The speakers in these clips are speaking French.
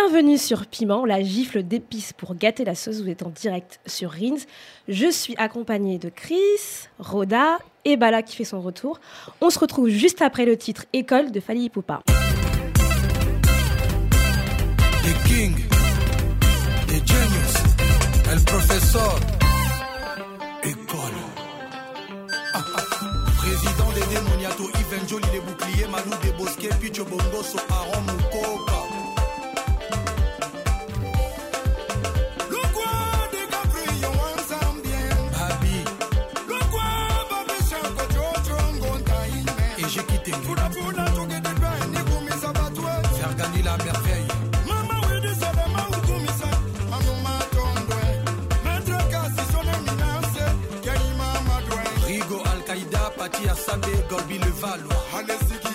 Bienvenue sur Piment, la gifle d'épices pour gâter la sauce. Vous êtes en direct sur Rins. Je suis accompagnée de Chris, Roda et Bala qui fait son retour. On se retrouve juste après le titre École de Fali Poupa. École. Président des démoniato, les boucliers, Bosquets, Sandé Gorbi le Valois. Allez-y,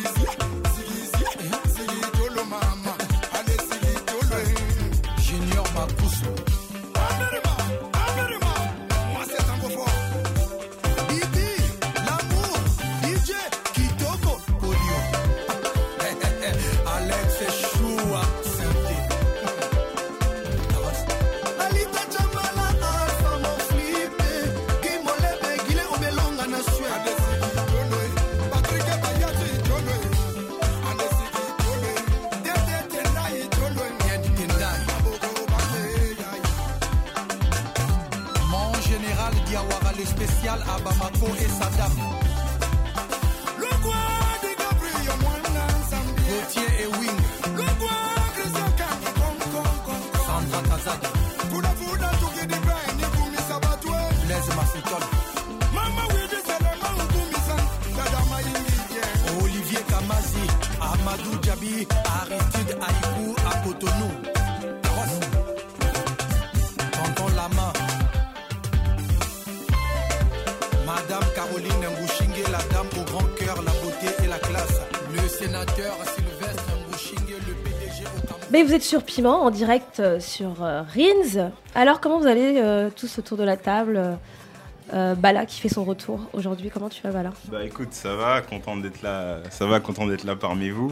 vous êtes sur Piment en direct euh, sur euh, Rins. Alors comment vous allez euh, tous autour de la table Euh, Bala qui fait son retour aujourd'hui. Comment tu vas Bala? Bah écoute, ça va, content d'être là. Ça va, content d'être là parmi vous.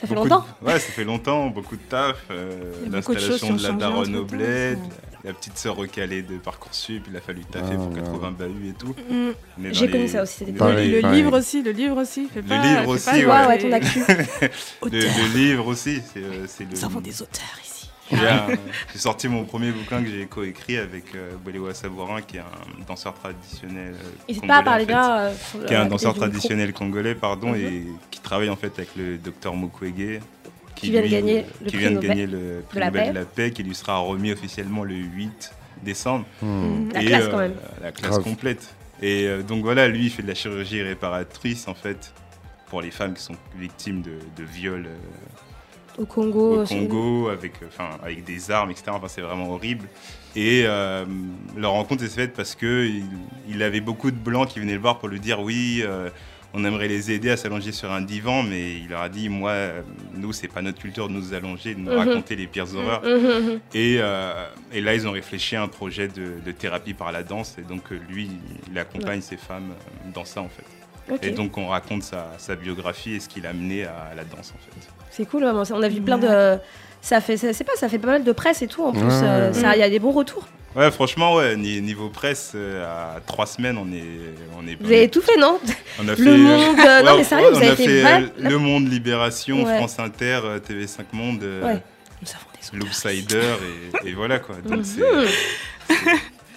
Ça fait Beaucoup longtemps? De- Ouais, ça fait longtemps, beaucoup de taf. de L'installation de, la daronne au bled. La petite sœur recalée de Parcoursup, il a fallu taffer Ah, pour ouais. 80 bahuts et tout. Mm. J'ai les- connu ça aussi, c'était Pareil, les- le pareil. livre aussi, le livre aussi. Fais Le pas- livre fais aussi, pas ouais. le- Ouais, ouais, ton actu. Le, Auteur. le livre aussi, c'est euh, le. Nous avons des auteurs ici. J'ai un- j'ai sorti mon premier bouquin que j'ai coécrit avec euh, Bolewa Sabourin, qui est un danseur traditionnel. euh, N'hésite pas à congolais, parler en fait. bien. euh, qui est euh, un danseur traditionnel congolais, pardon, et qui travaille en fait avec le docteur Mukwege. Qui vient de gagner le qui prix vient de Nobel gagner le prix la Nobel paix. de la paix, qui lui sera remis officiellement le 8 décembre. Hmm. La Et, classe euh, quand même. La classe Grave. complète. Et euh, donc voilà, lui, il fait de la chirurgie réparatrice en fait pour les femmes qui sont victimes de, de viols euh, Au Congo. au Congo avec, euh, enfin, avec des armes, etc. Enfin, c'est vraiment horrible. Et euh, leur rencontre s'est faite parce que il, il avait beaucoup de blancs qui venaient le voir pour lui dire oui, euh, on aimerait les aider à s'allonger sur un divan, mais il leur a dit moi, nous, c'est pas notre culture de nous allonger, de nous Mhm. raconter les pires horreurs. Mhm, mhm. Et, euh, et là, ils ont réfléchi à un projet de, de thérapie par la danse. Et donc, euh, lui, il accompagne ces femmes dans ça, en fait. Et donc, on raconte sa, sa biographie et ce qui l'a amené à la danse, en fait. C'est cool, vraiment. On a vu plein de. Ça fait, ça, c'est pas, ça fait pas mal de presse et tout. En plus, Ouais, euh, ouais. ça, il y a des bons retours. Ouais, franchement, ouais, ni- niveau presse, euh, à trois semaines, on est. On, est, Vous avez tout fait, non? On a Le Monde. euh, non, Ouais, mais sérieux, ouais, vous on avez a fait. fait mal- euh, Le Monde, Libération, Ouais. France Inter, euh, TV5 Monde, euh, Ouais. Nous avons des auteurs. L'Outsider, et, et voilà quoi. Donc, Mhm. c'est. c'est-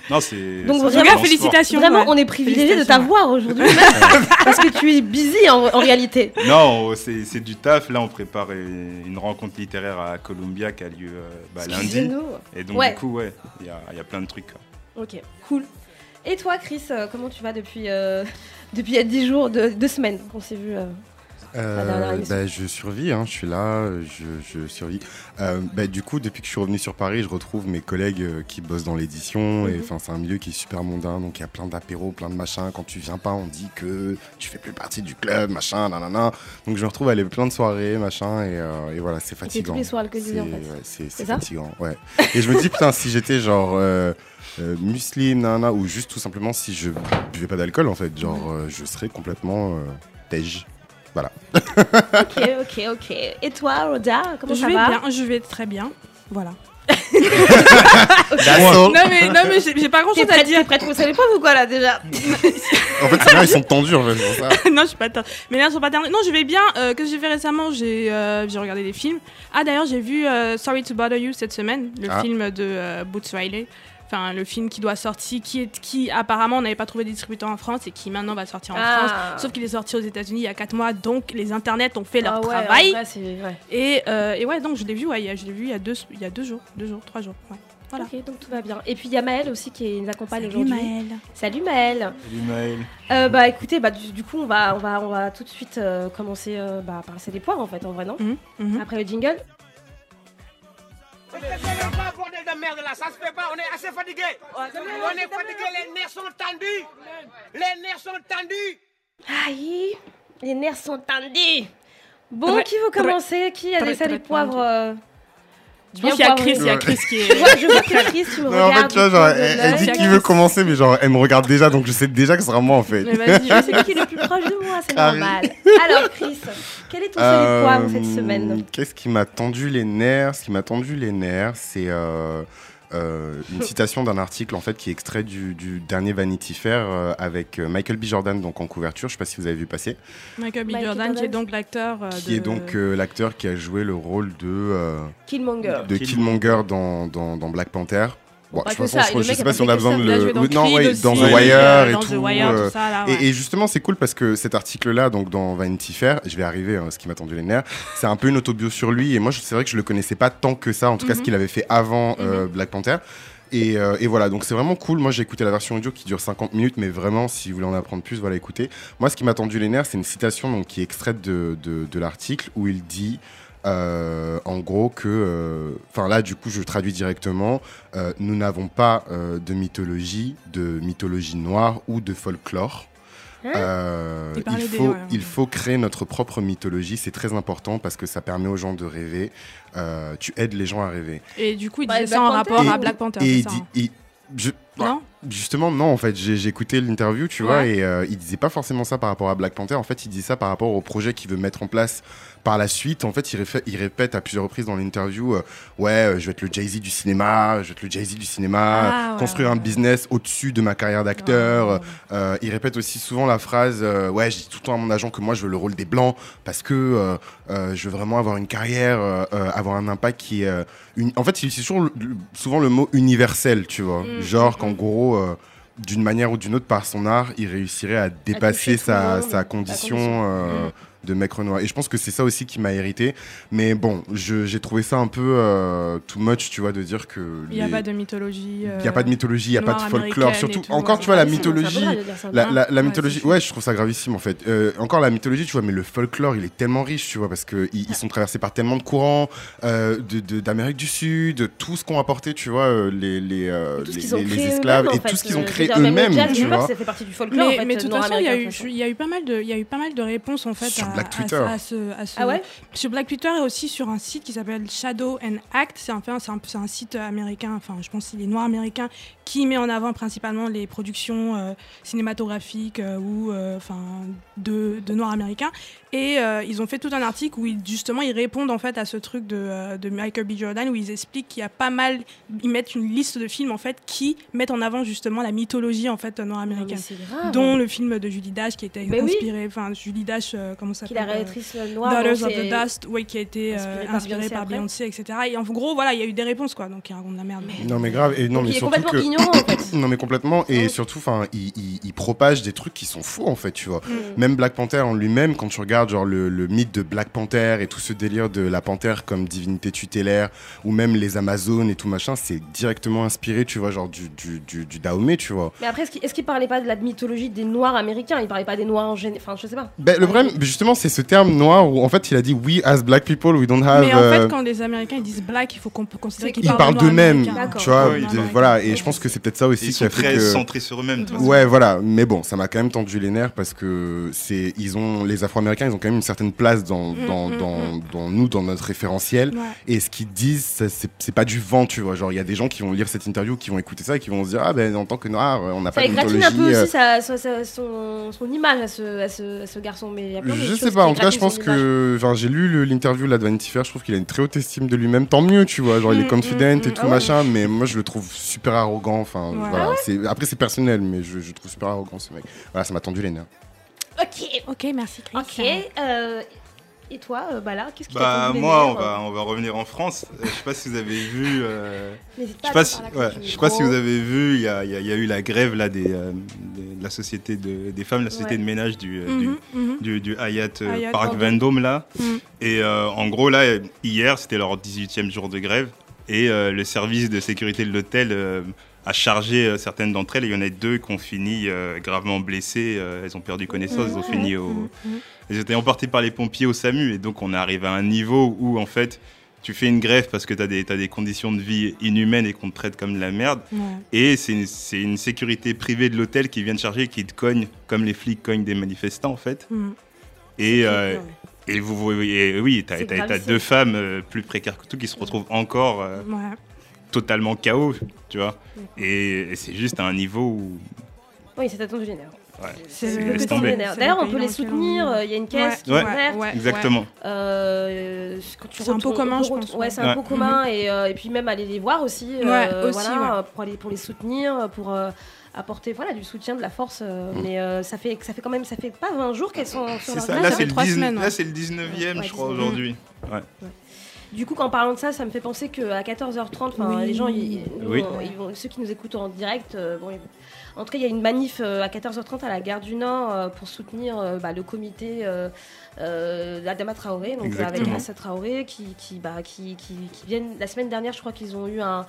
Non, c'est. Donc, vraiment, félicitations. Vraiment, ouais. on est privilégié de t'avoir aujourd'hui, parce que tu es busy en, en réalité. Non, c'est c'est du taf. Là, on prépare une rencontre littéraire à Columbia qui a lieu euh, bah, lundi. Et donc, Ouais. du coup, ouais, il y a, il y a plein de trucs. quoi. Ok, cool. Et toi, Chris, euh, comment tu vas depuis, euh, depuis il y a 10 jours, de- deux semaines qu'on s'est vu euh, Euh, bah, je survis, hein, je suis là, je, je survis. Euh, bah, du coup, depuis que je suis revenu sur Paris, je retrouve mes collègues euh, qui bossent dans l'édition. Et Mhm. enfin, c'est un milieu qui est super mondain, donc il y a plein d'apéros, plein de machins. Quand tu viens pas, on dit que tu fais plus partie du club, machin, nanana. Donc je me retrouve à aller plein de soirées, machin, et, euh, et voilà, c'est C'est fatigant. tous les soirs alcoolisés, en C'est- fait. c'est C'est c'est fatigant, ouais. Et je me dis, putain, si j'étais genre euh, musulman, nanana, ou juste tout simplement si je buvais pas d'alcool, en fait, genre, euh, je serais complètement euh, tège. Voilà. Ok, ok, ok. Et toi, Roda, comment je ça vais va bien, je vais très bien. Voilà. Non mais, non, mais j'ai j'ai pas grand chose à dire. t'es prête, vous savez pas vous quoi là déjà En fait, là, ils sont tendus, en fait, pour ça. non, je suis pas. tendre. Mais là, sont pas tendres. Non, je vais bien. Euh, Qu'est-ce que j'ai fait récemment? J'ai euh, j'ai regardé des films. Ah, d'ailleurs, j'ai vu euh, Sorry to Bother You cette semaine, le Ah. film de euh, Boots Riley. Enfin, le film qui doit sortir, qui, est, qui apparemment n'avait pas trouvé de distributeur en France et qui maintenant va sortir en Ah. France. Sauf qu'il est sorti aux États-Unis il y a 4 mois, donc les internets ont fait leur Ah ouais, travail. vrai, vrai. Et, euh, et ouais, donc je l'ai vu, ouais, il y a- je l'ai vu il y a deux, il y a deux jours, deux jours, trois jours. Ouais. Voilà. Ok, donc tout va bien. Et puis il y a Maëlle aussi qui nous accompagne Salut, aujourd'hui. Maëlle. Salut Maëlle. Salut Maël. Euh, bah écoutez, bah, du, du coup on va, on va, on va tout de suite euh, commencer euh, bah, par passer des poires en fait, en vrai non? Mhm, mhm. Après le jingle. Ne fais pas bordel de merde là, ça se fait pas, on est assez fatigué. On est fatigué, les nerfs sont tendus. Les nerfs sont tendus. Aïe, les nerfs sont tendus. Bon, qui veut commencer? Qui a des salés poivres euh, Je pense qu'il y a Chris, il y a. Chris qui Je est. je vois que Chris, tu me Non, en fait, regardes. tu vois, genre, elle, dit qu'il veut commencer, mais genre, elle me regarde déjà, donc je sais déjà que ce sera moi, en fait. Mais vas-y, Je sais qui est le plus proche de moi, c'est normal. Alors Chris, quel est ton salé poivre cette Euh, semaine Qu'est-ce qui m'a tendu les nerfs? Ce qui m'a tendu les nerfs, c'est euh, euh, une citation d'un article en fait qui est extrait du, du dernier Vanity Fair euh, avec euh, Michael B. Jordan donc en couverture. Je sais pas si vous avez vu passer. Michael B. Michael Jordan, qui est donc l'acteur. euh, Qui de- est donc euh, l'acteur qui a joué le rôle de euh, Killmonger. de Killmonger dans, dans, dans Black Panther. Bon, pas je que ça, je je sais pas si on a besoin de le. dans non, Creed ouais, aussi, dans The euh, Wire et dans tout. The Wire, euh, tout ça, là, Et, ouais. et justement, c'est cool parce que cet article-là, donc dans Vanity Fair, je vais arriver, hein, ce qui m'a tendu les nerfs, c'est un peu une autobio sur lui. Et moi, c'est vrai que je le connaissais pas tant que ça, en tout cas ce Mhm. qu'il avait fait avant euh, Black Panther. Et, euh, et voilà, donc c'est vraiment cool. Moi, j'ai écouté la version audio qui dure 50 minutes, mais vraiment, si vous voulez en apprendre plus, voilà, écoutez. Moi, ce qui m'a tendu les nerfs, c'est une citation donc, qui est extraite de, de, de l'article où il dit. Euh, en gros que, euh, enfin là du coup je traduis directement, euh, nous n'avons pas euh, de mythologie, de mythologie noire ou de folklore. Hein Euh, Il faut, ouais. il faut créer notre propre mythologie, c'est très important parce que ça permet aux gens de rêver. Euh, tu aides les gens à rêver. Et du coup, il Bah, disait Black ça en Panther, rapport Et- à Black Panther. Et ça, hein. je- Non Justement, non, en fait, j'ai écouté l'interview, tu vois, et euh, il disait pas forcément ça par rapport à Black Panther. En fait, il dit ça par rapport au projet qu'il veut mettre en place par la suite. En fait, il, répète à plusieurs reprises dans l'interview euh, Ouais, euh, je vais être le Jay-Z du cinéma, je vais être le Jay-Z du cinéma, Ah, ouais, construire ouais, un ouais. business au-dessus de ma carrière d'acteur. Euh, il répète aussi souvent la phrase Ouais, je dis tout le temps à mon agent que moi, je veux le rôle des blancs parce que je veux vraiment avoir une carrière, avoir un impact qui est. uni- En fait, il utilise souvent le mot universel, tu vois. Mm, Genre qu'en mm. gros. d'une manière ou d'une autre, par son art, il réussirait à dépasser sa, condition, condition. euh, Mm. De mec renoir. Et je pense que c'est ça aussi qui m'a hérité. Mais bon, j'ai trouvé ça un peu euh, too much, tu vois, de dire que. Il n'y a pas de mythologie. il y a pas de mythologie, il n'y a pas de folklore. Surtout, tout, encore, ouais. tu vois, la mythologie. ça. La, la- la Ouais, mythologie, ouais, je trouve ça gravissime en fait. Euh, encore la mythologie, tu vois, mais le folklore, il est tellement riche, tu vois, parce qu'ils ils sont traversés par tellement de courants euh, de- de- d'Amérique du Sud, tout ce qu'ont apporté, tu vois, euh, les, les, euh, les- esclaves et tout ce qu'ils ont Euh, créé eux-mêmes, tu vois. ça fait partie du folklore, Mais, de toute façon, il y, a eu, nord-américain, il y a eu pas mal de, il y a eu pas mal de réponses en fait Sur Black Twitter. à ce, à ce- Ah ouais? Sur Black Twitter et aussi sur un site qui s'appelle Shadow and Act. C'est un, c'est un, c'est un site américain, enfin je pense qu'il est noir américain, qui met en avant principalement les productions euh, cinématographiques euh, ou euh, enfin de, de noirs américains. Et euh, ils ont fait tout un article où ils, justement ils répondent en fait à ce truc de, euh, de Michael B. Jordan où ils expliquent qu'il y a pas mal, ils mettent une liste de films en fait qui mettent en avant justement la mythologie en fait noire Ah, mais américaine c'est grave. dont le film de Julie Dash qui était Mais oui. inspiré, enfin Julie Dash, euh, comment ça Qui est la s'appelle euh, réalitrice noire. Daughters of the Dust, ouais, qui a été euh, inspiré par Beyoncé par après. Beyoncé, etc. Et en gros, voilà, il y a eu des réponses, quoi, donc ils racontent de la merde. mais- Non mais grave, et non Donc mais il surtout que. Ignorant, en fait. Non mais complètement, et Ouais. surtout, enfin, il, il- il propage des trucs qui sont faux en fait, tu vois. Mm. Même Black Panther en lui-même, quand tu regardes genre le, le mythe de Black Panther et tout ce délire de la panthère comme divinité tutélaire, ou même les Amazones et tout machin, c'est directement inspiré, tu vois, genre du, du, du, du Dahomey, tu vois. Mais après, est-ce qu'il parlait pas de la mythologie des Noirs américains? Il parlait pas des Noirs en général. Enfin, je sais pas. Ben, le problème, justement, c'est ce terme noir où en fait il a dit We as black people, we don't have. Mais en euh, fait, quand les Américains ils disent black, il faut qu'on peut considérer qu'ils ils parlent, parlent de noirs d'eux-mêmes, tu vois. Ouais, ils- ils voilà, et je pense c'est que c'est peut-être ça aussi Ils qui sont a fait très que. centrés sur eux-mêmes. Ouais, voilà. Mais bon, ça m'a quand même tendu les nerfs parce que c'est, ils ont, les Afro-Américains, ils ont quand même une certaine place dans, Mm, dans, mm, dans, dans nous, dans notre référentiel. Ouais. Et ce qu'ils disent, ça, c'est, c'est pas du vent, tu vois. Genre, il y a des gens qui vont lire cette interview, qui vont écouter ça et qui vont se dire, ah ben, en tant que noir, on n'a pas de égratine un peu mythologie. euh, aussi sa- sa- sa- son, son image à ce, à ce, à ce garçon. Mais il y a plein de Je sais pas, en tout cas, je pense que. Enfin, j'ai lu le- l'interview là, de Vanity Fair, je trouve qu'il a une très haute estime de lui-même. Tant mieux, tu vois. Genre, il est Mm, confident mm, et mm. tout Ah machin, mais moi, je le trouve super arrogant. Enfin, Ouais. voilà. Ah c'est- Après, c'est personnel, mais je, je trouve super arrogant ce mec. Voilà, ça m'a tendu les nerfs. Ok, Ok, merci Chris. ok. euh, et toi, euh, Bala, qu'est-ce qui t'a Bah tendu les moi, on nerfs, va, on va revenir en France. Euh, Je sais pas si vous avez vu. euh, euh, Je sais pas si, ouais, je sais pas si vous avez vu, il y a, il y a- il y a eu la grève là des, euh, des- de la société de, des femmes, la société Ouais. de ménage du, euh, Mhm, du, euh, Hyatt Park Vendôme. Vendôme là. Mhm. Et euh, en gros là, hier c'était leur 18e jour de grève et euh, le service de sécurité de l'hôtel a chargé euh, certaines d'entre elles. Et il y en a deux qui ont fini euh, gravement blessées. euh, elles ont perdu connaissance, elles ont fini au, Mhm, mhm. elles étaient emportées par les pompiers au SAMU et donc on est arrivé à un niveau où en fait tu fais une grève parce que tu as, des t'as des conditions de vie inhumaines et qu'on te traite comme de la merde Ouais. et c'est une, une sécurité privée de l'hôtel qui vient te charger et qui te cogne comme les flics cognent des manifestants en fait. Mhm. Et, euh, et vous voyez, oui, tu as, deux femmes euh, plus précaires que tout qui se retrouvent encore euh, Ouais. Totalement KO, tu vois. Et, et c'est juste à un niveau où... Oui, c'est tendu les nerfs. Ouais, D'ailleurs, le on peut les soutenir. euh, Il y a une caisse qui Ouais. est ouverte. ouais, Exactement. Euh, C'est un pot commun, je pense, Ouais, ouais. c'est un Ouais. pot commun et, euh, et puis même aller les voir aussi. euh, Ouais, aussi, voilà, ouais. pour aller pour les soutenir, pour euh, apporter voilà du soutien, de la force. euh, Mm. Mais euh, ça fait ça fait quand même ça fait pas 20 jours qu'elles sont sur C'est leur ça, là ça c'est le, trois 19 semaines, là, ouais. c'est le 19e, Ouais, je crois, 19e. aujourd'hui. Ouais. Du coup, en parlant de ça, ça me fait penser qu'à 14h30, enfin, Oui. les gens, ils, nous, Oui. on- ils vont- ceux qui nous écoutent en direct, euh, bon, ils- en tout cas, il y a une manif euh, à 14h30 à la gare du Nord euh, pour soutenir euh, bah, le comité euh, euh, d'Adama Traoré, donc euh, avec. Assa Traoré, qui, qui, bah, qui, qui, qui viennent. La semaine dernière, je crois qu'ils ont eu un,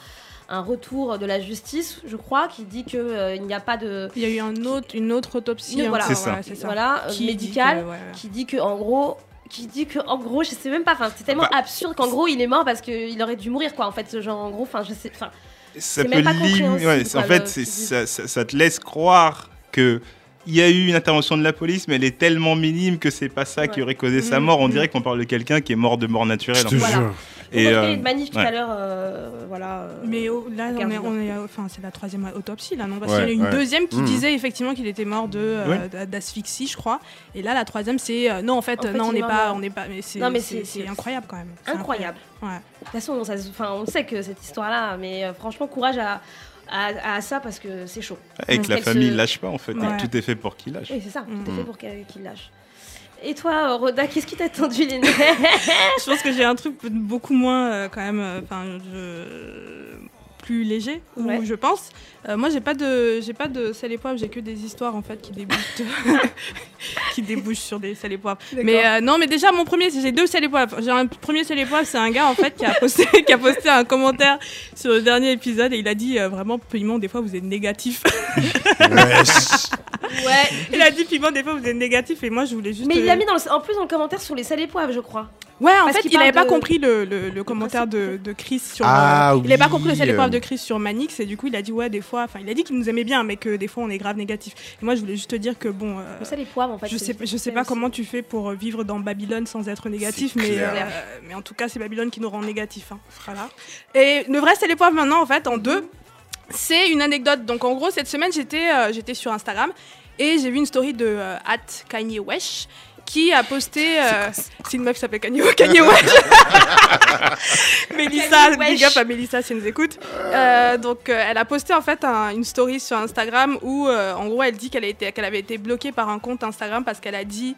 un retour de la justice, je crois, qui dit qu'il n'y a pas de. Il y a eu un autre, une autre autopsie. Voilà. C'est ça. Voilà, euh, dit médicale, que, ouais, ouais. qui dit que en gros qui dit que en gros je sais même pas enfin c'est tellement Bah. absurde qu'en gros il est mort parce qu'il aurait dû mourir quoi en fait ce genre en gros enfin je sais enfin Ça peut même pas lim- ouais, en fait, le- ça, ça- ça te laisse croire que il y a eu une intervention de la police, mais elle est tellement minime que c'est pas ça qui aurait causé sa Mhm, mort. On mhm. dirait qu'on parle de quelqu'un qui est mort de mort naturelle. Je en te fait. Jure. Et, il y a euh, eu une manif tout ouais. à l'heure euh, voilà euh, Mais oh, là, on est, on est, enfin, c'est la troisième autopsie là, non? Parce Ouais, qu'il y en a une ouais. deuxième qui Mhm. disait effectivement qu'il était mort de euh, d'asphyxie, je crois. Et là, la troisième, c'est euh, non, en fait, En fait, non, on n'est pas, on n'est pas, mais c'est, Non, mais c'est, c'est- c'est incroyable quand même. Incroyable Ouais. de toute façon ça enfin on sait que cette histoire là mais euh, franchement courage à, à, à ça parce que c'est chaud Et que la famille se- lâche pas en fait. Ouais. Tout est fait pour qu'il lâche. oui c'est ça tout est Mhm. fait pour qu'il lâche et toi Roda qu'est-ce qui t'a tendu les je pense que j'ai un truc beaucoup moins euh, quand même, euh, enfin, je- plus léger, je pense. Euh, moi, j'ai pas de, j'ai pas de sel et poivre, j'ai que des histoires en fait qui débouchent, qui débouchent sur des sel et poivre. Mais euh, non, mais déjà mon premier, j'ai deux sel et poivre. J'ai un premier sel et poivre, c'est un gars en fait qui a posté, qui a posté un commentaire sur le dernier épisode et il a dit euh, vraiment Piment, des fois vous êtes négatif. ouais il a dit Piment, des fois vous êtes négatif et moi je voulais juste. mais il l'a mis dans le- en plus dans le commentaire sur les salles et poivres je crois Ouais, en Parce fait, il n'avait pas de- compris le, le, le commentaire de, de Chris sur. Ah euh, il n'avait pas compris le sel et poivre euh. de Chris sur Manix et du coup il a dit ouais des fois, enfin il a dit qu'il nous aimait bien mais que des fois on est grave négatif. Et moi je voulais juste te dire que bon, euh, le sel et poivres en fait je c'est- sais je sais c'est pas aussi- comment tu fais pour vivre dans Babylone sans être négatif, C'est mais euh, mais en tout cas c'est Babylone qui nous rend négatif. hein. Voilà. Et le vrai sel et poivre maintenant en fait en deux, c'est une anecdote. Donc en gros cette semaine j'étais euh, j'étais sur Instagram et j'ai vu une story de euh, at Kanye Wesh qui a posté. euh, c'est une meuf qui s'appelle Kanye, Kanye Wesh. Mélissa, big up à Mélissa si elle nous écoute. Euh, donc euh, elle a posté en fait un- une story sur Instagram où euh, en gros elle dit qu'elle avait été bloquée par un compte Instagram parce qu'elle a dit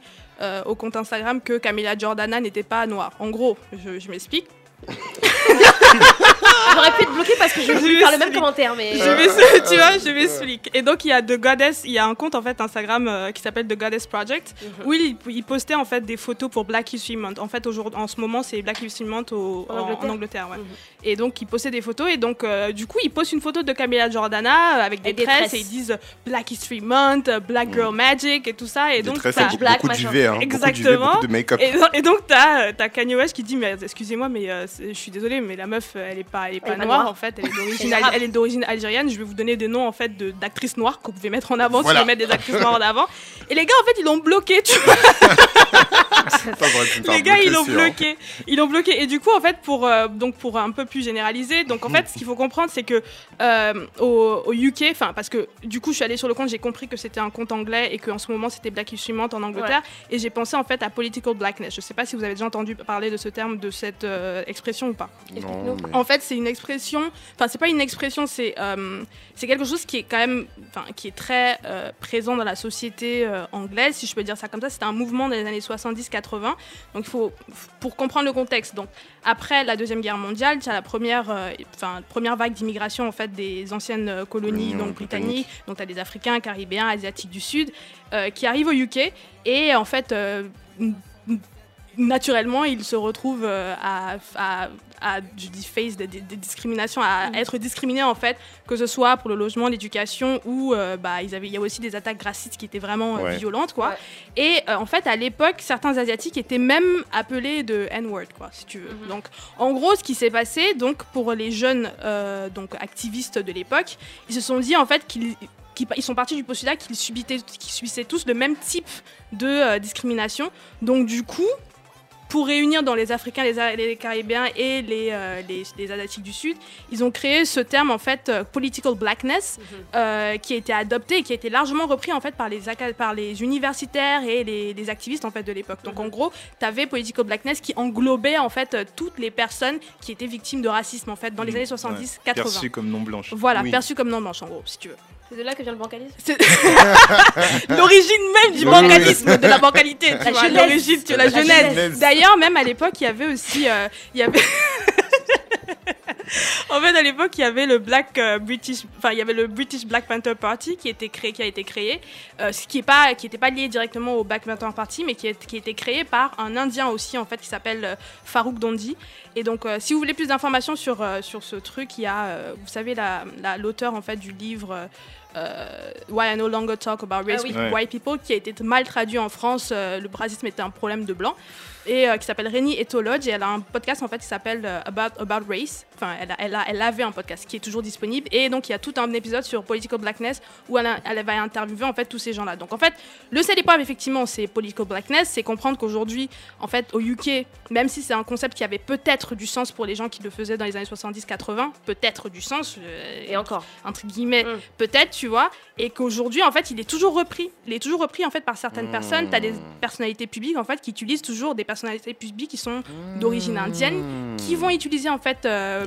au compte Instagram que Camila Jordana n'était pas noire. En gros, je, je m'explique. j'aurais pu être bloquée parce que je voulais Je faire le même commentaire mais Je m'ex- tu vois, je m'explique. Et donc il y a The Goddess, il y a un compte en fait Instagram euh, qui s'appelle The Goddess Project Mhm. où il, il postait en fait des photos pour Black History Month. En fait aujourd'hui, en ce moment c'est Black History Month au- En en, en Angleterre. Mhm. Et donc il postait des photos et donc euh, du coup il poste une photo de Camila Jordana euh, avec des, des tresses, tresses. et ils disent euh, Black History Month, euh, Black Girl Magic et tout ça. Et Des donc tresses avec Black, machin. duvet, hein, Exactement. beaucoup de make-up. et, donc- et donc, t'as as Kanye West qui dit Mais excusez-moi, mais euh, je suis désolée, mais la meuf, elle est pas, elle est pas Elle est pas noire, noire. en fait, elle est d'origine, Elle est arabe. elle est d'origine algérienne. Je vais vous donner des noms en fait de- d'actrices noires que vous pouvez mettre en avant Voilà. si vous mettre des actrices noires en avant. Et les gars, en fait, ils l'ont bloqué, tu vois. Les gars, ils l'ont celui-là. bloqué. Ils l'ont bloqué. Et du coup, en fait, pour, euh, donc pour un peu plus généraliser, donc en fait, ce qu'il faut comprendre, c'est que euh, au, au UK, enfin, parce que du coup, je suis allée sur le compte, j'ai compris que c'était un compte anglais et qu'en ce moment, c'était Black History Month en Angleterre. Et j'ai pensé en fait à political blackness. Je sais pas si vous avez déjà entendu parler de ce terme, de cette euh, expression ou pas. Non, mais- En fait, c'est une expression. Enfin, c'est pas une expression, c'est euh, c'est quelque chose qui est quand même, enfin, qui est très euh, présent dans la société euh, anglaise, si je peux dire ça comme ça. C'était un mouvement les années 70-80. Donc, il faut pour comprendre le contexte. Donc, après la deuxième guerre mondiale, tu as la première, euh, enfin, première vague d'immigration en fait des anciennes colonies donc britanniques. Donc, tu as des Africains, Caribéens, Asiatiques du Sud euh, qui arrivent au UK et en fait. euh, Naturellement, ils se retrouvent euh, à, à, à, je dis face des, des- des discriminations, à Mhm. être discriminés en fait, que ce soit pour le logement, l'éducation ou euh, bah, ils avaient, il y a aussi des attaques racistes qui étaient vraiment euh, Ouais. violentes quoi. Ouais. Et euh, en fait à l'époque, certains asiatiques étaient même appelés de N-word quoi, si tu veux. Mhm. Donc en gros, ce qui s'est passé donc pour les jeunes euh, donc activistes de l'époque, ils se sont dit en fait qu'ils ils sont partis du postulat qu'ils subissaient, qu'ils subissaient tous le même type de euh, discrimination. Donc du coup, pour réunir dans les Africains, les, les Caribéens et les, euh, les, les Asiatiques du Sud, ils ont créé ce terme en fait euh, political blackness euh, qui a été adopté et qui a été largement repris en fait par les, par les universitaires et les, les activistes en fait de l'époque. Donc en gros, tu avais political blackness qui englobait en fait euh, toutes les personnes qui étaient victimes de racisme en fait dans les Mm, années ouais. 70-80. Perçu comme non blanche. Voilà, Oui. perçu comme non blanche en gros, si tu veux. C'est de là que vient le bancalisme C'est l'origine même du bancalisme, de la bancalité, tu La vois, l'origine, la La jeunesse. jeunesse. D'ailleurs, même à l'époque, il y avait aussi, euh, il y avait. En fait, à l'époque, il y avait le Black euh, British, enfin, il y avait le British Black Panther Party qui était créé, qui a été créé, euh, ce qui est pas, qui était pas lié directement au Black Panther Party, mais qui, est, qui a été créé par un Indien aussi, en fait, qui s'appelle euh, Farouk Dondi. Et donc, si vous voulez plus d'informations sur sur ce truc, il y a, vous savez, la- la- l'auteur en fait du livre. euh, Why I No Longer Talk About Race Ah oui. with Ouais. White People, qui a été mal traduit en France. euh, le racisme était un problème de blanc. Et euh, qui s'appelle Rénie Etholodge. Et elle a un podcast en fait qui s'appelle euh, About, About Race. Enfin, elle, a- elle, a- elle avait un podcast qui est toujours disponible. Et donc, il y a tout un épisode sur Political Blackness où elle, a- elle va interviewer en fait tous ces gens-là. Donc, en fait, le seul épreuve, effectivement, c'est Political Blackness. C'est comprendre qu'aujourd'hui, en fait, au UK, même si c'est un concept qui avait peut-être du sens pour les gens qui le faisaient dans les années 70-80, peut-être du sens. euh, Et encore. entre guillemets, Mm. peut-être, tu vois, et qu'aujourd'hui, en fait, il est toujours repris. Il est toujours repris, en fait, par certaines Mm. personnes. Tu as des personnalités publiques, en fait, qui utilisent toujours des personnalités publiques qui sont d'origine indienne, qui vont utiliser, en fait, euh,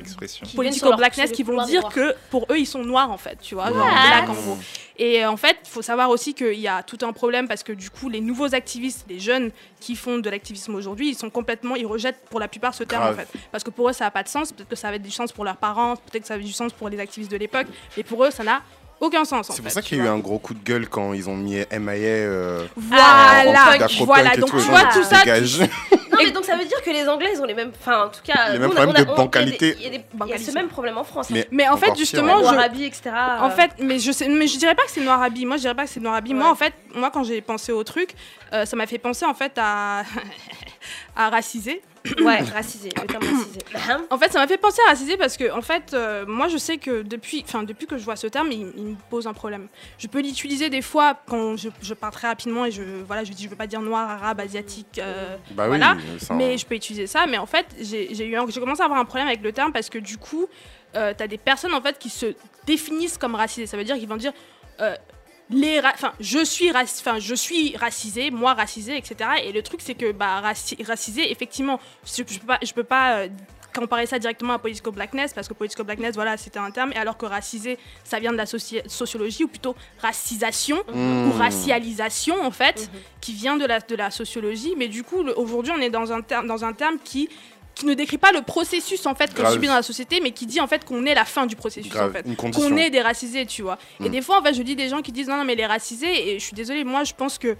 political blackness, qui vont dire que pour eux, ils sont noirs, en fait, tu vois, genre black, en gros. Et euh, en fait, il faut savoir aussi qu'il y a tout un problème parce que du coup, les nouveaux activistes, les jeunes qui font de l'activisme aujourd'hui, ils sont complètement, ils rejettent pour la plupart ce terme en fait. Parce que pour eux, ça n'a pas de sens. Peut-être que ça avait du sens pour leurs parents, peut-être que ça avait du sens pour les activistes de l'époque, mais pour eux, ça n'a aucun sens. en C'est pour fait, ça qu'il y a eu un gros coup de gueule quand ils ont mis MIA. Euh, Voilà, en truc voilà. et Donc tout, tu vois tout ça. dégage. Non, mais donc ça veut dire que les Anglais, ils ont les mêmes. Enfin, en tout cas. Les mêmes on problèmes on a- de bancalité. Il y y a des- il y a Bancalité. ce même problème en France. Mais, Mais en fait, pire, justement, ouais. je- etc. En fait, mais je sais, mais je dirais pas que c'est Noirabi. Moi, je dirais pas que c'est Noirabi. Moi, en fait, moi, quand j'ai pensé au truc, euh, ça m'a fait penser en fait à à raciser. Ouais, racisé, le terme racisé. Hein En fait, ça m'a fait penser à raciser parce que, en fait, euh, moi, je sais que depuis, enfin, depuis que je vois ce terme, il, il me pose un problème. Je peux l'utiliser des fois quand je, je parle très rapidement et je, voilà, je dis, je veux pas dire noir, arabe, asiatique. euh, Bah oui, Voilà, ça- mais je peux utiliser ça. Mais en fait, j'ai eu j'ai commencé à avoir un problème avec le terme parce que du coup, euh, tu as des personnes en fait qui se définissent comme racisées. Ça veut dire qu'ils vont dire euh, les enfin je suis raci- enfin je suis racisé, moi racisé, etc. Et le truc c'est que bah raci- racisé, effectivement, je, je peux pas, je peux pas euh, comparer ça directement à political blackness parce que political blackness voilà c'était un terme et alors que racisé ça vient de la soci- sociologie ou plutôt racisation Mmh. ou racialisation en fait Mhm. qui vient de la, de la sociologie mais du coup aujourd'hui on est dans un terme dans un terme qui qui ne décrit pas le processus en fait qu'on Grave. subit dans la société mais qui dit en fait qu'on est la fin du processus Grave, en fait qu'on est des racisés tu vois et Mm. des fois en fait je dis des gens qui disent non non mais les racisés et je suis désolée moi je pense que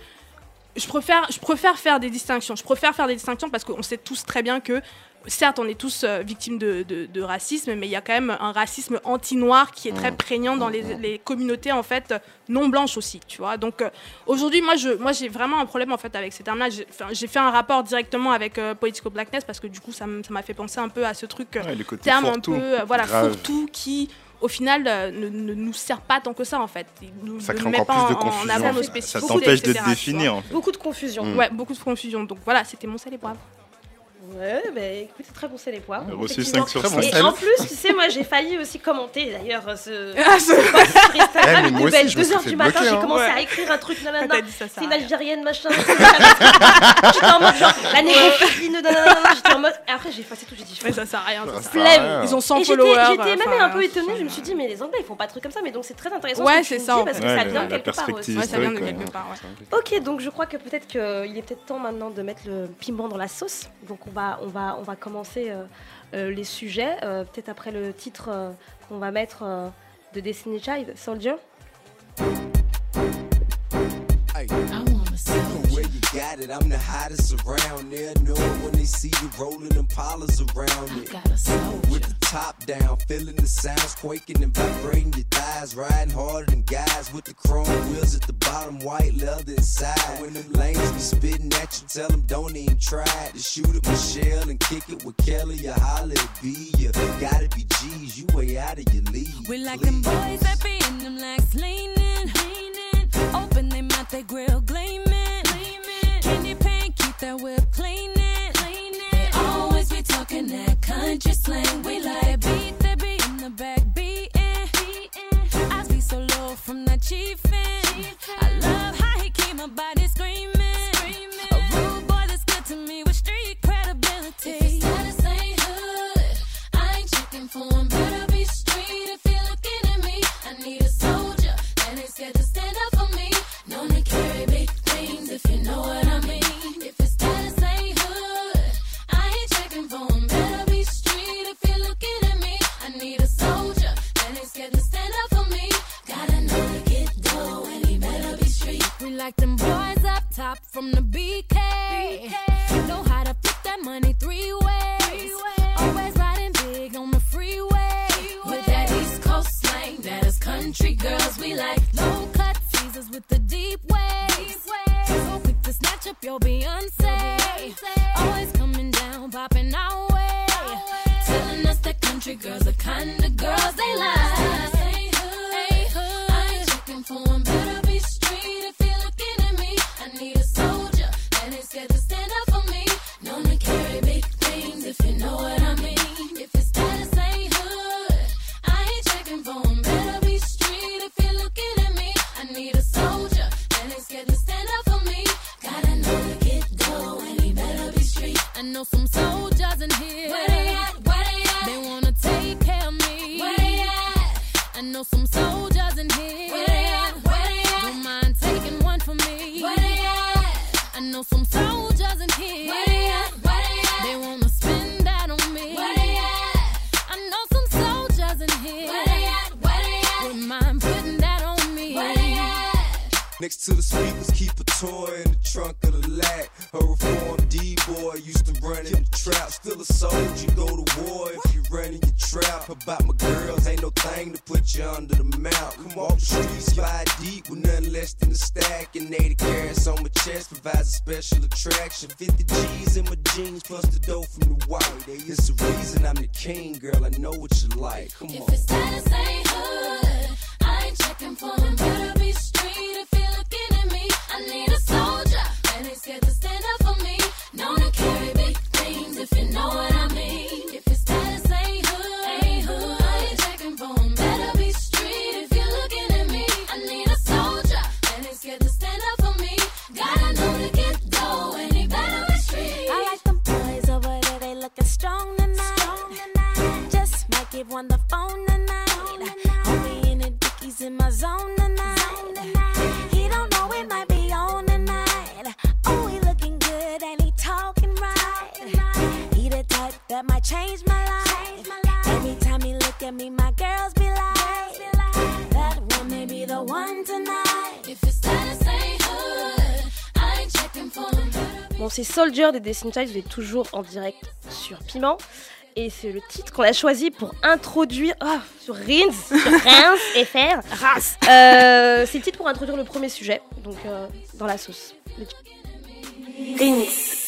je préfère, je préfère faire des distinctions. Je préfère faire des distinctions parce qu'on sait tous très bien que, certes, on est tous euh, victimes de, de- de racisme, mais il y a quand même un racisme anti-noir qui est très prégnant dans les, les communautés en fait non blanches aussi, tu vois. Donc euh, aujourd'hui, moi, je, moi, j'ai vraiment un problème en fait avec ces termes-là. J'ai fait un rapport directement avec euh, Political Blackness parce que du coup, ça m- ça m'a fait penser un peu à ce truc. euh, Ouais, le côté terme un peu euh, voilà fourre-tout qui au final euh, ne, ne nous sert pas tant que ça en fait il nous Ça ne crée met encore pas plus de en- en confusion, avant en. Ça spécificités t'empêche de te définir en fait. Beaucoup de confusion. Mm. ouais beaucoup de confusion donc voilà c'était mon sel et poivre Ouais, bah écoute, c'est très bon, c'est les. J'ai reçu effectivement. 5 sur Très bon 5. Et en plus, tu sais, moi j'ai failli aussi commenter d'ailleurs ce ah ce- sur Instagram. Eh, me suis 2h fait du matin, j'ai hein. commencé Ouais. à écrire un truc, nanana. t'as dit ça ça C'est une algérienne, machin. J'étais en mode genre, la nanana. J'étais en mode. Et après, j'ai effacé tout, j'ai dit, Ouais, ça sert à rien ça Ça sert à sert à rien. rien. ils ont 100 Et j'étais followers j'étais même un peu étonnée, je me suis dit, mais les Anglais ils font pas de trucs comme ça, mais donc c'est très intéressant. Ouais, c'est ça, parce que ça vient quelque part aussi. ouais ça vient de quelque part ouais. Ok, donc je crois que peut-être qu'il est peut-être temps maintenant de mettre le piment dans la sauce. Donc on va, on va, on va commencer euh, euh, les sujets, euh, peut-être après le titre euh, qu'on va mettre euh, de Destiny Child, Soldier. I wanna see where you got it. I'm the hottest around. They'll know it when they see you rolling them polars around it. With the top down, feeling the sounds quaking and vibrating your thighs. Riding harder than guys with the chrome wheels at the bottom, white leather inside. When them lanes be spitting at you, tell them don't even try to shoot at Michelle and kick it with Kelly or holler at B. You gotta be G's, you way out of your league. We like them boys that be in them legs leaning, leaning. Open them out, they grill gleaming, gleaming. Candy paint, keep that whip cleaning. Talking that country slang. We like beat that beat in the back beating. I be so low from that chiefin'. I love how he keep my body screaming, screaming. A rude boy that's good to me with street credibility. If his status ain't hood, I ain't checking for him. Better be street if you're looking at me. I need a soldier that ain't scared to stand up for me. Known to carry big things if you know what We like them boys up top from the BK. Know how to flip that money three ways. Always riding big on the freeway. With that East Coast slang, that is country girls we like. low cut teasers with the deep waves. So quick to snatch up your Beyonce. Always coming down, popping our way. Telling us that country girls the kind of girls they like. Scared to stand up for me. Known to carry big things if you know what I mean. If his status ain't hood, I ain't checking for 'em. Better be street if you're looking at me. I need a soldier that ain't scared to stand up for me. Gotta know to get dough and he better be street. I know some soldiers in here. Where they at? Where they at? They wanna take care of me. Where they at? I know some soldiers Next to the speakers, keep a toy in the trunk of the lag. A reformed D-boy used to run in the trap. Still a soldier, go to war if you run in your trap. About my girls, ain't no thing to put you under the mount. Come off the streets, five deep with nothing less than a stack. And 80 carats on my chest provides a special attraction. 50 G's in my jeans plus the dough from the white. It's the reason I'm the king, girl. I know what you like. Come on. Soldier des Destiny Child, vous êtes toujours en direct sur Piment. Et c'est le titre qu'on a choisi pour introduire. Ah, sur Rins, sur Reims FR. Race. Euh, c'est le titre pour introduire le premier sujet, donc euh, dans la sauce. Rins.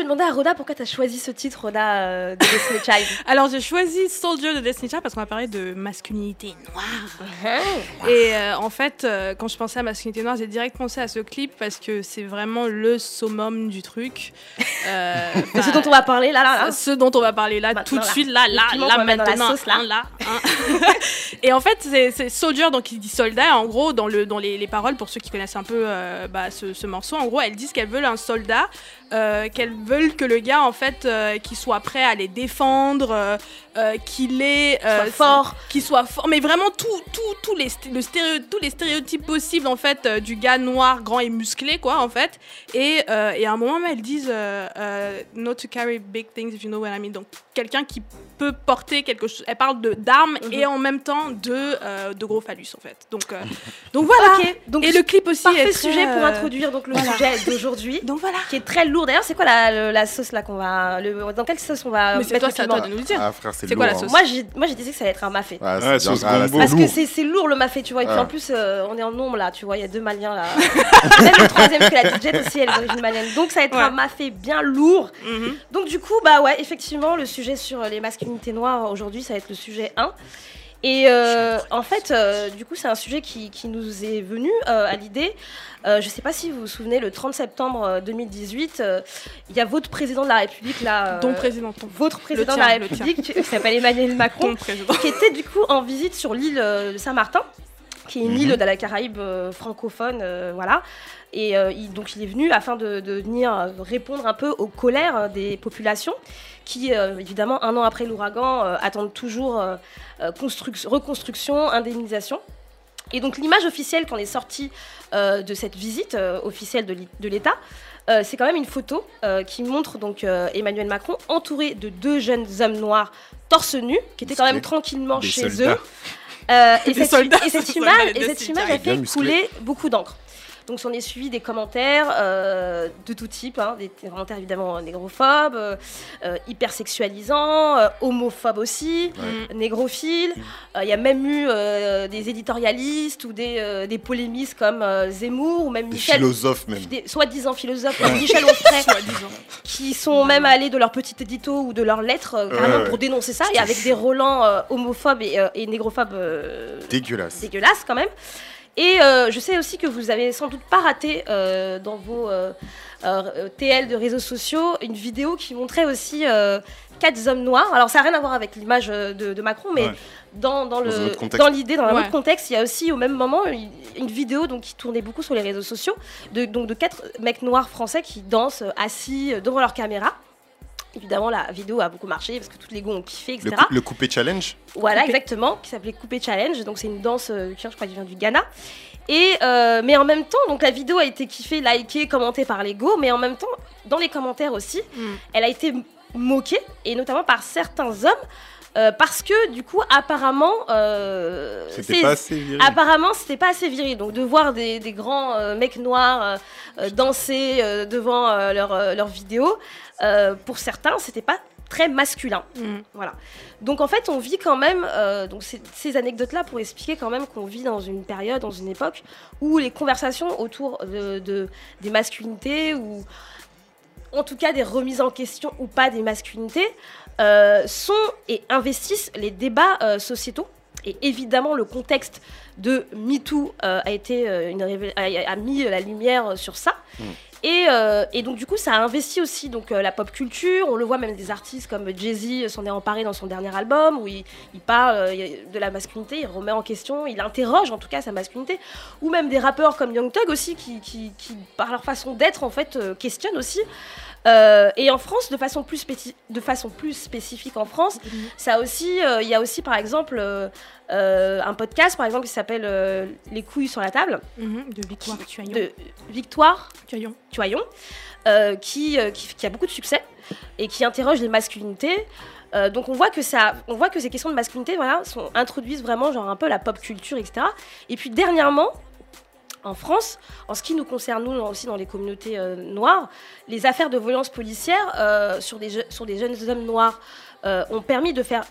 Vais demander à Roda pourquoi tu as choisi ce titre, Roda, euh, de Destiny Child. Alors j'ai choisi Soldier de Destiny Child parce qu'on va parler de masculinité noire. Hein Et euh, en fait, euh, quand je pensais à masculinité noire, j'ai direct pensé à ce clip parce que c'est vraiment le summum du truc. Euh, C'est ce bah, dont on va parler là, là, là. ce dont on va parler là Maintenant, tout de suite là là là maintenant sauce, là. hein, là hein. et en fait c'est c'est Soldier donc il dit soldat en gros dans le dans les, les paroles pour ceux qui connaissent un peu euh, bah, ce, ce morceau en gros elles disent qu'elles veulent un soldat euh, qu'elles veulent que le gars en fait euh, qu'il soit prêt à les défendre euh, qu'il est euh, Soit fort. qu'il soit fort mais vraiment tout tout tous les sté- le stéréo- tous les stéréotypes possibles en fait euh, du gars noir grand et musclé quoi en fait et, euh, et à un moment elles disent euh, euh, not to carry big things if you know what I mean donc quelqu'un qui peut porter quelque chose elle parle de d'armes Mhm. et en même temps de euh, de gros phallus en fait donc euh, donc voilà donc et le clip aussi parfait est très, sujet pour euh, introduire donc le voilà. sujet d'aujourd'hui, donc voilà qui est très lourd. D'ailleurs, c'est quoi la, sauce là qu'on va, le- dans quelle sauce on va mais c'est mettre toi le toi de nous le dire Ah frère, c'est quoi la lourd, hein. sauce Moi, j'ai, moi, j'ai dit que ça allait être un mafé. Ah, Ouais, sauce Ah, gombo. Parce que lourd. c'est, c'est lourd le mafé, tu vois. Et puis Ah. en plus, euh, on est en nombre là, tu vois. Il y a deux Maliens là. Même le troisième, que la DJ aussi, elle est d'origine malienne. Donc ça va être Ouais. un mafé bien lourd. Mhm. Donc du coup, bah ouais, effectivement, le sujet sur les masculinités noires aujourd'hui, ça va être le sujet 1. Et euh, en fait, euh, du coup, c'est un sujet qui, qui nous est venu euh, à l'idée. Euh, je ne sais pas si vous vous souvenez, le 30 septembre euh, 2018, euh, il y a votre président de la République là. euh, Ton président, ton, Votre président tien, de la. République, qui s'appelle Emmanuel Macron, qui était du coup en visite sur l'île de Saint-Martin, qui est une Mhm. île de la Caraïbe euh, francophone, euh, voilà. Et euh, il, donc il est venu afin de, de venir répondre un peu aux colères euh, des populations qui, euh, évidemment, un an après l'ouragan, euh, attendent toujours euh, construc- reconstruction, indemnisation. Et donc l'image officielle qu'on est sortie euh, de cette visite euh, officielle de l'État, euh, c'est quand même une photo euh, qui montre donc euh, Emmanuel Macron entouré de deux jeunes hommes noirs torse nu, qui étaient quand même tranquillement Des chez soldats. eux. Euh, et, cette, soldats, et cette des image, et cette image a fait couler beaucoup d'encre. Donc s'en est suivi des commentaires euh, de tout type, hein, des commentaires évidemment négrophobes, euh, euh, hypersexualisants, euh, homophobes aussi, négrophiles. Euh, Il y a même eu euh, des éditorialistes ou des, euh, des polémistes comme euh, Zemmour ou même Des Michel, philosophes même. des soi-disant philosophes comme Michel Onfray, qui sont même allés de leur petit édito ou de leur lettre euh, carrément Ouais, ouais. pour dénoncer ça, et avec des relents euh, homophobes et, euh, et négrophobes euh, Dégueulasse. dégueulasse quand même. Et euh, je sais aussi que vous avez sans doute pas raté euh, dans vos euh, euh, TL de réseaux sociaux une vidéo qui montrait aussi euh, quatre hommes noirs. Alors ça n'a rien à voir avec l'image de, de Macron, mais Ouais. dans, dans, Dans l'idée, dans un Ouais. autre contexte, il y a aussi au même moment une, une vidéo donc, qui tournait beaucoup sur les réseaux sociaux de, donc, de quatre mecs noirs français qui dansent assis devant leur caméra. Évidemment, la vidéo a beaucoup marché parce que tous les gars ont kiffé, etc. Le, coup- le coupé challenge Voilà, Coupé. exactement, qui s'appelait Coupé Challenge. Donc c'est une danse, euh, qui je crois, qui vient du Ghana. Et euh, mais en même temps, donc la vidéo a été kiffée, likée, commentée par les go, mais en même temps, dans les commentaires aussi, Mm. elle a été moquée et notamment par certains hommes. Euh, parce que du coup apparemment euh, C'était pas assez viril. Apparemment, c'était pas assez viril. Donc, de voir des, des grands euh, mecs noirs euh, danser euh, devant euh, leurs euh, leurs vidéos, euh, pour certains, c'était pas très masculin. Mm. Voilà. Donc, en fait, on vit quand même. euh, donc, ces, ces anecdotes-là pour expliquer quand même qu'on vit dans une période, dans une époque où les conversations autour de, de- des masculinités ou en tout cas des remises en question ou pas des masculinités, sont et investissent les débats euh, sociétaux. Et évidemment, le contexte de MeToo euh, a, été, euh, une a, a mis la lumière sur ça. Mm. Et, euh, et donc, du coup, ça a investi aussi donc, euh, la pop culture. On le voit même des artistes comme Jay-Z s'en est emparé dans son dernier album, où il, il parle euh, de la masculinité, il remet en question, il interroge en tout cas sa masculinité. Ou même des rappeurs comme Young Thug aussi, qui, qui, qui, par leur façon d'être, en fait, euh, questionnent aussi Euh, et en France, de façon plus, de façon plus spécifique en France, ça aussi, euh, il y a aussi par exemple euh, un podcast par exemple qui s'appelle Les couilles sur la table Mhm, de Victoire Tuaillon. de Victoire Tuaillon. Tuaillon, qui, qui, qui a beaucoup de succès et qui interroge les masculinités. Donc on voit que ça, on voit que ces questions de masculinité, voilà, sont, introduisent vraiment genre un peu la pop culture, etc. Et puis dernièrement, en France, en ce qui nous concerne nous aussi dans les communautés euh, noires, les affaires de violence policière euh, sur, des je- sur des jeunes hommes noirs euh, ont permis de faire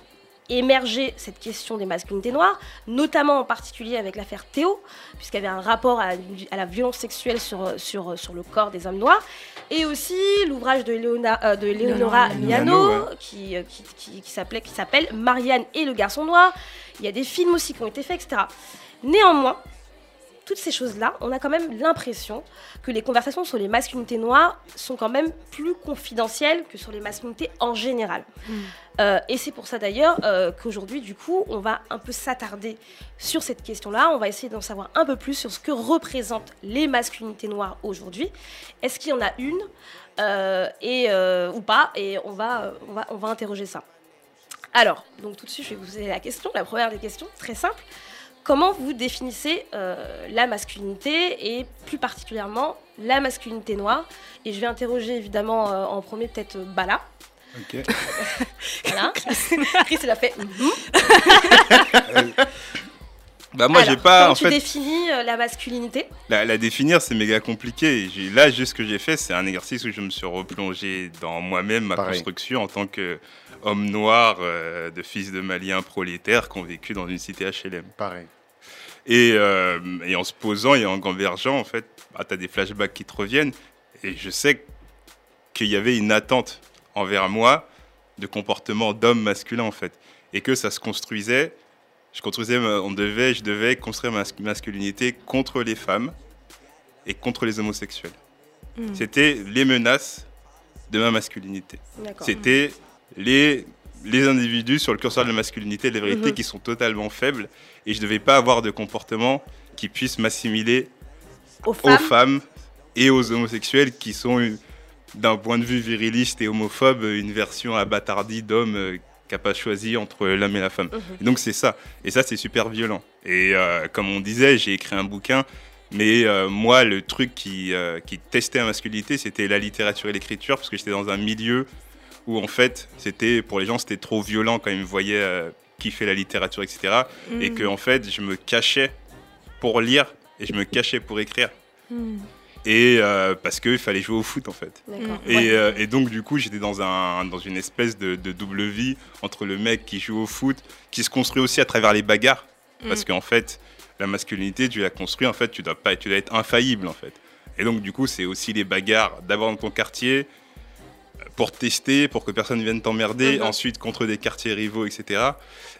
émerger cette question des masculinités noires, notamment en particulier avec l'affaire Théo, puisqu'il y avait un rapport à, à la violence sexuelle sur, sur, sur le corps des hommes noirs, et aussi l'ouvrage de, Léona- euh, de Léonora Miano, ouais. qui, qui, qui s'appelle Marianne et le garçon noir. Il y a des films aussi qui ont été faits, etc. Néanmoins, toutes ces choses-là, on a quand même l'impression que les conversations sur les masculinités noires sont quand même plus confidentielles que sur les masculinités en général. Euh, et c'est pour ça d'ailleurs euh, qu'aujourd'hui, du coup, on va un peu s'attarder sur cette question-là. On va essayer d'en savoir un peu plus sur ce que représentent les masculinités noires aujourd'hui. Est-ce qu'il y en a une euh, et, ou pas? Et on va, on, va, on va interroger ça. Alors, donc tout de suite, je vais vous poser la question, la première des questions, très simple. Comment vous définissez euh, la masculinité et plus particulièrement la masculinité noire Et je vais interroger évidemment euh, en premier peut-être euh, Bala. Ok. Voilà. Chris, il a fait. Mhm. Bah moi j'ai pas comment en tu fait définis euh, la masculinité? La, la définir c'est méga compliqué. Là juste ce que j'ai fait c'est un exercice où je me suis replongé dans moi-même ma Pareil. construction en tant que homme noir euh, de fils de Maliens prolétaires qui ont vécu dans une cité HLM. Pareil. Et, euh, et en se posant et en convergeant, en fait, bah, tu as des flashbacks qui te reviennent. Et je sais qu'il y avait une attente envers moi de comportement d'homme masculin, en fait. Et que ça se construisait. Je construisais, on devait, je devais construire ma mas- masculinité contre les femmes et contre les homosexuels. Mm. C'était les menaces de ma masculinité. C'était les, les individus sur le curseur de la masculinité, les vérités Mhm. qui sont totalement faibles. Et je ne devais pas avoir de comportement qui puisse m'assimiler Aux aux femmes. et aux homosexuels qui sont, d'un point de vue viriliste et homophobe, une version abattardie d'homme euh, qui n'a pas choisi entre l'homme et la femme. Mhm. Et donc c'est ça. Et ça, c'est super violent. Et euh, comme on disait, j'ai écrit un bouquin. Mais euh, moi, le truc qui, euh, qui testait la masculinité, c'était la littérature et l'écriture, parce que j'étais dans un milieu où, en fait, c'était pour les gens, c'était trop violent quand ils me voyaient euh, kiffer la littérature, etc. Et Mm. que, en fait, je me cachais pour lire et je me cachais pour écrire. Mm. Et euh, parce qu'il fallait jouer au foot, en fait. Et, Ouais. euh, et donc, du coup, j'étais dans, un, dans une espèce de, de double vie entre le mec qui joue au foot, qui se construit aussi à travers les bagarres. Parce Mm. qu'en fait, la masculinité, tu la construis, en fait, tu dois, pas, tu dois être infaillible, en fait. Et donc, du coup, c'est aussi les bagarres d'abord dans ton quartier, euh, pour tester, pour que personne ne vienne t'emmerder, Mhm. ensuite contre des quartiers rivaux, etc.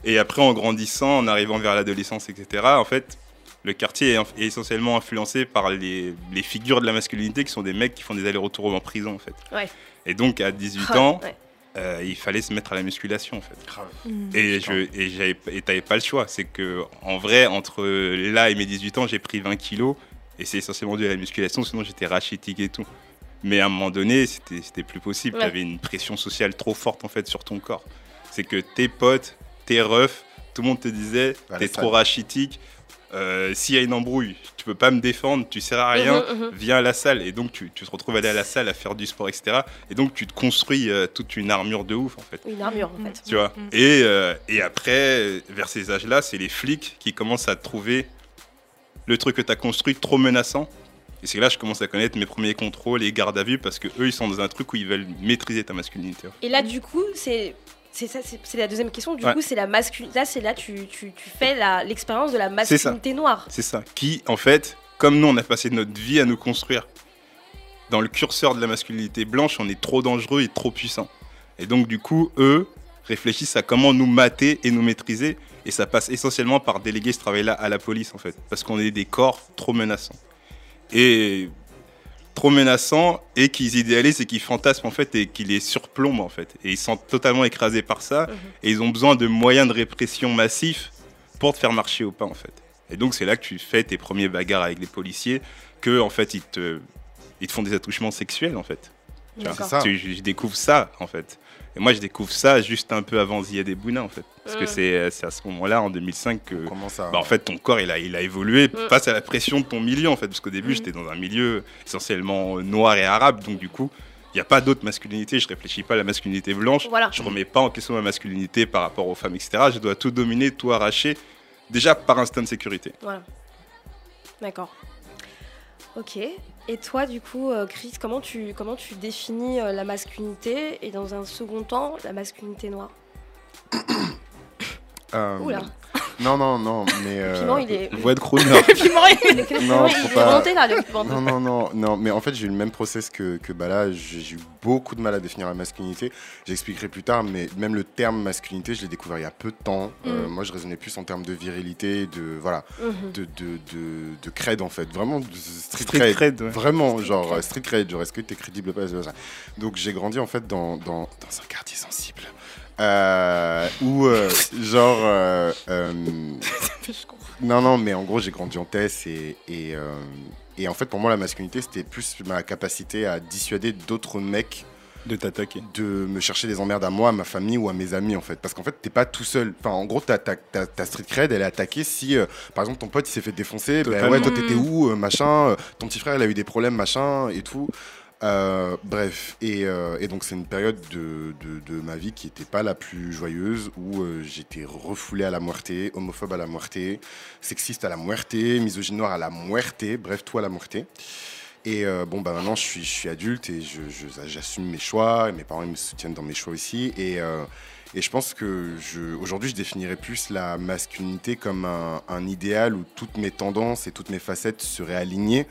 Et après, en grandissant, en arrivant vers l'adolescence, etc., en fait, le quartier est, essentiellement influencé par les, les figures de la masculinité qui sont des mecs qui font des allers-retours en prison, en fait. Ouais. Et donc, à 18 Ah, ans, ouais. euh, il fallait se mettre à la musculation, en fait. Mm. Et je et j'avais et t'avais pas le choix. C'est que en vrai, entre là et mes 18 ans, j'ai pris 20 kilos et c'est essentiellement dû à la musculation. Sinon, j'étais rachitique et tout. Mais à un moment donné, c'était plus possible. Ouais. T'avais une pression sociale trop forte en fait sur ton corps. C'est que tes potes, tes refs, tout le monde te disait À t'es trop rachitique. Euh, S'il y a une embrouille, tu peux pas me défendre, tu sers à rien. Mhm, mhm. Viens à la salle et donc tu, tu te retrouves aller à la salle à faire du sport, etc. Et donc tu te construis euh, toute une armure de ouf en fait Une armure, en fait. tu vois. Mm. Et, euh, et après, vers ces âges-là, c'est les flics qui commencent à trouver le truc que tu as construit trop menaçant. Et c'est là que je commence à connaître mes premiers contrôles et gardes à vue parce que eux, ils sont dans un truc où ils veulent maîtriser ta masculinité. Et là, du coup, c'est. C'est ça, c'est la deuxième question. Du Ouais. coup, c'est la masculinité. Là, c'est là tu, tu, tu fais l'expérience de la masculinité noire. C'est ça. Qui, en fait, comme nous, on a passé notre vie à nous construire dans le curseur de la masculinité blanche, on est trop dangereux et trop puissant. Et donc, du coup, eux réfléchissent à comment nous mater et nous maîtriser. Et ça passe essentiellement par déléguer ce travail-là à la police, en fait. Parce qu'on est des corps trop menaçants. Et trop menaçants et qu'ils idéalisent et qu'ils fantasment, en fait, et qui les surplombent, en fait. Et ils sont totalement écrasés par ça. Mhm. Et ils ont besoin de moyens de répression massifs pour te faire marcher au pas, en fait. Et donc, c'est là que tu fais tes premiers bagarres avec les policiers, que, en fait, ils te, ils te font des attouchements sexuels, en fait. Tu vois. Ça. Tu- je, je découvre ça, en fait. Et moi, je découvre ça juste un peu avant Zia Bouna, en fait. Parce que Mm. c'est c'est à ce moment-là, en 2005, que Comment ça bah, en fait, ton corps, il a, il a évolué Mm. face à la pression de ton milieu, en fait. Parce qu'au début, Mm. j'étais dans un milieu essentiellement euh, noir et arabe. Donc, du coup, il n'y a pas d'autre masculinité. Je réfléchis pas à la masculinité blanche. Voilà. Je remets pas en question ma masculinité par rapport aux femmes, etc. Je dois tout dominer, tout arracher. Déjà par instinct de sécurité. Voilà. D'accord. Ok. Et toi, du coup, euh, Chris, comment tu, comment tu définis euh, la masculinité? Et dans un second temps, la masculinité noire? Euh, Oula. Non, non, non, mais. Le euh, piment, il est. Voix de crooner. Le piment, il est, Non, il est pas- remonté là, le piment. Non, non, non, non, mais en fait, j'ai eu le même process que, que Bala. J'ai j'ai eu beaucoup de mal à définir la masculinité. J'expliquerai plus tard, mais même le terme masculinité, je l'ai découvert il y a peu de temps. Euh, Mm. moi, je raisonnais plus en termes de virilité, de. Voilà, Mhm. de, de, de, de cred, en fait. Vraiment, de street, Street cred. cred, ouais. Vraiment, Street genre, cred. street cred. Genre, est-ce que t'es crédible ou pas. Donc, j'ai grandi, en fait, dans, dans, dans un quartier sensible. Euh, où, euh, genre. Non, non, mais en gros, j'ai grandi en Tess et, et, euh, et en fait, pour moi, la masculinité, c'était plus ma capacité à dissuader d'autres mecs de t'attaquer. de me chercher des emmerdes à moi, à ma famille ou à mes amis, en fait. Parce qu'en fait, t'es pas tout seul. Enfin, en gros, ta, ta, ta, ta street cred, elle est attaquée si, euh, par exemple, ton pote, il s'est fait défoncer. Ben ouais, toi, t'étais où, euh, machin. euh, ton petit frère, il a eu des problèmes, machin, et tout. Euh, bref, et, euh, et donc c'est une période de, de, de ma vie qui n'était pas la plus joyeuse, où euh, j'étais refoulé à la moitié, homophobe à la moitié, sexiste à la moitié, misogyne noire à la moitié, bref, tout à la moitié. Et euh, bon, bah maintenant je suis, je suis adulte et je- j'assume mes choix, et mes parents ils me soutiennent dans mes choix aussi. Et, euh, et je pense que je, aujourd'hui je définirais plus la masculinité comme un, un idéal où toutes mes tendances et toutes mes facettes seraient alignées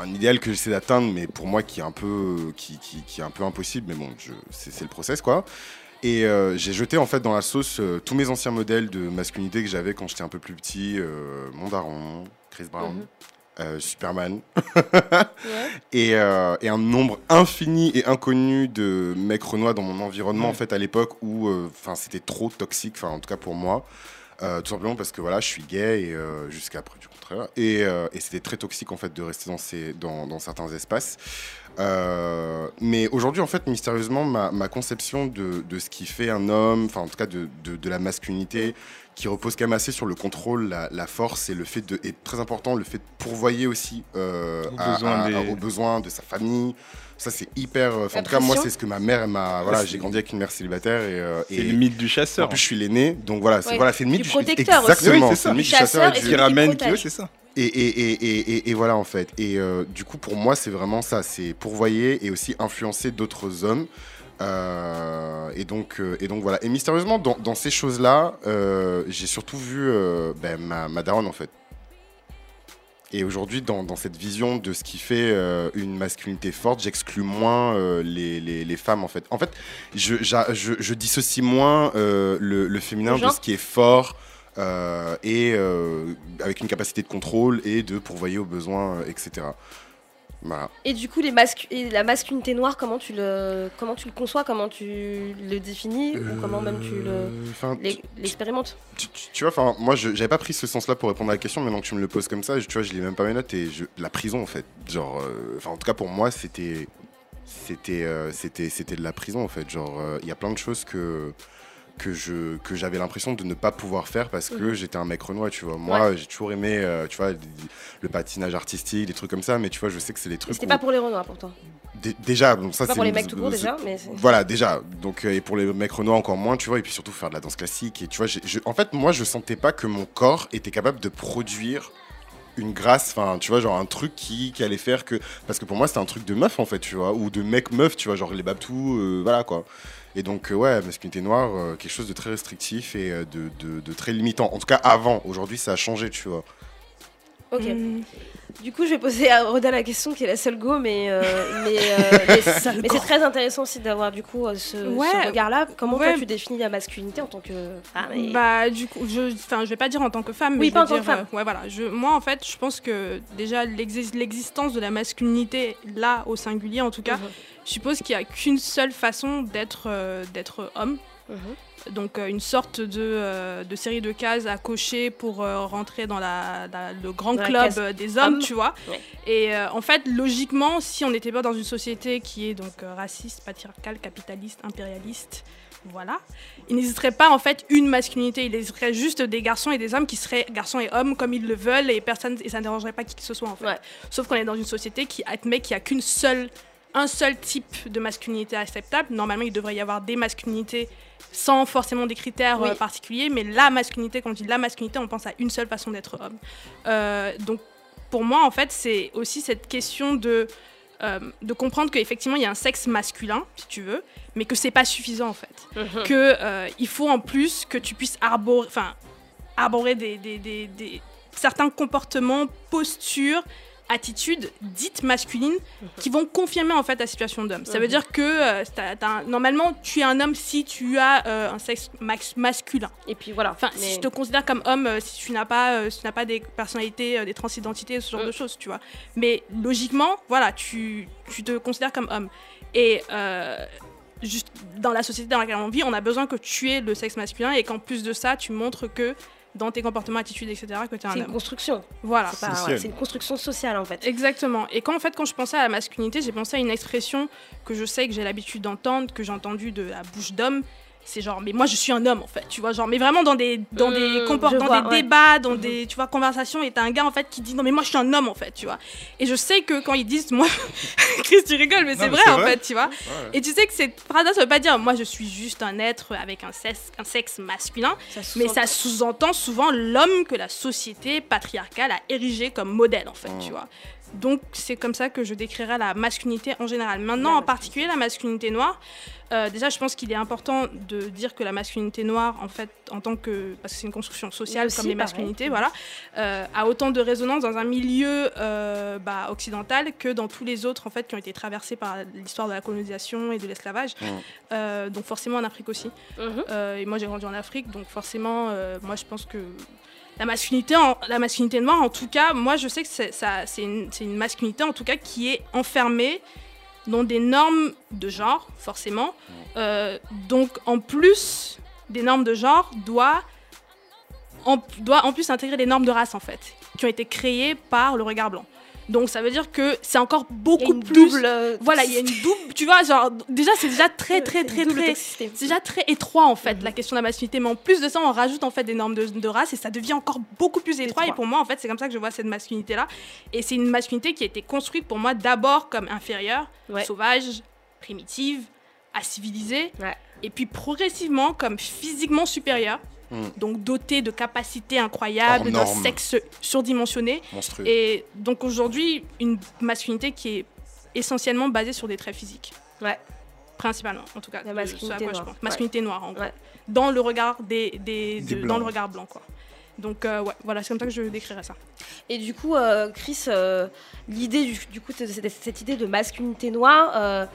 un idéal que j'essaie d'atteindre, mais pour moi qui est un peu, qui, qui- qui est un peu impossible. Mais bon, c'est le process quoi. Et euh, j'ai jeté en fait dans la sauce euh, tous mes anciens modèles de masculinité que j'avais quand j'étais un peu plus petit. euh, mon daron, Chris Brown, Mhm. euh, Superman. Ouais. Et, et un nombre infini et inconnu de mecs renois dans mon environnement en fait à l'époque où enfin c'était trop toxique enfin en tout cas pour moi Euh, tout simplement parce que voilà je suis gay et euh, jusqu'à preuve du contraire et, euh, et c'était très toxique en fait de rester dans ces dans, dans certains espaces mais aujourd'hui en fait mystérieusement ma, ma conception de, de ce qui fait un homme enfin en tout cas de, de, de la masculinité qui repose quand même assez sur le contrôle, la, la force et le fait de, et très important, le fait de pourvoyer aussi Aux à- besoins à- des- à- aux besoins de sa famille. Ça, c'est hyper. euh, en tout cas, moi, c'est ce que ma mère m'a. Voilà, j'ai grandi avec une mère célibataire et. euh, C'est et le mythe du en chasseur. plus, je suis l'aîné, donc voilà, c'est Ouais, voilà, c'est le mythe du du protecteur aussi. Exactement, Oui, c'est c'est le mythe du chasseur et du- qui ramène, qui c'est ça. et, et, et, et, et- et voilà en fait. Et euh, du coup, pour moi, c'est vraiment ça. C'est pourvoyer et aussi influencer d'autres hommes. Euh, et, donc, euh, et donc voilà. Et mystérieusement, dans, dans ces choses-là, euh, j'ai surtout vu euh, ben, ma, ma daronne en fait. Et aujourd'hui, dans, dans cette vision de ce qui fait euh, une masculinité forte, j'exclus moins euh, les, les, les femmes en fait. En fait, je, je, je dissocie moins euh, le, le féminin de ce qui est fort et avec une capacité de contrôle et de pourvoyer aux besoins, etc. Voilà. Et du coup, les mascu- et la masculinité noire, comment tu le, comment tu le conçois, comment tu le définis, ou comment même tu Euh, l'e- l'expérimentes tu, tu- tu vois, enfin, moi, j'avais pas pris ce sens-là pour répondre à la question. Maintenant que tu me le poses comme ça, je, tu vois, je lis même pas mes notes et je, la prison, en fait. Genre, euh, enfin, en tout cas pour moi, c'était, c'était, euh, c'était, c'était de la prison, en fait. Genre, euh, il y a plein de choses que que je que j'avais l'impression de ne pas pouvoir faire parce que Mhm. j'étais un mec renois tu vois moi j'ai toujours aimé euh, tu vois le patinage artistique des trucs comme ça mais tu vois je sais que c'est des trucs C'était où- pas pour les Renois pourtant. Dé- déjà bon ça Pas c'est pour les mecs tout court déjà, mais voilà déjà donc euh, et pour les mecs renois encore moins tu vois et puis surtout faire de la danse classique et tu vois je- en fait moi je sentais pas que mon corps était capable de produire une grâce enfin tu vois genre un truc qui, qui allait faire que parce que pour moi c'était un truc de meuf en fait tu vois ou de mec meuf tu vois genre les babtous euh, voilà quoi et donc euh, ouais masculinité noire euh, quelque chose de très restrictif et euh, de, de- de très limitant en tout cas avant aujourd'hui ça a changé tu vois Ok. Mm. Du coup, je vais poser à Roda la question qui est la seule go, mais, euh, mais, euh, mais, mais c'est très intéressant aussi d'avoir du coup ce, ce Ouais. regard-là. Comment Ouais. toi tu définis la masculinité en tant que femme et- Bah, du coup, je, enfin, je vais pas dire en tant que femme, mais Oui, je pas en tant que femme. euh, ouais, voilà. Je, moi, en fait, je pense que déjà l'exis- l'existence de la masculinité, là, au singulier en tout cas, Mhm. Je suppose qu'il y a qu'une seule façon d'être, euh, d'être homme. Mhm. Donc euh, une sorte de, euh, de série de cases à cocher pour rentrer dans la, la- le grand Dans club des hommes, homme. tu vois. Ouais. Et euh, en fait, logiquement, si on n'était pas dans une société qui est donc raciste, patriarcale, capitaliste, impérialiste, voilà, il n'existerait pas en fait une masculinité, il existerait juste des garçons et des hommes qui seraient garçons et hommes comme ils le veulent et personne et ça ne dérangerait pas qui que ce soit en fait. Ouais. Sauf qu'on est dans une société qui admet qu'il n'y a qu'une seule un seul type de masculinité acceptable. Normalement, il devrait y avoir des masculinités sans forcément des critères Oui. euh, particuliers, mais la masculinité, quand on dit la masculinité, on pense à une seule façon d'être homme. Euh, donc, pour moi, en fait, c'est aussi cette question de, euh, de comprendre qu'effectivement, il y a un sexe masculin, si tu veux, mais que c'est pas suffisant, en fait. Mhm. Que euh, il faut en plus que tu puisses arborer, arborer des, des- des- des- certains comportements, postures, attitudes dites masculines qui vont confirmer en fait ta situation d'homme. Ça veut Mhm. dire que euh, un- normalement tu es un homme si tu as euh, un sexe masculin. Et puis voilà. Enfin, Mais- si je te considère comme homme, euh, si tu n'as pas, si tu n'as pas des personnalités, des transidentités, ce genre Mm. de choses, tu vois. Mais logiquement, voilà, tu, tu te considères comme homme. Et juste dans la société dans laquelle on vit, on a besoin que tu aies le sexe masculin et qu'en plus de ça, tu montres que dans tes comportements, attitudes, etc., que tu es un C'est une homme. construction. Voilà. C'est pas- Social. ouais, c'est une construction sociale en fait. Exactement. Et quand en fait, quand je pensais à la masculinité, j'ai pensé à une expression que je sais que j'ai l'habitude d'entendre, que j'ai entendue de la bouche d'homme. C'est genre, mais moi je suis un homme en fait, tu vois, genre, mais vraiment dans des, dans des, Mmh, compor- je dans vois, des ouais. débats, dans Mhm. des, tu vois, conversations, et t'as un gars en fait qui dit, non mais moi je suis un homme en fait, tu vois. Et je sais que quand ils disent, moi, Chris tu rigoles, mais c'est vrai en fait, tu vois. Et tu sais que cette phrase-là, ça veut pas dire, moi je suis juste un être avec un sexe, un sexe masculin, mais ça sous-entend souvent l'homme que la société patriarcale a érigé comme modèle, en fait, Mm. tu vois. Donc, c'est comme ça que je décrirais la masculinité en général. Maintenant, La en particulier, la masculinité noire, euh, déjà, je pense qu'il est important de dire que la masculinité noire, en fait, en tant que. Parce que c'est une construction sociale, Aussi, comme les pareil. masculinités, voilà, euh, a autant de résonance dans un milieu euh, bah, occidental que dans tous les autres, en fait, qui ont été traversés par l'histoire de la colonisation et de l'esclavage. Mm. Euh, donc, forcément, en Afrique aussi. Euh, et moi, j'ai grandi en Afrique, donc forcément, moi, je pense que la masculinité, en- la masculinité noire, en tout cas, moi, je sais que c'est ça- c'est une, c'est une masculinité, en tout cas, qui est enfermée dans des normes de genre, forcément. Euh, donc, en plus des normes de genre, doit en, doit en plus intégrer des normes de race, en fait, qui ont été créées par le regard blanc. Donc, ça veut dire que c'est encore beaucoup plus... double. euh, Voilà, il y a une double... Tu vois, genre, déjà, c'est déjà très, très, très, très... C'est déjà très étroit en fait la question de la masculinité, mais en plus de ça, on rajoute en fait des normes de, de race et ça devient encore beaucoup plus étroit. Étroit. Et pour moi, en fait, c'est comme ça que je vois cette masculinité là. Et c'est une masculinité qui a été construite pour moi d'abord comme inférieure, Ouais. sauvage, primitive, civilisée, Ouais. et puis progressivement comme physiquement supérieure. Mm. Donc dotée de capacités incroyables, d'un sexe surdimensionné. Monstrueux. Et donc aujourd'hui, une masculinité qui est essentiellement basée sur des traits physiques. Ouais. Principalement, en tout cas. La masculinité je noire. pense. Masculinité noire, en gros. Ouais. Dans le regard des, des, Des de- blancs. dans le regard blanc, quoi. Donc euh, ouais, voilà, c'est comme ça que je décrirais ça. Et du coup, euh, Chris, euh, l'idée du, du coup, de cette, cette idée de masculinité noire, euh,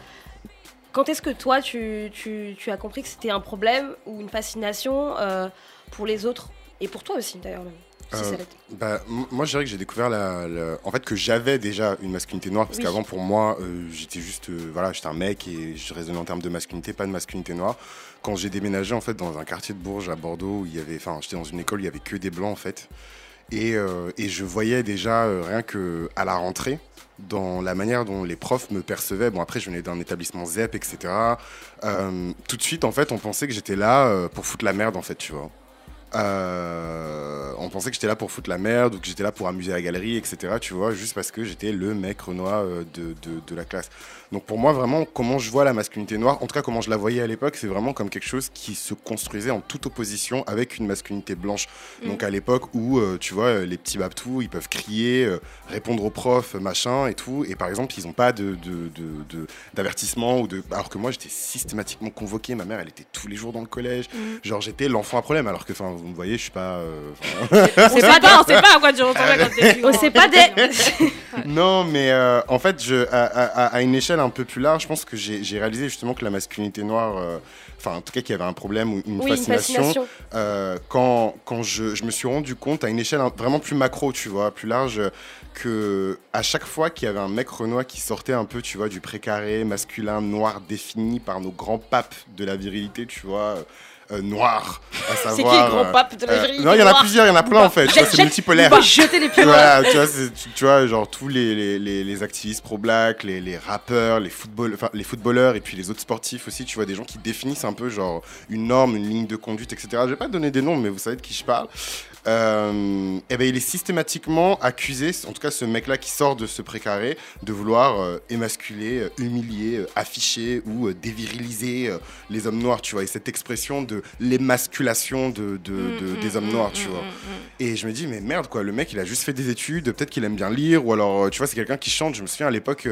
quand est-ce que toi, tu, tu- tu as compris que c'était un problème ou une fascination euh, pour les autres et pour toi aussi d'ailleurs même si Euh. Bah, moi, je dirais que j'ai découvert la, la- en fait que j'avais déjà une masculinité noire parce Oui. qu'avant pour moi, euh, j'étais juste, euh, voilà, j'étais un mec et je raisonnais en termes de masculinité, pas de masculinité noire. Quand j'ai déménagé en fait dans un quartier de Bourges à Bordeaux, où il y avait, enfin, j'étais dans une école, où il y avait que des blancs en fait, et, euh, et je voyais déjà euh, rien que à la rentrée dans la manière dont les profs me percevaient. Bon, après, je venais d'un établissement ZEP, etc. Euh, tout de suite, en fait, on pensait que j'étais là pour foutre la merde, en fait, tu vois. Pensait que j'étais là pour foutre la merde ou que j'étais là pour amuser la galerie, etc. Tu vois, juste parce que j'étais le mec renois euh, de, de, de la classe. Donc pour moi, vraiment, comment je vois la masculinité noire, en tout cas comment je la voyais à l'époque, c'est vraiment comme quelque chose qui se construisait en toute opposition avec une masculinité blanche. Donc à l'époque où, euh, tu vois, les petits babtous, ils peuvent crier, euh, répondre aux profs, machin et tout. Et par exemple, ils n'ont pas de, de, d'avertissement ou de. Alors que moi, j'étais systématiquement convoqué. Ma mère, elle était tous les jours dans le collège. Genre, j'étais l'enfant à problème. Alors que, enfin, vous me voyez, je suis pas. euh, On sait pas, on sait pas à quoi tu ressemblais quand t'es plus On grand. sait pas des. non, mais euh, en fait, je, à, à- à une échelle un peu plus large, je pense que j'ai réalisé justement que la masculinité noire, euh, enfin, en tout cas, qu'il y avait un problème ou une Oui, une fascination. euh, quand quand je, je me suis rendu compte à une échelle vraiment plus macro, tu vois, plus large, que à chaque fois qu'il y avait un mec renois qui sortait un peu, tu vois, du précaré masculin noir défini par nos grands papes de la virilité, tu vois. Euh, noir, à C'est qui le grand euh, pape de la euh, Non, il y en a plusieurs, il y en a plein en fait. tu vois, Jette- C'est multipolaire. Bah, jetez les pieds. Voilà, tu vois, tu, tu vois, genre tous les, les, les, les activistes pro-black, les, les rappeurs, les, football, les footballeurs et puis les autres sportifs aussi, tu vois, des gens qui définissent un peu genre une norme, une ligne de conduite, etc. Je vais pas donner des noms, mais vous savez de qui je parle. Euh, et ben, il est systématiquement accusé, en tout cas ce mec-là qui sort de ce précaré, de vouloir euh, émasculer, euh, humilier, euh, afficher ou déviriliser les hommes noirs, tu vois. Et cette expression de l'émasculation de, de- de- des hommes noirs, tu vois. Et je me dis, mais merde, quoi, le mec, il a juste fait des études, peut-être qu'il aime bien lire, ou alors, tu vois, c'est quelqu'un qui chante. Je me souviens à l'époque,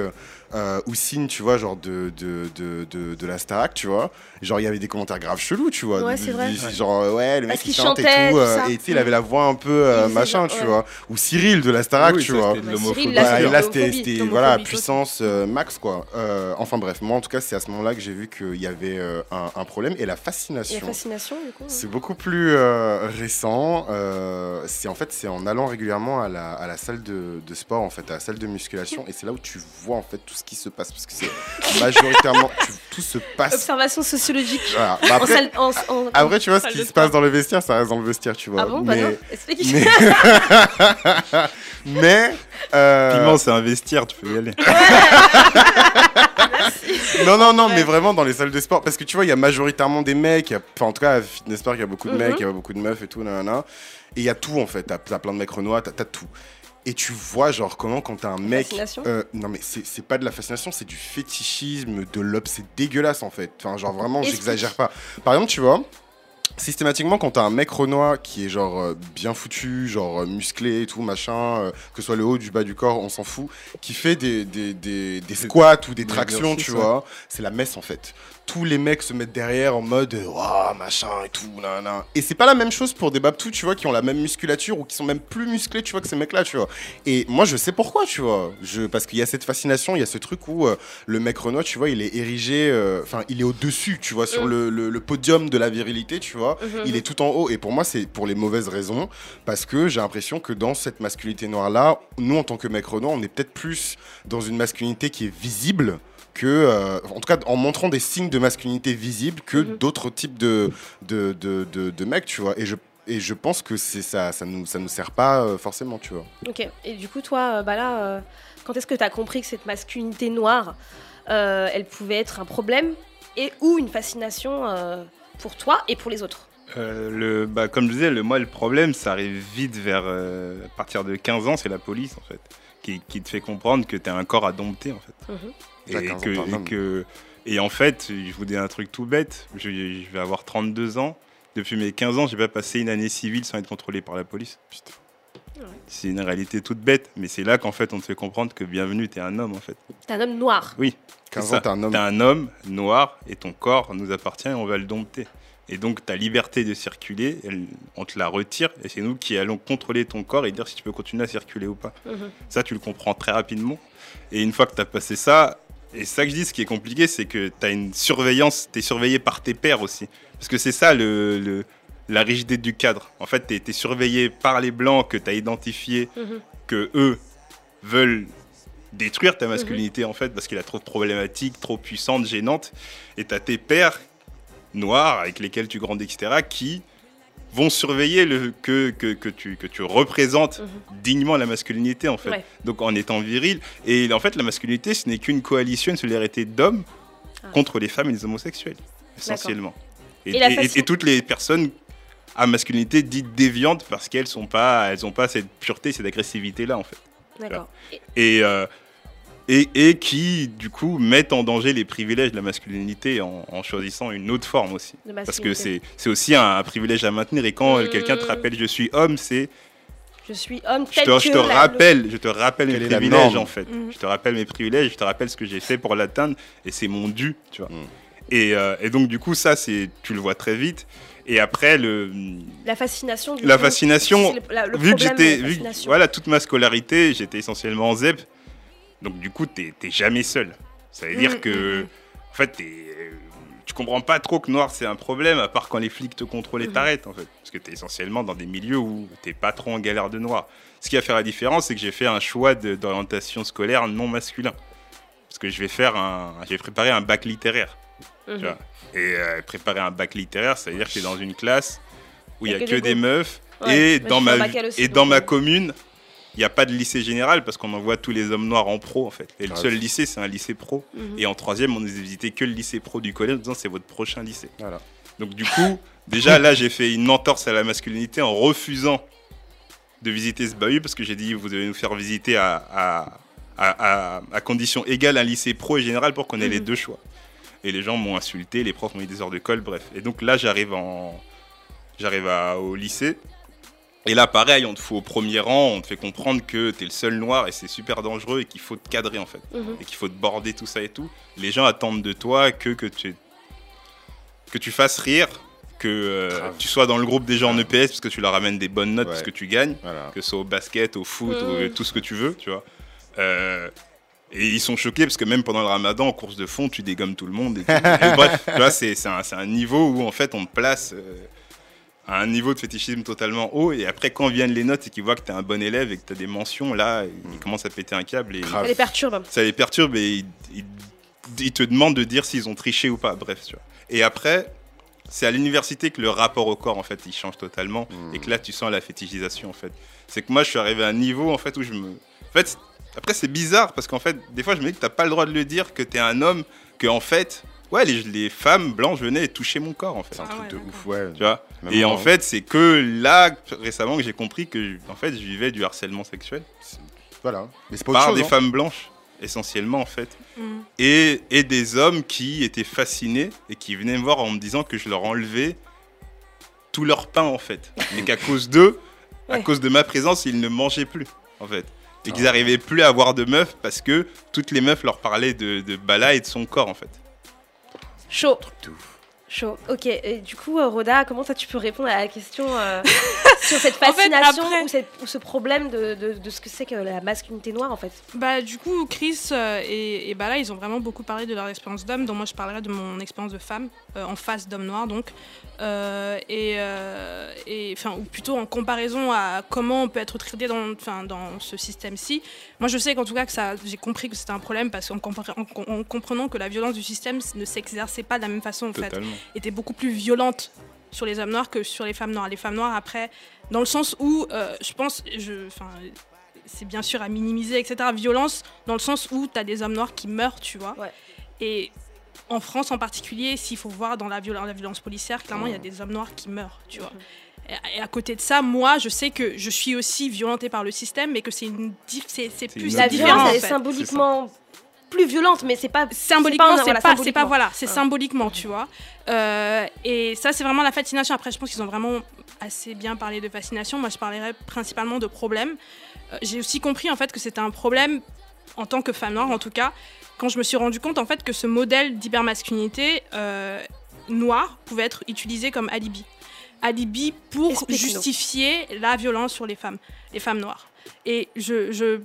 Houssine, tu vois, genre de, de, de, de, de la Starac, tu vois, genre, il y avait des commentaires graves chelous, tu vois. Ouais, c'est vrai. Genre, ouais, le mec, il chante chantait, et tout, et tu sais, il avait la voix un peu euh, machin, tu ouais. vois. Ou Cyril de la Starac, Oui, tu ça, vois. Bah. Cyril, c'était et là, c'était, voilà, puissance euh, max, quoi. Euh, enfin, bref, moi, en tout cas, c'est à ce moment-là que j'ai vu qu'il y avait euh, un, un problème. Et la La fascination. fascination, du coup. C'est beaucoup plus euh, récent. euh, c'est en fait c'est en allant régulièrement à la, à la salle de, de sport en fait, à la salle de musculation et c'est là où tu vois en fait tout ce qui se passe parce que c'est majoritairement tu- tout se passe. Observation sociologique. Voilà. Bah, En après, salle- en- en- après, tu vois ce qui se passe dans le vestiaire, ça reste dans le vestiaire, tu vois. Ah bon, bah mais non, explique. mais mais euh, Piment, c'est un vestiaire, tu peux y aller. Non, non, non, mais vraiment dans les salles de sport. Parce que tu vois, il y a majoritairement des mecs. a- Enfin, en tout cas, à Fitness Park, il y a beaucoup de Mhm. mecs, il y a beaucoup de meufs et tout, nanana. Et il y a tout, en fait. T'as plein de mecs renois, t'as tout. Et tu vois, genre, comment quand t'as un mec. Fascination euh, non, mais c'est pas de la fascination, c'est du fétichisme, de l'op. C'est dégueulasse, en fait. Enfin, genre, vraiment, j'exagère pas. Par exemple, tu vois. Systématiquement, quand t'as un mec renois qui est genre euh, bien foutu, genre euh, musclé et tout, machin, euh, que ce soit le haut du bas du corps, on s'en fout, qui fait des, des, des, des squats ou des tractions, tu vois, c'est la messe en fait. Tous les mecs se mettent derrière en mode Waouh, machin et tout, nanana. Et c'est pas la même chose pour des babtous, tu vois, qui ont la même musculature ou qui sont même plus musclés, tu vois, que ces mecs-là, tu vois. Et moi, je sais pourquoi, tu vois. Je, parce qu'il y a cette fascination, il y a ce truc où euh, le mec renois, tu vois, il est érigé, euh, enfin, il est au-dessus, tu vois, sur Mm. le, le- le podium de la virilité, tu vois. Mhm. Il est tout en haut. Et pour moi, c'est pour les mauvaises raisons. Parce que j'ai l'impression que dans cette masculinité noire-là, nous, en tant que mec renois, on est peut-être plus dans une masculinité qui est visible que, euh, en tout cas, en montrant des signes de masculinité visibles que Mhm. d'autres types de, de, de, de- de mecs, tu vois. Et je, et je pense que c'est ça, ça nous, ça nous sert pas euh, forcément, tu vois. Ok. Et du coup, toi, euh, bah là, euh, quand est-ce que tu as compris que cette masculinité noire, euh, elle pouvait être un problème et ou une fascination euh, pour toi et pour les autres? Euh, le, bah, comme je disais, le, moi, le problème, ça arrive vite vers. euh, à partir de 15 ans, c'est la police, en fait, qui, qui te fait comprendre que tu as un corps à dompter, en fait. Mhm. T'as Et, 15 ans, que, et, homme. que- et en fait, je vous dis un truc tout bête. Je, je vais avoir 32 ans. Depuis mes 15 ans, j'ai pas passé une année civile sans être contrôlé par la police. Putain. C'est une réalité toute bête, mais c'est là qu'en fait, on te fait comprendre que bienvenue, t'es un homme, en fait. T'es un homme noir. Oui. 15 C'est ans, t'es un homme. T'es un homme noir et ton corps nous appartient et on va le dompter. Et donc ta liberté de circuler, elle- on te la retire et c'est nous qui allons contrôler ton corps et dire si tu peux continuer à circuler ou pas. Mhm. Ça, tu le comprends très rapidement. Et une fois que tu as passé ça, et ça que je dis, ce qui est compliqué, c'est que tu as une surveillance, tu es surveillé par tes pairs aussi. Parce que c'est ça le, le- la rigidité du cadre. En fait, tu es, surveillé par les blancs que tu as identifiés, Mhm. que eux veulent détruire ta masculinité en fait parce qu'elle est trop problématique, trop puissante, gênante et tu as tes pères noirs avec lesquels tu grandis etc qui vont surveiller le, que, que, que tu, que tu représentes Mhm. dignement la masculinité en fait Ouais. donc en étant viril et en fait la masculinité ce n'est qu'une coalition une solidarité d'hommes Ah. contre les femmes et les homosexuels essentiellement et, Et la et- façon- et toutes les personnes à masculinité dites déviantes parce qu'elles sont pas elles ont pas cette pureté cette agressivité là en fait D'accord. Et- et, euh, et, et qui, du coup, mettent en danger les privilèges de la masculinité en, en choisissant une autre forme aussi. Parce que c'est c'est aussi un, un privilège à maintenir. Et quand euh, Mmh. quelqu'un te rappelle je suis homme, c'est Je suis homme je tel te, que je te la- rappelle, je te rappelle mes Quelle privilèges en fait. Mhm. Je te rappelle mes privilèges, je te rappelle ce que j'ai fait pour l'atteindre et c'est mon dû, tu vois. Mm. Et, euh, et donc du coup ça c'est tu le vois très vite Et après, le, La fascination. Du la coup, fascination, c'est le- la- le vu que j'étais, voilà, toute ma scolarité, j'étais essentiellement en ZEP. Donc du coup, t'es jamais seul. Ça veut dire Mm, que, mm, en fait, euh, tu comprends pas trop que noir c'est un problème, à part quand les flics te contrôlent et Mhm. t'arrêtent, en fait. Parce que t'es essentiellement dans des milieux où t'es pas trop en galère de noir. Ce qui a fait la différence, c'est que j'ai fait un choix d'orientation scolaire non masculin. Parce que je vais faire un, j'ai préparé un bac littéraire. Mhm. tu vois. Et euh, préparer un bac littéraire, ça veut dire que t'es dans une classe où il y a que des meufs. Ouais, et dans ma, et dans ma euh. commune, il n'y a pas de lycée général parce qu'on envoie tous les hommes noirs en pro en fait. Et le Ah, seul lycée, c'est un lycée pro. Mhm. Et en troisième, on nous a visité que le lycée pro du collège en disant c'est votre prochain lycée. Voilà. Donc du coup, déjà là, j'ai fait une entorse à la masculinité en refusant de visiter ce bahut parce que j'ai dit vous devez nous faire visiter à, à, à, à- à condition égale un lycée pro et général pour qu'on ait les Mhm. deux choix. Et les gens m'ont insulté, les profs m'ont mis des heures de colle, bref. Et donc là, j'arrive en, j'arrive au lycée. Et là, pareil, on te fout au premier rang, on te fait comprendre que t'es le seul noir et c'est super dangereux et qu'il faut te cadrer en fait Mhm. et qu'il faut te border tout ça et tout. Les gens attendent de toi que, que, tu, que tu fasses rire, que euh, tu sois dans le groupe des gens en EPS parce que tu leur amènes des bonnes notes Ouais. parce que tu gagnes, Voilà. que ce soit au basket, au foot, Mhm. ou tout ce que tu veux, tu vois. Euh, et ils sont choqués parce que même pendant le ramadan, en course de fond, tu dégommes tout le monde. Et tout. Et bref, tu vois, c'est c'est un, c'est un niveau où en fait on te place euh, à un niveau de fétichisme totalement haut. Et après, quand viennent les notes et qu'ils voient que tu es un bon élève et que tu as des mentions, là, ils commencent à péter un câble. Et. Ça les perturbe. ça les perturbe et ils, ils- ils te demandent de dire s'ils ont triché ou pas. Bref, tu vois. Et après, c'est à l'université que le rapport au corps, en fait, il change totalement Mm. et que là, tu sens la fétichisation, en fait. C'est que moi, je suis arrivé à un niveau, en fait, où je me... En fait, après, c'est bizarre parce qu'en fait, des fois, je me dis que t'as pas le droit de le dire, que t'es un homme, que, en fait, ouais, les, les femmes blanches venaient toucher mon corps, en fait. C'est un Ah truc ouais, de ouf, ouais. Tu vois Même Et en hein. fait, c'est que là, récemment, que j'ai compris que, en fait, je vivais du harcèlement sexuel Voilà. Mais c'est pas autre par chose. des hein. femmes blanches, essentiellement, en fait Mm. et, et des hommes qui étaient fascinés et qui venaient me voir en me disant que je leur enlevais tout leur pain en fait. Et qu'à cause d'eux, à cause de ma présence, ils ne mangeaient plus en fait. Et qu'ils Ah. n'arrivaient plus à avoir de meufs parce que toutes les meufs leur parlaient de, de Bala et de son corps en fait. Chaud. Ouf. Chaud. Ok. Et du coup, euh, Rhoda, comment toi tu peux répondre à la question euh, sur cette En fait, fascination après- ou, cette- ou ce problème de, de- de ce que c'est que la masculinité noire en fait? Bah, du coup, Chris euh, et, et Bala, ils ont vraiment beaucoup parlé de leur expérience d'homme, donc moi je parlerai de mon expérience de femme, euh, en face d'homme noir donc. Euh, et, euh, et, enfin, ou plutôt en comparaison à comment on peut être traité dans, enfin, dans ce système-ci. Moi je sais qu'en tout cas que ça, j'ai compris que c'était un problème parce qu'en compar- en, en comprenant que la violence du système ne s'exerçait pas de la même façon en fait. Était beaucoup plus violente sur les hommes noirs que sur les femmes noires. Les femmes noires, après, dans le sens où, euh, je pense, je, enfin, c'est bien sûr à minimiser, etc. Violence, dans le sens où tu as des hommes noirs qui meurent, tu vois. Ouais. Et en France en particulier, s'il faut voir dans la, viol- la violence policière, clairement, il y a des hommes noirs qui meurent, tu vois. Et, et à côté de ça, moi, je sais que je suis aussi violentée par le système, mais que c'est une c'est plus une La violence, elle est symboliquement plus violente, mais c'est pas symboliquement c'est pas- voilà, c'est pas symboliquement. voilà c'est symboliquement tu vois. Euh, et ça c'est vraiment la fascination. Après je pense qu'ils ont vraiment assez bien parlé de fascination. Moi je parlerais principalement de problème Euh, j'ai aussi compris en fait que c'était un problème en tant que femme noire en tout cas quand je me suis rendu compte en fait que ce modèle d'hypermasculinité euh, noire pouvait être utilisé comme alibi. Alibi pour justifier la violence sur les femmes les femmes noires. Et je, je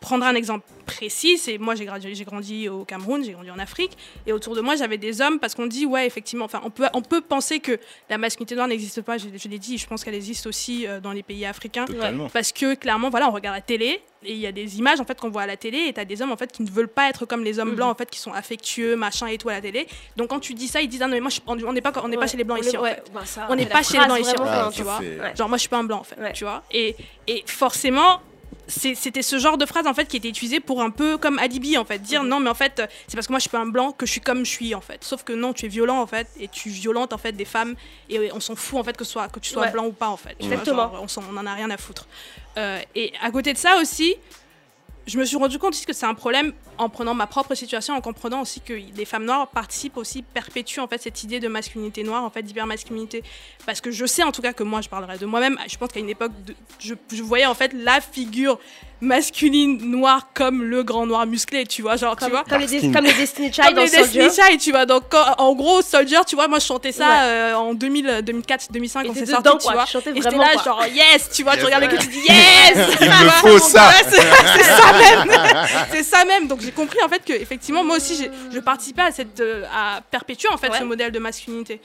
prendrai un exemple précis, c'est moi j'ai grandi, j'ai grandi au Cameroun, j'ai grandi en Afrique, et autour de moi j'avais des hommes parce qu'on dit ouais effectivement, enfin on peut on peut penser que la masculinité noire n'existe pas, je, je l'ai dit, je pense qu'elle existe aussi euh, dans les pays africains, Totalement. parce que clairement voilà on regarde la télé et il y a des images en fait qu'on voit à la télé et t'as des hommes en fait qui ne veulent pas être comme les hommes Mhm. blancs en fait qui sont affectueux machin et tout à la télé, donc quand tu dis ça ils disent ah non mais moi je- on n'est pas on n'est pas Ouais, chez les blancs on ici en ouais, fait. bah, ça, On n'est pas chez les blancs ici, en fait, tu vois. Genre moi je suis pas un blanc en fait, Ouais. tu vois. Et, et forcément, c'était ce genre de phrase en fait qui était utilisée pour un peu comme alibi en fait, dire Mhm. non mais en fait c'est parce que moi je suis pas un blanc que je suis comme je suis en fait. Sauf que non, tu es violent en fait et tu violentes en fait des femmes et on s'en fout en fait que, soit, que tu sois Ouais. blanc ou pas en fait. vois, Exactement. genre, on, s'en- on en a rien à foutre. Euh, et à côté de ça aussi, je me suis rendu compte aussi que c'est un problème en prenant ma propre situation, en comprenant aussi que les femmes noires participent aussi, perpétuent en fait cette idée de masculinité noire, en fait d'hypermasculinité. Parce que je sais en tout cas que moi, je parlerai de moi-même. Je pense qu'à une époque, je, je voyais en fait la figure masculine noire comme le grand noir musclé, tu vois, genre, tu vois. comme les, comme les Destiny Child Comme dans les Destiny. Child, tu vois. Donc, quand- en gros, Soldier, tu vois, moi, je chantais ça Ouais. euh, en 2000, 2004, 2005 Et quand t'es c'est dedans, sorti, tu quoi, vois. tu chantais Et j'étais là, quoi. genre, yes, tu vois, tu regardes les clips, tu dis yes Il me faut ça. C'est c'est ça même C'est ça même Donc, j'ai compris, en fait, que, effectivement, moi aussi, j'ai- je participais à, cette, euh, à perpétuer, en fait, Ouais. ce modèle de masculinité.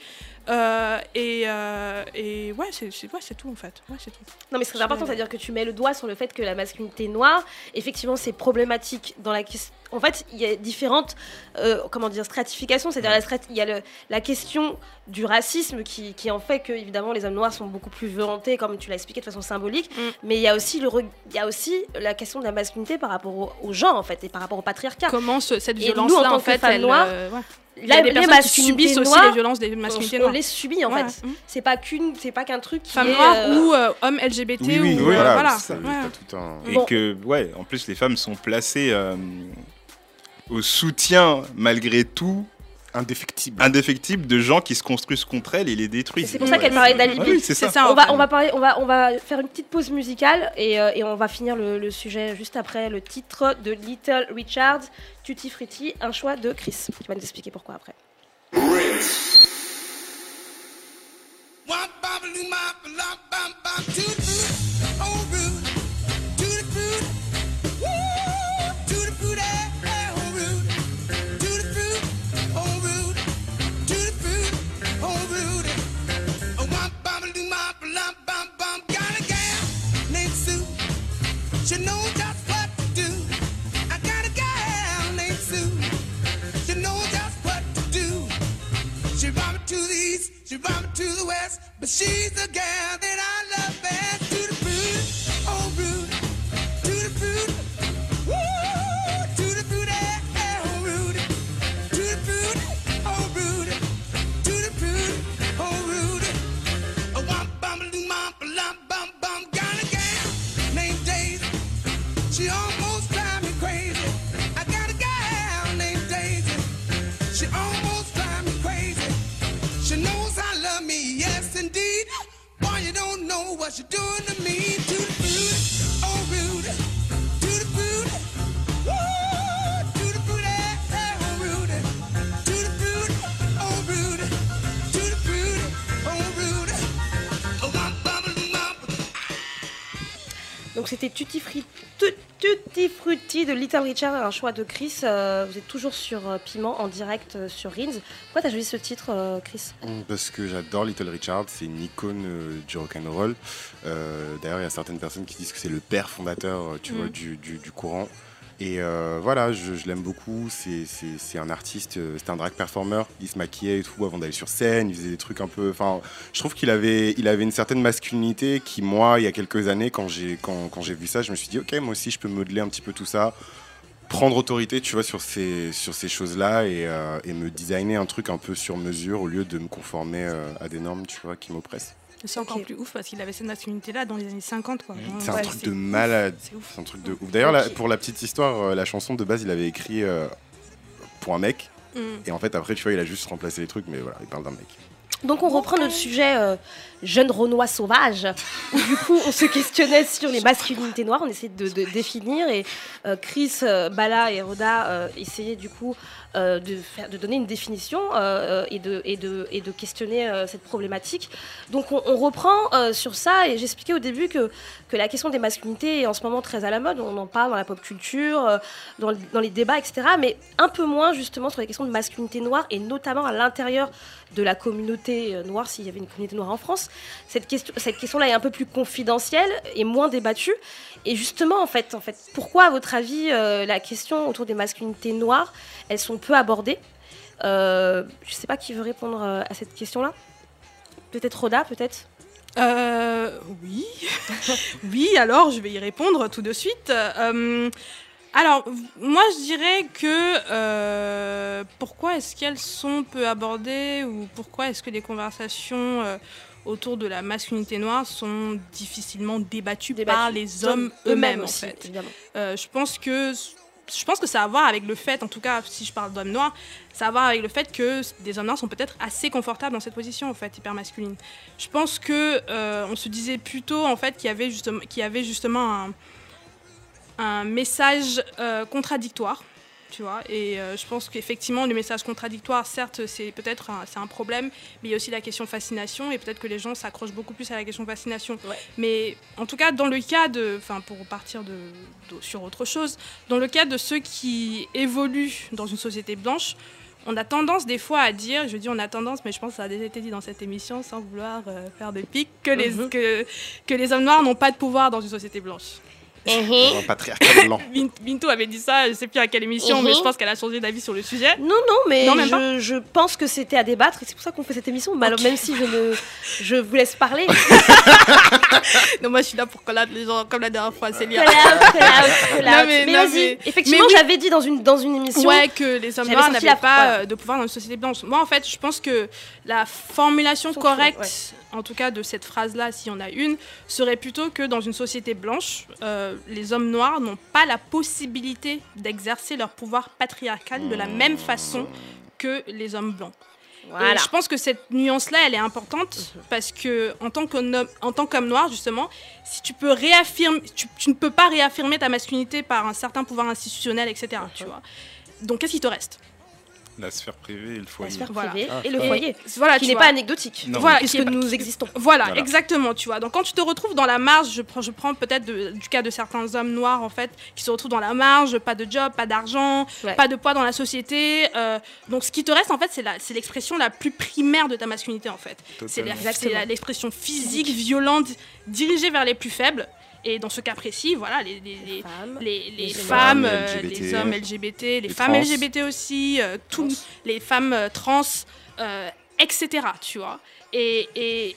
Euh, et, euh, et ouais, c'est ouais, tout, en fait. Ouais, c'est tout. Non, mais ce qui est important, c'est-à-dire que tu mets le doigt sur le fait que la masculinité noire, effectivement, c'est problématique dans la. En fait, il y a différentes, euh, comment dire, stratifications. C'est-à-dire, strat- il y a le- la question du racisme qui, qui en fait que, évidemment, les hommes noirs sont beaucoup plus violentés, comme tu l'as expliqué de façon symbolique. Mm. Mais il y a aussi le, il y a aussi la question de la masculinité par rapport au, au genre, en fait, et par rapport au patriarcat. Comment ce- cette en violence-là, en que fait, elle, noires, euh, ouais. Il y Là, a des les personnes qui subissent aussi noires, les violences des masculinités on, on noires. les subit, en Ouais, fait. ouais. C'est pas qu'une, c'est pas qu'un truc qui Femmes est, noires euh, ou euh, hommes LGBT Oui, oui, ou oui, euh, voilà, voilà. ça, Ouais. tout un- Et Bon. que, ouais, en plus, les femmes sont placées euh, au soutien, malgré tout, Indéfectible. indéfectible de gens qui se construisent contre elles et les détruisent. C'est pour ça qu'elle parlait d'alibi. Oui, c'est ça. C'est ça, on va, on va parler, on va, on va faire une petite pause musicale et, euh, et on va finir le, le sujet juste après le titre de Little Richard, Tutti Frutti, un choix de Chris qui va nous expliquer pourquoi après. But she's the gal that I Donc c'était Tutti Frutti, Frutti de Little Richard, un choix de Chris. Euh, vous êtes toujours sur euh, Piment en direct euh, sur Rins. Pourquoi t'as choisi ce titre, Chris? Parce que j'adore Little Richard, c'est une icône du rock'n'roll. Euh, D'ailleurs, il y a certaines personnes qui disent que c'est le père fondateur, tu Mm. vois, du, du- du courant. Et euh, voilà, je, l'aime beaucoup. C'est- C'est c'est un artiste, euh, c'était un drag performer. Il se maquillait et tout avant d'aller sur scène. Il faisait des trucs un peu. Enfin, je trouve qu'il avait, il avait une certaine masculinité qui, moi, il y a quelques années, quand j'ai quand, quand vu ça, je me suis dit, ok, moi aussi, je peux modeler un petit peu tout ça prendre autorité, tu vois, sur ces, sur ces choses-là et, euh, me designer un truc un peu sur mesure au lieu de me conformer à des normes, tu vois, qui m'oppressent. C'est encore plus ouf parce qu'il avait cette masculinité-là dans les années 50. quoi. C'est un Ouais, truc c'est de ouf. malade. C'est ouf. C'est un truc de ouf. D'ailleurs, pour la petite histoire, euh, la chanson de base, il avait écrit euh, pour un mec. Mm. Et en fait, après, tu vois, il a juste remplacé les trucs, mais voilà, il parle d'un mec. Donc on reprend notre sujet euh, jeune Renoir sauvage. où, du coup, on se questionnait sur les masculinités noires. On essayait de, de définir et euh, Chris, euh, Bala et Roda euh, essayaient du coup euh, de, faire, de donner une définition et, de, et, de, et de questionner cette problématique. Donc on, on reprend sur ça et j'expliquais au début que, que la question des masculinités est en ce moment très à la mode. On en parle dans la pop culture, dans, le- dans les débats, etc. Mais un peu moins justement sur les questions de masculinité noire et notamment à l'intérieur de la communauté noire, s'il y avait une communauté noire en France. Cette question, cette question-là est un peu plus confidentielle et moins débattue. Et justement, en fait, en fait pourquoi, à votre avis, euh, la question autour des masculinités noires, elles sont peu abordées? Euh, Je ne sais pas qui veut répondre euh, à cette question-là. Peut-être Roda, peut-être? Oui. oui, alors je vais y répondre tout de suite. Alors, moi je dirais que pourquoi est-ce qu'elles sont peu abordées ou pourquoi est-ce que les conversations autour de la masculinité noire sont difficilement débattues, par les hommes eux-mêmes en fait. Euh, je pense que je pense que ça a à voir avec le fait, en tout cas si je parle d'hommes noirs, ça a à voir avec le fait que des hommes noirs sont peut-être assez confortables dans cette position en fait hyper masculine. Je pense que euh, on se disait plutôt en fait qu'il y avait justement qu'il y avait justement un un message euh, contradictoire. Tu vois, et euh, je pense qu'effectivement, le message contradictoire, certes, c'est peut-être un, un problème, mais il y a aussi la question fascination, et peut-être que les gens s'accrochent beaucoup plus à la question fascination. Mais en tout cas, dans le cas de, enfin, pour partir de, de- sur autre chose, dans le cas de ceux qui évoluent dans une société blanche, on a tendance des fois à dire, je dis on a tendance, mais je pense que ça a déjà été dit dans cette émission sans vouloir euh, faire de pique, que, les, Mhm. que, que les hommes noirs n'ont pas de pouvoir dans une société blanche. Un patriarcat blanc. Bin- Bintou avait dit ça, je sais plus à quelle émission, mais je pense qu'elle a changé d'avis sur le sujet. Non, non, mais Non, même pas je, je pense que c'était à débattre et c'est pour ça qu'on fait cette émission. Alors, même si je, ne, je vous laisse parler. non, moi je suis là pour collab les gens comme la dernière fois, Célia. Call Non, out. mais- mais mais- effectivement, oui. j'avais dit dans une, dans une émission. Ouais, que les hommes noirs n'avaient pas euh, de pouvoir dans une société blanche. Moi, en fait, je pense que la formulation Son correcte, en tout cas de cette phrase-là, s'il y en a une, serait plutôt que dans une société blanche, euh, les hommes noirs n'ont pas la possibilité d'exercer leur pouvoir patriarcal de la même façon que les hommes blancs. Voilà. Et je pense que cette nuance-là, elle est importante parce que en tant qu'homme, en tant qu'homme noir, justement, si tu peux réaffirmer, tu, tu ne peux pas réaffirmer ta masculinité par un certain pouvoir institutionnel, etc. Tu vois. Donc, qu'est-ce qui te reste? La sphère privée et le foyer. La sphère Voilà. privée Ah, et le Et- foyer. Voilà, qui n'est pas anecdotique. Non. Voilà, puisque nous existons. Voilà, Voilà. exactement, tu vois. Donc quand tu te retrouves dans la marge, je prends, je prends peut-être du cas de certains hommes noirs, en fait, qui se retrouvent dans la marge, pas de job, pas d'argent, Ouais. pas de poids dans la société. euh, donc ce qui te reste, en fait, c'est la- c'est l'expression la, plus primaire de ta masculinité, en fait. C'est l'expression physique, violente, dirigée vers les plus faibles. Et dans ce cas précis, voilà, les, les- les- Femmes. les, les Les femmes, femmes, euh, LGBT, les hommes LGBT, les, les femmes trans. LGBT aussi, euh, tous, les femmes euh, trans, euh, etc. Tu vois. Et, et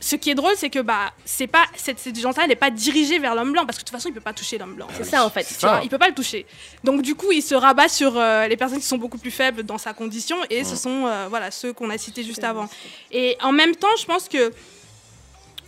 ce qui est drôle, c'est que bah, c'est pas cette, cette n'est pas dirigée vers l'homme blanc parce que de toute façon, il peut pas toucher l'homme blanc. C'est ça en fait. Tu vois, il peut pas le toucher. Donc du coup, il se rabat sur euh, les personnes qui sont beaucoup plus faibles dans sa condition et ce sont euh, voilà ceux qu'on a cités juste avant. Et en même temps, je pense que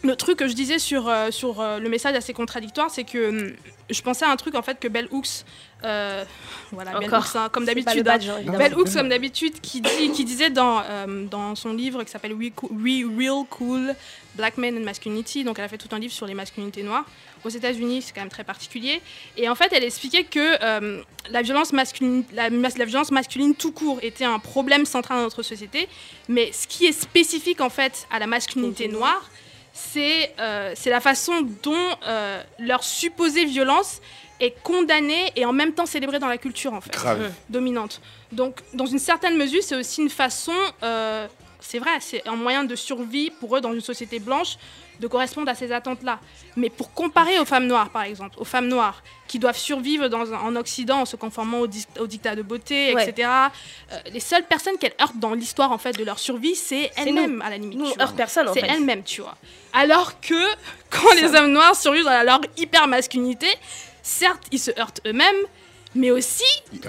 le truc que je disais sur, euh, sur euh, le message assez contradictoire, c'est que hum, je pensais à un truc en fait que Bell Hooks, euh, voilà, Bell Encore. Hooks, hein, comme d'habitude, hein. Bell Hooks, comme d'habitude, qui, dit, qui disait dans, euh, dans son livre qui s'appelle We, We Real Cool Black Men and Masculinity, donc elle a fait tout un livre sur les masculinités noires. Aux États-Unis, c'est quand même très particulier. Et en fait, elle expliquait que euh, la, violence masculine, la, mas- la violence masculine tout court était un problème central dans notre société. Mais ce qui est spécifique en fait à la masculinité noire, c'est euh, c'est la façon dont euh, leur supposée violence est condamnée et en même temps célébrée dans la culture en fait Grave. dominante. Donc, dans une certaine mesure, c'est aussi une façon, euh, c'est vrai, c'est un moyen de survie pour eux dans une société blanche de correspondre à ces attentes-là. Mais pour comparer aux femmes noires, par exemple, aux femmes noires qui doivent survivre dans en Occident en se conformant au, dis- au dictat de beauté, Ouais. etc., euh, les seules personnes qu'elles heurtent dans l'histoire en fait de leur survie, c'est C'est elles-mêmes à la limite. Nous, on heurte personne en C'est fait. elles-mêmes, tu vois. Alors que quand les hommes noirs survivent dans leur hyper masculinité, certes, ils se heurtent eux-mêmes, mais aussi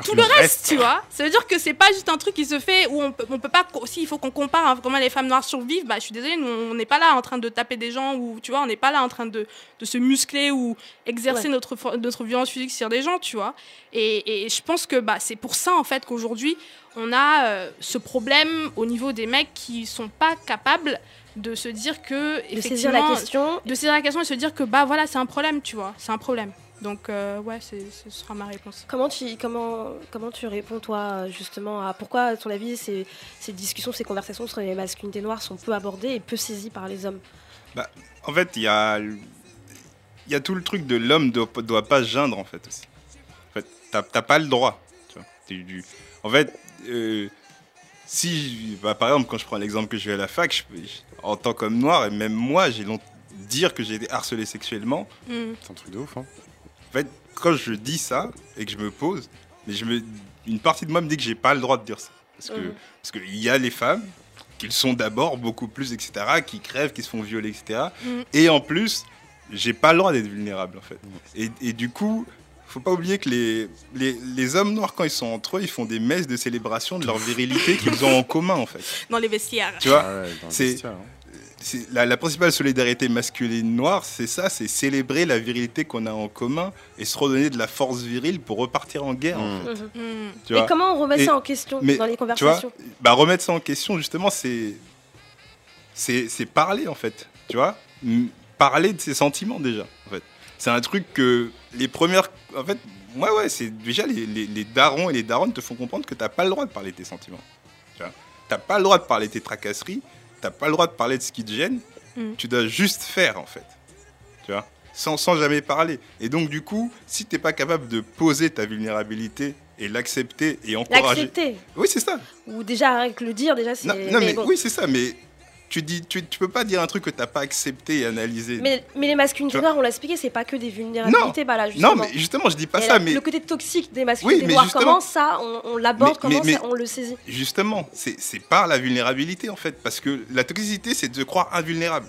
tout le reste, tu vois. Ça veut dire que c'est pas juste un truc qui se fait où on peut, on peut pas. Aussi, il faut qu'on compare hein, comment les femmes noires survivent. Bah, je suis désolée, nous, on n'est pas là en train de taper des gens ou tu vois, on n'est pas là en train de, de se muscler ou exercer Ouais. notre, notre violence physique sur des gens, tu vois. Et, et je pense que bah, c'est pour ça en fait qu'aujourd'hui on a euh, ce problème au niveau des mecs qui sont pas capables de se dire que De saisir la effectivement, question. de saisir la question et se dire que bah voilà c'est un problème tu vois c'est un problème donc euh, ouais ce sera ma réponse Comment tu, comment, comment tu réponds, toi, justement, à pourquoi, à ton avis, ces, ces discussions, ces conversations sur les masculinités noires sont peu abordées et peu saisies par les hommes? En fait, il y a, il y a tout le truc de l'homme ne doit, doit pas geindre, en fait, aussi. En fait, t'as t'as pas le droit. tu vois. T'es du- En fait, euh, si, bah, par exemple, quand je prends l'exemple que je vais à la fac, je- je- en tant qu'homme noir, et même moi, j'ai long- dire que j'ai été harcelé sexuellement, Mm. C'est un truc de ouf. Hein. En fait, quand je dis ça et que je me pose, mais je me, une partie de moi me dit que j'ai pas le droit de dire ça. Parce que Mhm. parce qu'il y a les femmes qui le sont d'abord beaucoup plus, etc., qui crèvent, qui se font violer, etc. Mhm. Et en plus, j'ai pas le droit d'être vulnérable, en fait. Et, et du coup, faut pas oublier que les, les, les hommes noirs, quand ils sont entre eux, ils font des messes de célébration de leur virilité qu'ils ont en commun, en fait. dans les vestiaires Tu vois Ah ouais, dans le c'est- hein. La, la principale solidarité masculine noire, c'est ça, c'est célébrer la virilité qu'on a en commun et se redonner de la force virile pour repartir en guerre. en Mm. fait, Mm. tu Mais vois. comment on remet Et- ça en question mais, dans les Tu vois, conversations bah, remettre ça en question, justement, c'est parler en fait, tu vois, parler de ses sentiments déjà, en fait. C'est un truc que les premières. En fait, moi, ouais, c'est déjà les, les, les darons et les daronnes te font comprendre que t'as pas le droit de parler de tes sentiments. Tu vois T'as pas le droit de parler de tes tracasseries, t'as pas le droit de parler de ce qui te gêne, Mm. tu dois juste faire en fait. Tu vois? Sans, sans jamais parler. Et donc, du coup, si t'es pas capable de poser ta vulnérabilité et l'accepter et encourager. L'accepter. Oui, c'est ça. Ou déjà, rien que le dire, déjà, c'est. Non, non, mais, bon. oui, c'est ça. Mais tu dis, tu, tu peux pas dire un truc que t'as pas accepté et analysé. Mais, mais les masculinités noires, on l'a expliqué, c'est pas que des vulnérabilités, bah là, non, mais justement, je dis pas Et ça, mais Le côté toxique des masculinités Oui, mais noires, justement- comment ça, on, on l'aborde, comment mais- ça, on le saisit? Justement, c'est par la vulnérabilité en fait, parce que la toxicité, c'est de se croire invulnérable.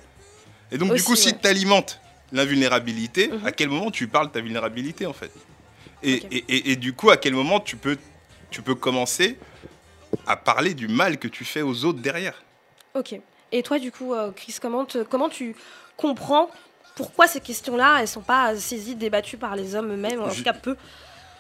Et donc, Aussi, du coup, si tu alimentes l'invulnérabilité, Mhm. à quel moment tu parles de ta vulnérabilité en fait? Et, et- et- et du coup, à quel moment tu peux, tu peux commencer à parler du mal que tu fais aux autres derrière? Ok. Et toi, du coup, euh, Chris, comment, te- comment tu comprends pourquoi ces questions-là, elles sont pas saisies, débattues par les hommes eux-mêmes, en tout cas peu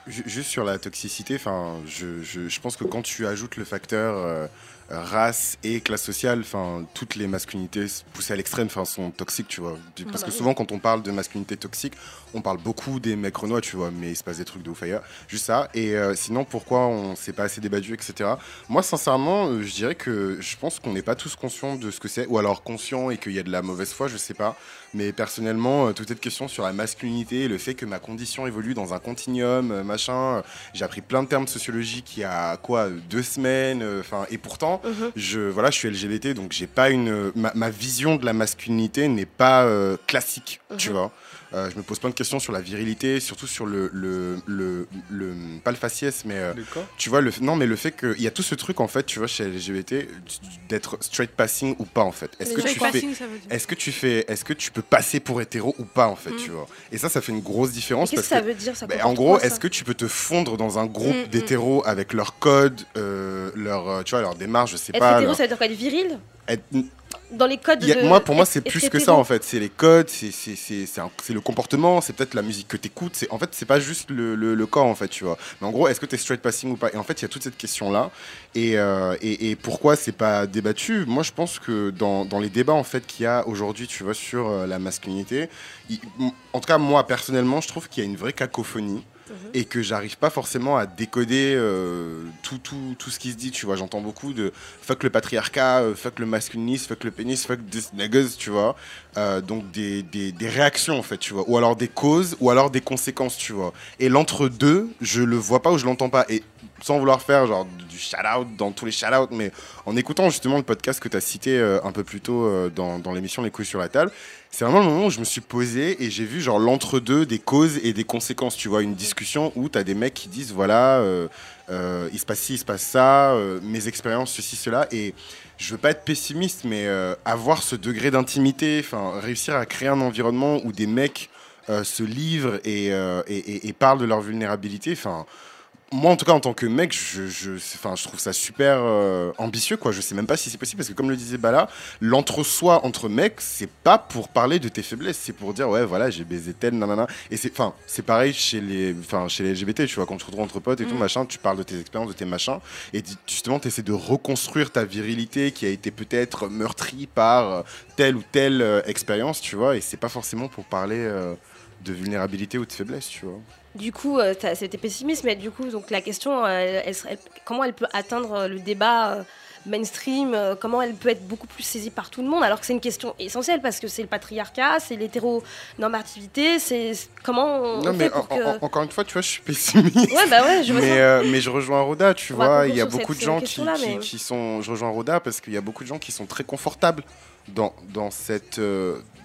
Ju- Juste sur la toxicité, enfin, je, je, je pense que quand tu ajoutes le facteur euh, race et classe sociale, enfin, toutes les masculinités poussées à l'extrême, enfin, sont toxiques, tu vois. Parce que souvent, quand on parle de masculinité toxique, on parle beaucoup des mecs renois, tu vois, mais il se passe des trucs de ouf ailleurs. Juste ça. Et euh, sinon, pourquoi on s'est pas assez débattu, etc. Moi, sincèrement, euh, je dirais que je pense qu'on n'est pas tous conscients de ce que c'est, ou alors conscients et qu'il y a de la mauvaise foi, je sais pas. Mais personnellement, euh, toute cette question sur la masculinité, le fait que ma condition évolue dans un continuum, euh, machin, j'ai appris plein de termes sociologiques il y a quoi, deux semaines, euh, enfin, et pourtant, Mhm. je, voilà, je suis LGBT, donc j'ai pas une, ma, ma vision de la masculinité n'est pas euh, classique, tu Mhm. vois. Euh, je me pose plein de questions sur la virilité, surtout sur le, le, le, le- pas le faciès, mais euh, tu vois, le, non, mais le fait qu'il y a tout ce truc en fait, tu vois, chez LGBT, d'être straight passing ou pas en fait. Est-ce que tu straight fais, passing, ça veut dire. est-ce que tu fais, est-ce que tu peux passer pour hétéro ou pas en fait, Mm. tu vois? Et ça, ça fait une grosse différence Qu'est-ce que ça veut dire ça? ben, en gros, quoi, ça? est-ce que tu peux te fondre dans un groupe Mm, mm. d'hétéros avec leur code, euh, leur, euh, tu vois, leur démarche, je sais Être pas. hétéro, leur- ça veut dire quoi Être viril? Être- Dans les codes a- de... moi, pour moi, c'est plus que ça en fait. C'est les codes, c'est le comportement, c'est peut-être la musique que tu écoutes. En fait, c'est pas juste le, le- le corps en fait, tu vois. Mais en gros, est-ce que tu es straight passing ou pas? Et en fait, il y a toute cette question là. Et, euh, et, et pourquoi c'est pas débattu? Moi, je pense que dans, dans les débats en fait qu'il y a aujourd'hui, tu vois, sur euh, la masculinité, il- en tout cas, moi personnellement, je trouve qu'il y a une vraie cacophonie Mhm. et que j'arrive pas forcément à décoder euh, tout, tout, tout ce qui se dit, tu vois. J'entends beaucoup de fuck le patriarcat, euh, fuck le masculinisme, fuck le pénis, fuck this niggas, tu vois. Euh, donc des, des, des réactions, en fait, tu vois. Ou alors des causes, ou alors des conséquences, tu vois. Et l'entre-deux, je le vois pas ou je l'entends pas. Et sans vouloir faire genre du shout-out dans tous les shout-out, mais en écoutant justement le podcast que tu as cité euh, un peu plus tôt euh, dans, dans l'émission Les couilles sur la table, c'est vraiment le moment où je me suis posé et j'ai vu genre l'entre-deux des causes et des conséquences. Tu vois, une discussion où tu as des mecs qui disent voilà, euh, il se passe ci, il se passe ça, mes expériences, ceci, cela. Et je veux pas être pessimiste, mais avoir ce degré d'intimité, réussir à créer un environnement où des mecs se livrent et, et- et parlent de leur vulnérabilité, enfin moi en tout cas en tant que mec je, je, je trouve ça super euh, ambitieux quoi je sais même pas si c'est possible parce que comme le disait Bala l'entre-soi entre mecs c'est pas pour parler de tes faiblesses c'est pour dire ouais voilà j'ai baisé tel nanana et c'est enfin c'est pareil chez les enfin chez les LGBT tu vois quand tu te retrouves entre potes et tout Mm. machin tu parles de tes expériences de tes machins et justement tu essaies de reconstruire ta virilité qui a été peut-être meurtrie par euh, telle ou telle euh, expérience tu vois et c'est pas forcément pour parler euh, de vulnérabilité ou de faiblesse tu vois Du coup, euh, c'était pessimiste, mais du coup, donc la question, euh, elle serait- comment elle peut atteindre euh, le débat euh, mainstream Comment elle peut être beaucoup plus saisie par tout le monde Alors que c'est une question essentielle parce que c'est le patriarcat, c'est l'hétéronormativité, c'est comment on Non, fait mais pour en- que. en- encore une fois, tu vois, je suis pessimiste. Ouais, bah ouais, je mais, mais je rejoins Roda, tu vois. Il y a beaucoup de gens qui, qui- mais- qui sont. Je rejoins Roda parce qu'il y a beaucoup de gens qui sont très confortables dans, dans, cette,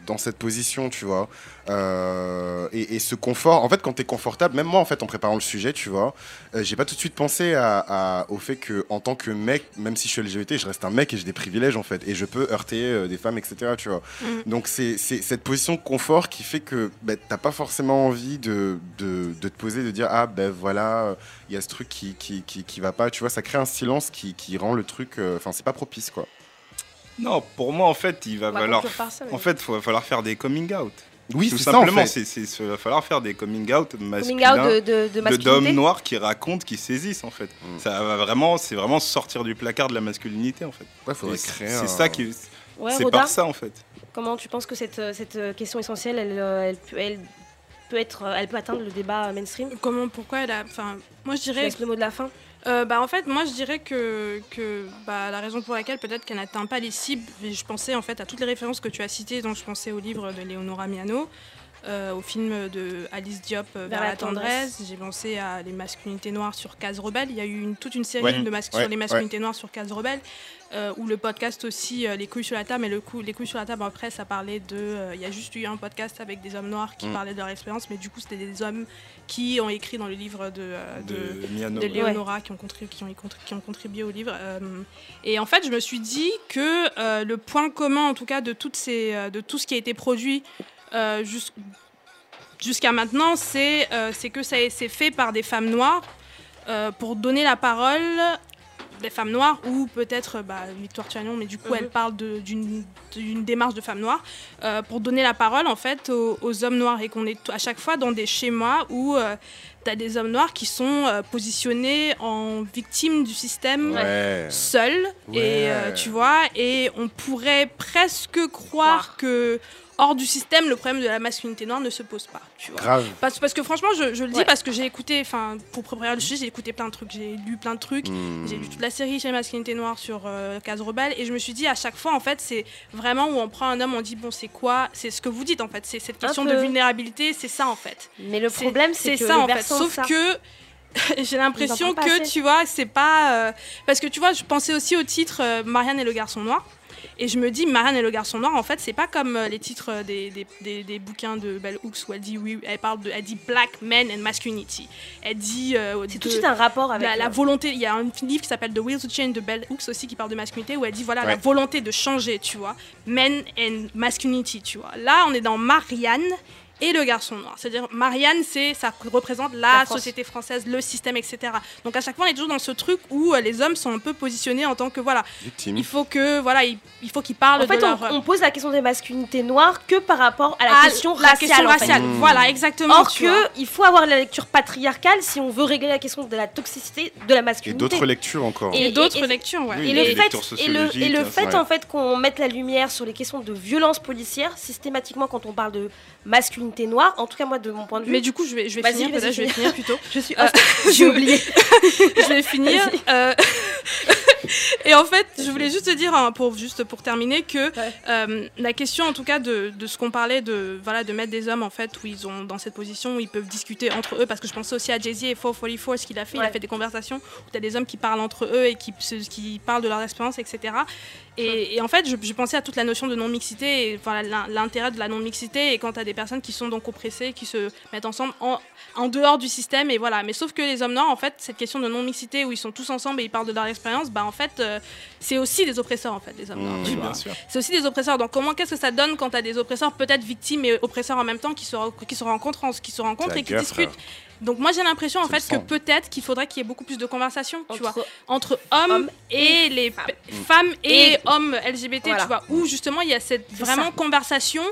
dans cette position, tu vois. Euh, et, et ce confort, en fait, quand tu es confortable, même moi, en fait, en préparant le sujet, tu vois, euh, j'ai pas tout de suite pensé à, à- au fait que, en tant que mec, même si je suis LGBT, je reste un mec et j'ai des privilèges, en fait. Et je peux heurter euh, des femmes, etc., tu vois. Mm. Donc c'est cette position de confort qui fait que ben, t'as pas forcément envie de, de, de te poser, de dire ah ben voilà, il y a ce truc qui, qui, qui, qui va pas, tu vois, ça crée un silence qui, qui rend le truc, euh, enfin c'est pas propice quoi. Non, pour moi, en fait, il va On va falloir. ça, En fait, il va falloir faire des coming out. Oui, Tout c'est ça en simplement, fait. c'est- c'est- il va falloir faire des coming out Coming masculins. out de, de, de de masculinité. d'hommes noirs qui racontent, qui saisissent en fait. Mm. Ça va vraiment, c'est vraiment sortir du placard de la masculinité en fait. Ouais, faudrait créer c'est un- ça qui, Ouais, c'est Roda, par ça en fait. comment tu penses que cette, euh, cette euh, question essentielle, elle, euh, elle, peut- elle peut être, elle peut atteindre le débat mainstream? Comment, pourquoi elle a. Enfin, moi je dirais. le mot de la fin. Euh, bah, en fait, moi je dirais que, bah, la raison pour laquelle peut-être qu'elle n'atteint pas les cibles, je pensais en fait à toutes les références que tu as citées, donc je pensais au livre de Leonora Miano, euh, au film de Alice Diop euh, Vers, la tendresse, j'ai pensé à les masculinités noires sur Case Rebelle, il y a eu une, toute une série Ouais. de mas- Ouais, sur les masculinités noires sur Case Rebelle, euh, ou le podcast aussi euh, Les couilles sur la table, mais le coup, les couilles sur la table après ça parlait de... euh, Il y a juste eu un podcast avec des hommes noirs qui Mm. parlaient de leur expérience, mais du coup c'était des hommes qui ont écrit dans le livre de, euh, de, de Miano. de ouais. Léonora qui, ont contribué, qui, ont, contri- qui ont contribué au livre. euh, et en fait, je me suis dit que euh, le point commun, en tout cas, de, toutes ces, euh, de tout ce qui a été produit euh, jus- jusqu'à maintenant, c'est euh, que ça c'est fait par des femmes noires euh, pour donner la parole des femmes noires ou peut-être bah, Victoire Chagnon, mais du coup Mhm. elle parle de- d'une démarche de femmes noires euh, pour donner la parole en fait aux, aux hommes noirs et qu'on est à chaque fois dans des schémas où tu as des hommes noirs qui sont euh, positionnés en victimes du système Ouais. seuls Ouais. et euh, tu vois et on pourrait presque croire que hors du système le problème de la masculinité noire ne se pose pas tu vois Grave. parce, parce que franchement je, je le dis Ouais. parce que j'ai écouté enfin pour préparer le sujet j'ai écouté plein de trucs j'ai lu plein de trucs Hmm. j'ai lu toute la série chez Masculinité Noire sur euh, Case Rebelle et je me suis dit à chaque fois en fait c'est vraiment où on prend un homme on dit bon c'est quoi? C'est ce que vous dites en fait c'est cette question de vulnérabilité c'est ça en fait Mais le problème, c'est que ça le en fait sauf ça- que j'ai l'impression que assez. tu vois c'est pas euh, parce que tu vois je pensais aussi au titre euh, Marianne et le garçon noir et je me dis Marianne et le garçon noir en fait c'est pas comme euh, les titres euh, des, des, des, des bouquins de Bell Hooks où elle dit oui elle parle de elle dit black men and masculinity elle dit euh, C'est tout de suite un rapport avec. la, la volonté, il y a un livre qui s'appelle The Will to Change de Bell Hooks aussi qui parle de masculinité où elle dit voilà la volonté de changer, tu vois, men and masculinity, tu vois. Là, on est dans Marianne et le garçon noir. C'est-à-dire Marianne, c'est ça représente la, société française, le système, etc. Donc à chaque fois, on est toujours dans ce truc où euh, les hommes sont un peu positionnés en tant que voilà, Victime. il faut que voilà, il, il faut qu'ils parlent En fait, de on, leur euh, on pose la question des masculinités noires que par rapport à la à question la raciale. question en fait. raciale. Mmh. Voilà, exactement. Or vois. que il faut avoir la lecture patriarcale si on veut régler la question de la toxicité de la Et masculinité. d'autres lectures encore. Et- et d'autres et- lectures, ouais. Oui, Et le fait, et le, et le sociologiques, fait ouais. en fait qu'on mette la lumière sur les questions de violence policière systématiquement quand on parle de masculinité noire, en tout cas moi de mon point de vue. Mais du coup, je vais, je vais finir, peut-être, je vais finir plutôt. je suis Euh, j'ai oublié. je vais finir. Euh, et en fait, je voulais juste te dire, hein, pour, juste pour terminer, que Ouais. euh, la question, en tout cas, de, de ce qu'on parlait, de, voilà, de mettre des hommes, en fait, où ils ont dans cette position, où ils peuvent discuter entre eux, parce que je pensais aussi à Jay-Z et 444, ce qu'il a fait. Il a fait des conversations où tu as des hommes qui parlent entre eux et qui, qui parlent de leur expérience, etc. Et, et en fait, je, je pensais à toute la notion de non-mixité et l'intérêt de la non-mixité. Et quand tu as des personnes qui sont donc oppressées, qui se mettent ensemble en, en dehors du système, et voilà. Mais sauf que les hommes noirs, en fait, cette question de non-mixité où ils sont tous ensemble et ils parlent de leur expérience, bah en fait, euh, c'est aussi des oppresseurs, en fait, les hommes noirs. Mmh. bien sûr. C'est aussi des oppresseurs. Donc comment qu'est-ce que ça donne quand tu as des oppresseurs, peut-être victimes et oppresseurs en même temps, qui se, re- qui se rencontrent, en- qui se rencontrent et qui guerre, discutent. frère. Donc moi j'ai l'impression en fait que peut-être qu'il faudrait qu'il y ait beaucoup plus de conversations, tu vois, Entre- hommes, hommes et, les femmes. et, Et- hommes LGBT, Voilà. tu vois, où justement il y a cette vraiment ça. conversation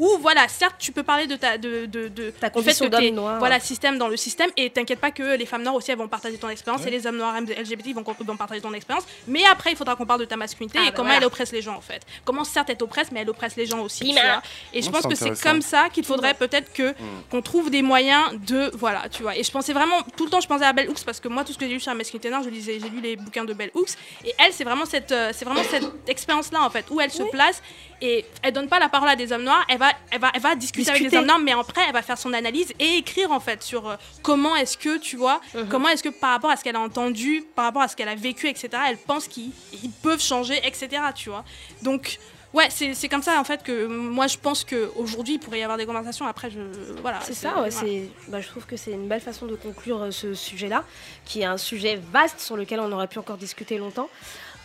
où voilà, certes tu peux parler de ta de, de, de Ta du fait condition d'homme noir. voilà système dans le système et t'inquiète pas que les femmes noires aussi elles vont partager ton expérience Ouais. et les hommes noirs LGBT vont, vont partager ton expérience, mais après il faudra qu'on parle de ta masculinité Ah, et bah comment voilà. elle oppresse les gens en fait. Comment certes elle oppresse mais elle oppresse les gens aussi, tu Bim. vois. Et je pense que c'est comme ça qu'il faudrait peut-être que qu'on trouve des moyens de voilà tu vois et je pensais vraiment tout le temps je pensais à Bell Hooks parce que moi tout ce que j'ai lu sur la masculinité noire je lisais j'ai lu les bouquins de Bell Hooks et elle c'est vraiment cette euh, c'est vraiment cette expérience là en fait où elle se place et elle donne pas la parole à des hommes noirs elle va elle va elle va discuter, avec des hommes mais après elle va faire son analyse et écrire en fait sur euh, comment est-ce que tu vois Mhm. comment est-ce que par rapport à ce qu'elle a entendu par rapport à ce qu'elle a vécu etc elle pense qu'ils ils peuvent changer etc tu vois donc Ouais, c'est comme ça en fait que moi je pense qu'aujourd'hui il pourrait y avoir des conversations. Après, je. Voilà. C'est ça, ouais, voilà. bah, je trouve que c'est une belle façon de conclure euh, ce sujet-là, qui est un sujet vaste sur lequel on aurait pu encore discuter longtemps.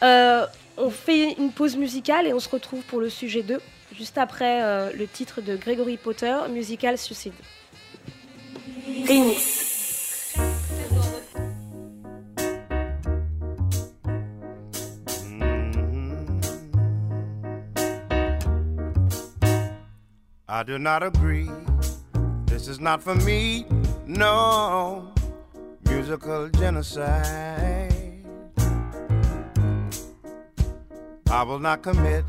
Euh, on fait une pause musicale et on se retrouve pour le sujet 2, juste après euh, le titre de Gregory Potter, Musical Suicide. Remix. I do not agree. This is not for me. No musical genocide. I will not commit,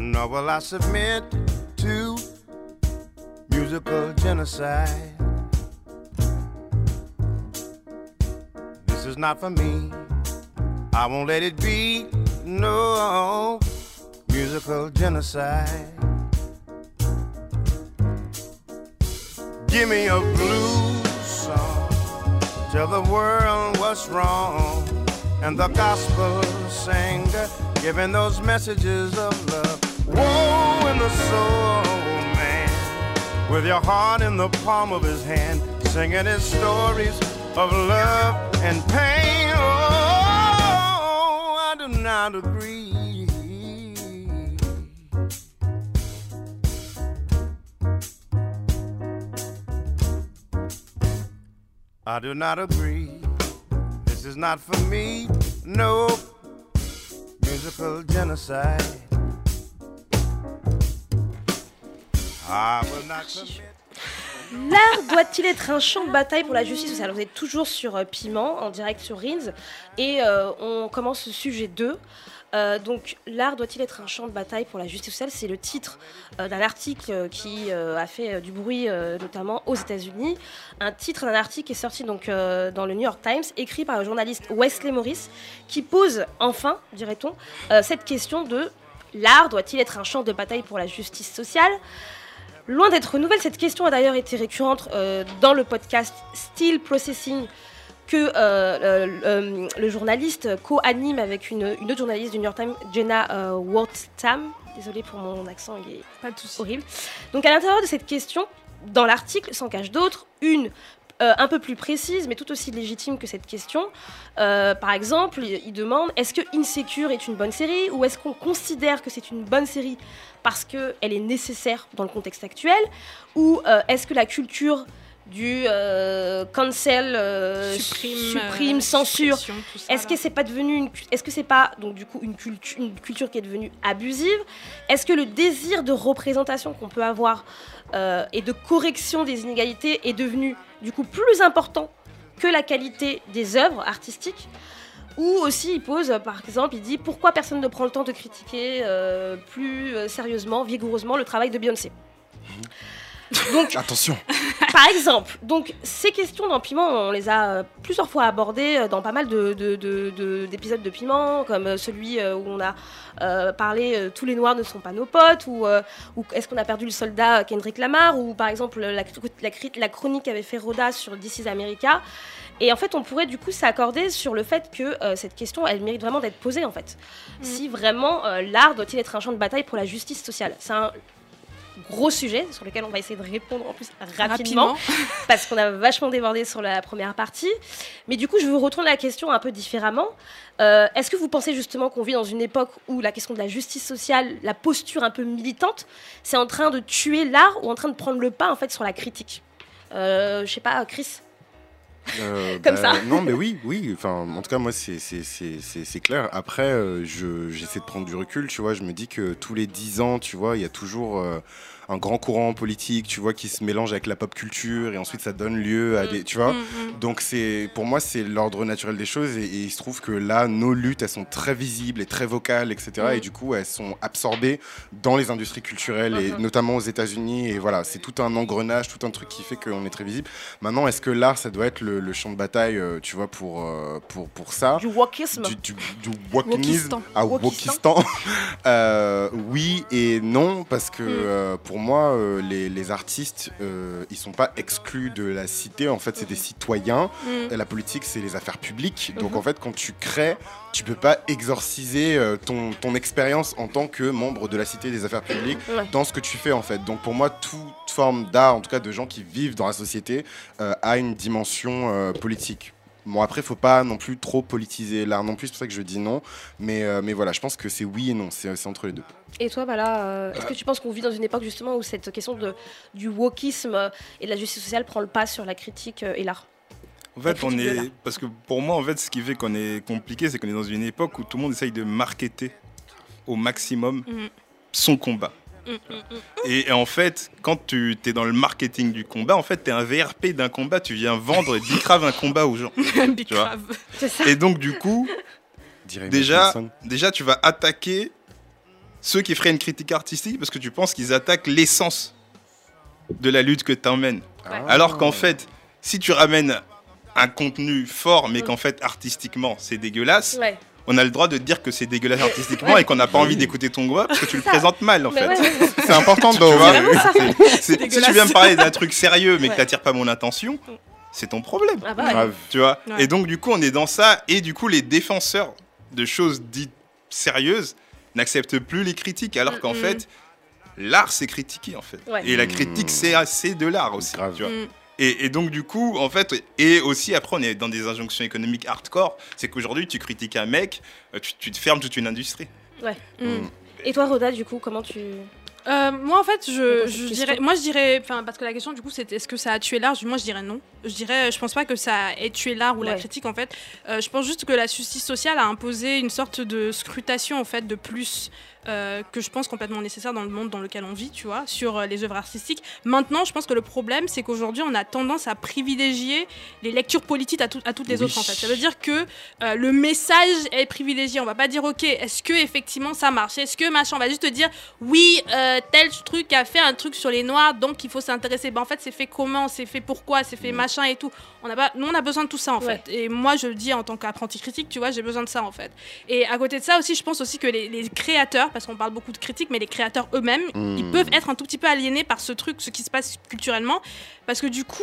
nor will I submit to musical genocide. This is not for me. I won't let it be. No musical genocide. Give me a blues song. Tell the world what's wrong. And the gospel singer giving those messages of love. Woe in the soul, man. With your heart in the palm of his hand, singing his stories of love and pain. Oh, I do not agree. I do not agree. This is not for me. No musical genocide. L'art doit-il être un champ de bataille pour la justice sociale Vous êtes toujours sur euh, Piment, en direct sur Rins, et euh, on commence ce sujet 2. Euh, donc, l'art doit-il être un champ de bataille pour la justice sociale C'est le titre d'un article qui a fait du bruit, notamment aux États-Unis. Un titre d'un article est sorti donc dans le New York Times, écrit par le journaliste Wesley Morris, qui pose enfin, dirait-on, cette question de l'art doit-il être un champ de bataille pour la justice sociale Loin d'être nouvelle, cette question a d'ailleurs été récurrente euh, dans le podcast Still Processing que euh, euh, le journaliste co-anime avec une, une autre journaliste du New York Times, Jenna Wortham. Désolée pour mon accent, il est Pas de horrible. Donc à l'intérieur de cette question, dans l'article, s'en cache d'autres, une euh, un peu plus précise, mais tout aussi légitime que cette question. Euh, par exemple, il demande est-ce que Insecure est une bonne série ou est-ce qu'on considère que c'est une bonne série parce qu'elle est nécessaire dans le contexte actuel ou euh, est-ce que la culture du cancel, Supprime, supprime, censure, est-ce que c'est pas devenu une, est-ce que c'est pas donc du coup une, cultu- une culture qui est devenue abusive? Est-ce que le désir de représentation qu'on peut avoir et de correction des inégalités est devenu du coup plus important que la qualité des œuvres artistiques ou aussi il pose, par exemple, il dit pourquoi personne ne prend le temps de critiquer euh, plus euh, sérieusement, vigoureusement le travail de Beyoncé? Donc, Attention. par exemple, donc ces questions dans Piment, on les a euh, plusieurs fois abordées euh, dans pas mal de- de- de- de- d'épisodes de, Piment, comme euh, celui où on a euh, parlé Tous les Noirs ne sont pas nos potes, ou, euh, ou Est-ce qu'on a perdu le soldat Kendrick Lamar, ou par exemple la, la, cri- la chronique qu'avait fait Roda sur This is America. Et en fait, on pourrait du coup s'accorder sur le fait que euh, cette question, elle mérite vraiment d'être posée en fait. Si vraiment euh, l'art doit-il être un champ de bataille pour la justice sociale? C'est un gros sujet sur lequel on va essayer de répondre en plus rapidement, Rapidement. parce qu'on a vachement débordé sur la première partie. Mais du coup, je vous retourne la question un peu différemment. Euh, Est-ce que vous pensez justement qu'on vit dans une époque où la question de la justice sociale, la posture un peu militante, c'est en train de tuer l'art ou en train de prendre le pas en fait sur la critique? Euh, Je sais pas, Chris Euh, Comme ça. Non, mais oui, oui. Enfin, en tout cas, moi, c'est c'est- c'est- c'est- c'est clair. Après, euh, je- j'essaie de prendre du recul, tu vois. Je me dis que tous les 10 ans, tu vois, il y a toujours euh, un grand courant politique, tu vois, qui se mélange avec la pop culture et ensuite ça donne lieu à des. Tu vois Mm, mm. Donc, c'est pour moi, c'est l'ordre naturel des choses et, et il se trouve que là, nos luttes, elles sont très visibles et très vocales, etc. Et du coup, elles sont absorbées dans les industries culturelles et notamment aux États-Unis. Et voilà, c'est tout un engrenage, tout un truc qui fait qu'on est très visible. Maintenant, est-ce que l'art, ça doit être le, le champ de bataille, euh, tu vois, pour, euh, pour, pour ça? Du wokisme du, du, du Wokistan. à Wokistan. Wokistan Euh, Oui et non, parce que Mm. euh, pour moi, euh, les, les artistes, euh, ils sont pas exclus de la cité. En fait, c'est des citoyens. Mm. La politique, c'est les affaires publiques. Donc, Mhm. en fait, quand tu crées, tu peux pas exorciser euh, ton, ton expérience en tant que membre de la cité des affaires publiques Ouais. dans ce que tu fais, en fait. Donc, pour moi, toute forme d'art, en tout cas de gens qui vivent dans la société, euh, a une dimension politique. Bon, après, faut pas non plus trop politiser l'art non plus, c'est pour ça que je dis non. Mais, euh, mais voilà, je pense que c'est oui et non, c'est c'est entre les deux. Et toi, bah là, euh, est-ce que tu penses qu'on vit dans une époque justement où cette question de, du wokisme euh, et de la justice sociale prend le pas sur la critique euh, et l'art? En fait, on est. Parce que pour moi, en fait, ce qui fait qu'on est compliqué, c'est qu'on est dans une époque où tout le monde essaye de marketer au maximum Mm. son combat. Et en fait, quand tu es dans le marketing du combat, en fait, tu es un VRP d'un combat, tu viens vendre et grave un combat aux gens. Tu vois. Et donc, du coup, déjà, déjà, tu vas attaquer ceux qui feraient une critique artistique parce que tu penses qu'ils attaquent l'essence de la lutte que tu emmènes. Ah. Alors qu'en fait, si tu ramènes un contenu fort, mais qu'en fait, artistiquement, c'est dégueulasse, Ouais. On a le droit de dire que c'est dégueulasse artistiquement et qu'on n'a pas envie d'écouter ton groupe parce que tu le présentes mal, en fait. ouais, ouais, ouais. C'est important de c'est- si tu viens me parler d'un truc sérieux mais que t'attires pas mon attention, c'est ton problème. Ah bah ouais. Grave. Tu vois Ouais. Et donc, du coup, on est dans ça. Et du coup, les défenseurs de choses dites sérieuses n'acceptent plus les critiques. Alors qu'en fait, l'art, c'est critiquer, en fait. Ouais. Et la critique, c'est assez de l'art aussi. Grave. Tu vois Mm. Et, et donc, du coup, en fait, et aussi, après, on est dans des injonctions économiques hardcore. C'est qu'aujourd'hui, tu critiques un mec, euh, tu, tu te fermes toute une industrie. Mm. Et toi, Roda, du coup, comment tu. Euh, moi en fait je, je dirais question. moi je dirais enfin parce que la question du coup c'était est-ce que ça a tué l'art? Moi je dirais non je dirais je pense pas que ça ait tué l'art ou la Ouais. critique en fait Euh, je pense juste que la justice sociale a imposé une sorte de scrutation en fait de plus euh, que je pense complètement nécessaire dans le monde dans lequel on vit, tu vois, sur euh, les œuvres artistiques. Maintenant, je pense que le problème, c'est qu'aujourd'hui, on a tendance à privilégier les lectures politiques à, tout- à toutes les Oui. autres, en fait. Ça veut dire que euh, le message est privilégié. On va pas dire, ok, est-ce que effectivement ça marche? Est-ce que machin? On va juste te dire, oui, tel truc a fait un truc sur les noirs, donc il faut s'intéresser. Ben, en fait, c'est fait comment? C'est fait pourquoi? C'est fait machin et tout. On a pas, nous, on a besoin de tout ça, en Ouais. fait. Et moi, je le dis en tant qu'apprenti critique, tu vois, j'ai besoin de ça, en fait. Et à côté de ça aussi, je pense aussi que les, les créateurs, parce qu'on parle beaucoup de critiques, mais les créateurs eux-mêmes, Mm. ils peuvent être un tout petit peu aliénés par ce truc, ce qui se passe culturellement, parce que du coup,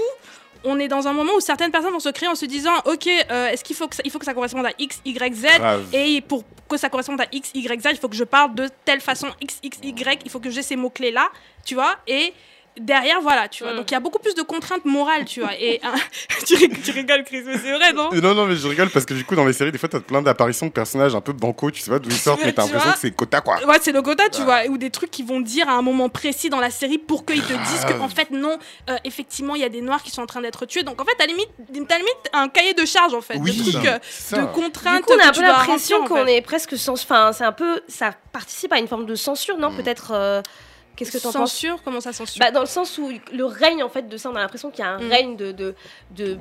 on est dans un moment où certaines personnes vont se créer en se disant, ok, euh, est-ce qu'il faut que ça, il faut que ça corresponde à X, Y, Z, Grave. et pour que ça corresponde à X, Y, Z, il faut que je parle de telle façon X, X, Y, il faut que j'ai ces mots clés là, tu vois, et derrière, voilà, tu vois. Mm. Donc il y a beaucoup plus de contraintes morales, tu vois. Et hein, tu, rig- tu rigoles, Chris, mais c'est vrai, non? Non, non, mais je rigole parce que du coup, dans les séries, des fois, t'as plein d'apparitions de personnages un peu banco, tu sais pas d'où ils sortent, mais t'as l'impression que c'est quota quoi. Ouais, c'est le quota, tu vois, ou des trucs qu'ils vont dire à un moment précis dans la série pour qu'ils te disent que, en fait, non, euh, effectivement, il y a des noirs qui sont en train d'être tués. Donc, en fait, t'as limite, t'as limite un cahier de charge, en fait, Oui, de trucs, euh, ça. de Du contraintes. coup, on a un peu l'impression en qu'on fait. est presque sans. Enfin, c'est un peu. Ça participe à une forme de censure, non? Mm. Peut-être. euh, Qu'est-ce que t'en penses Censure Comment ça censure bah, dans le sens où le règne en fait de ça, on a l'impression qu'il y a un Mm. règne de de, de...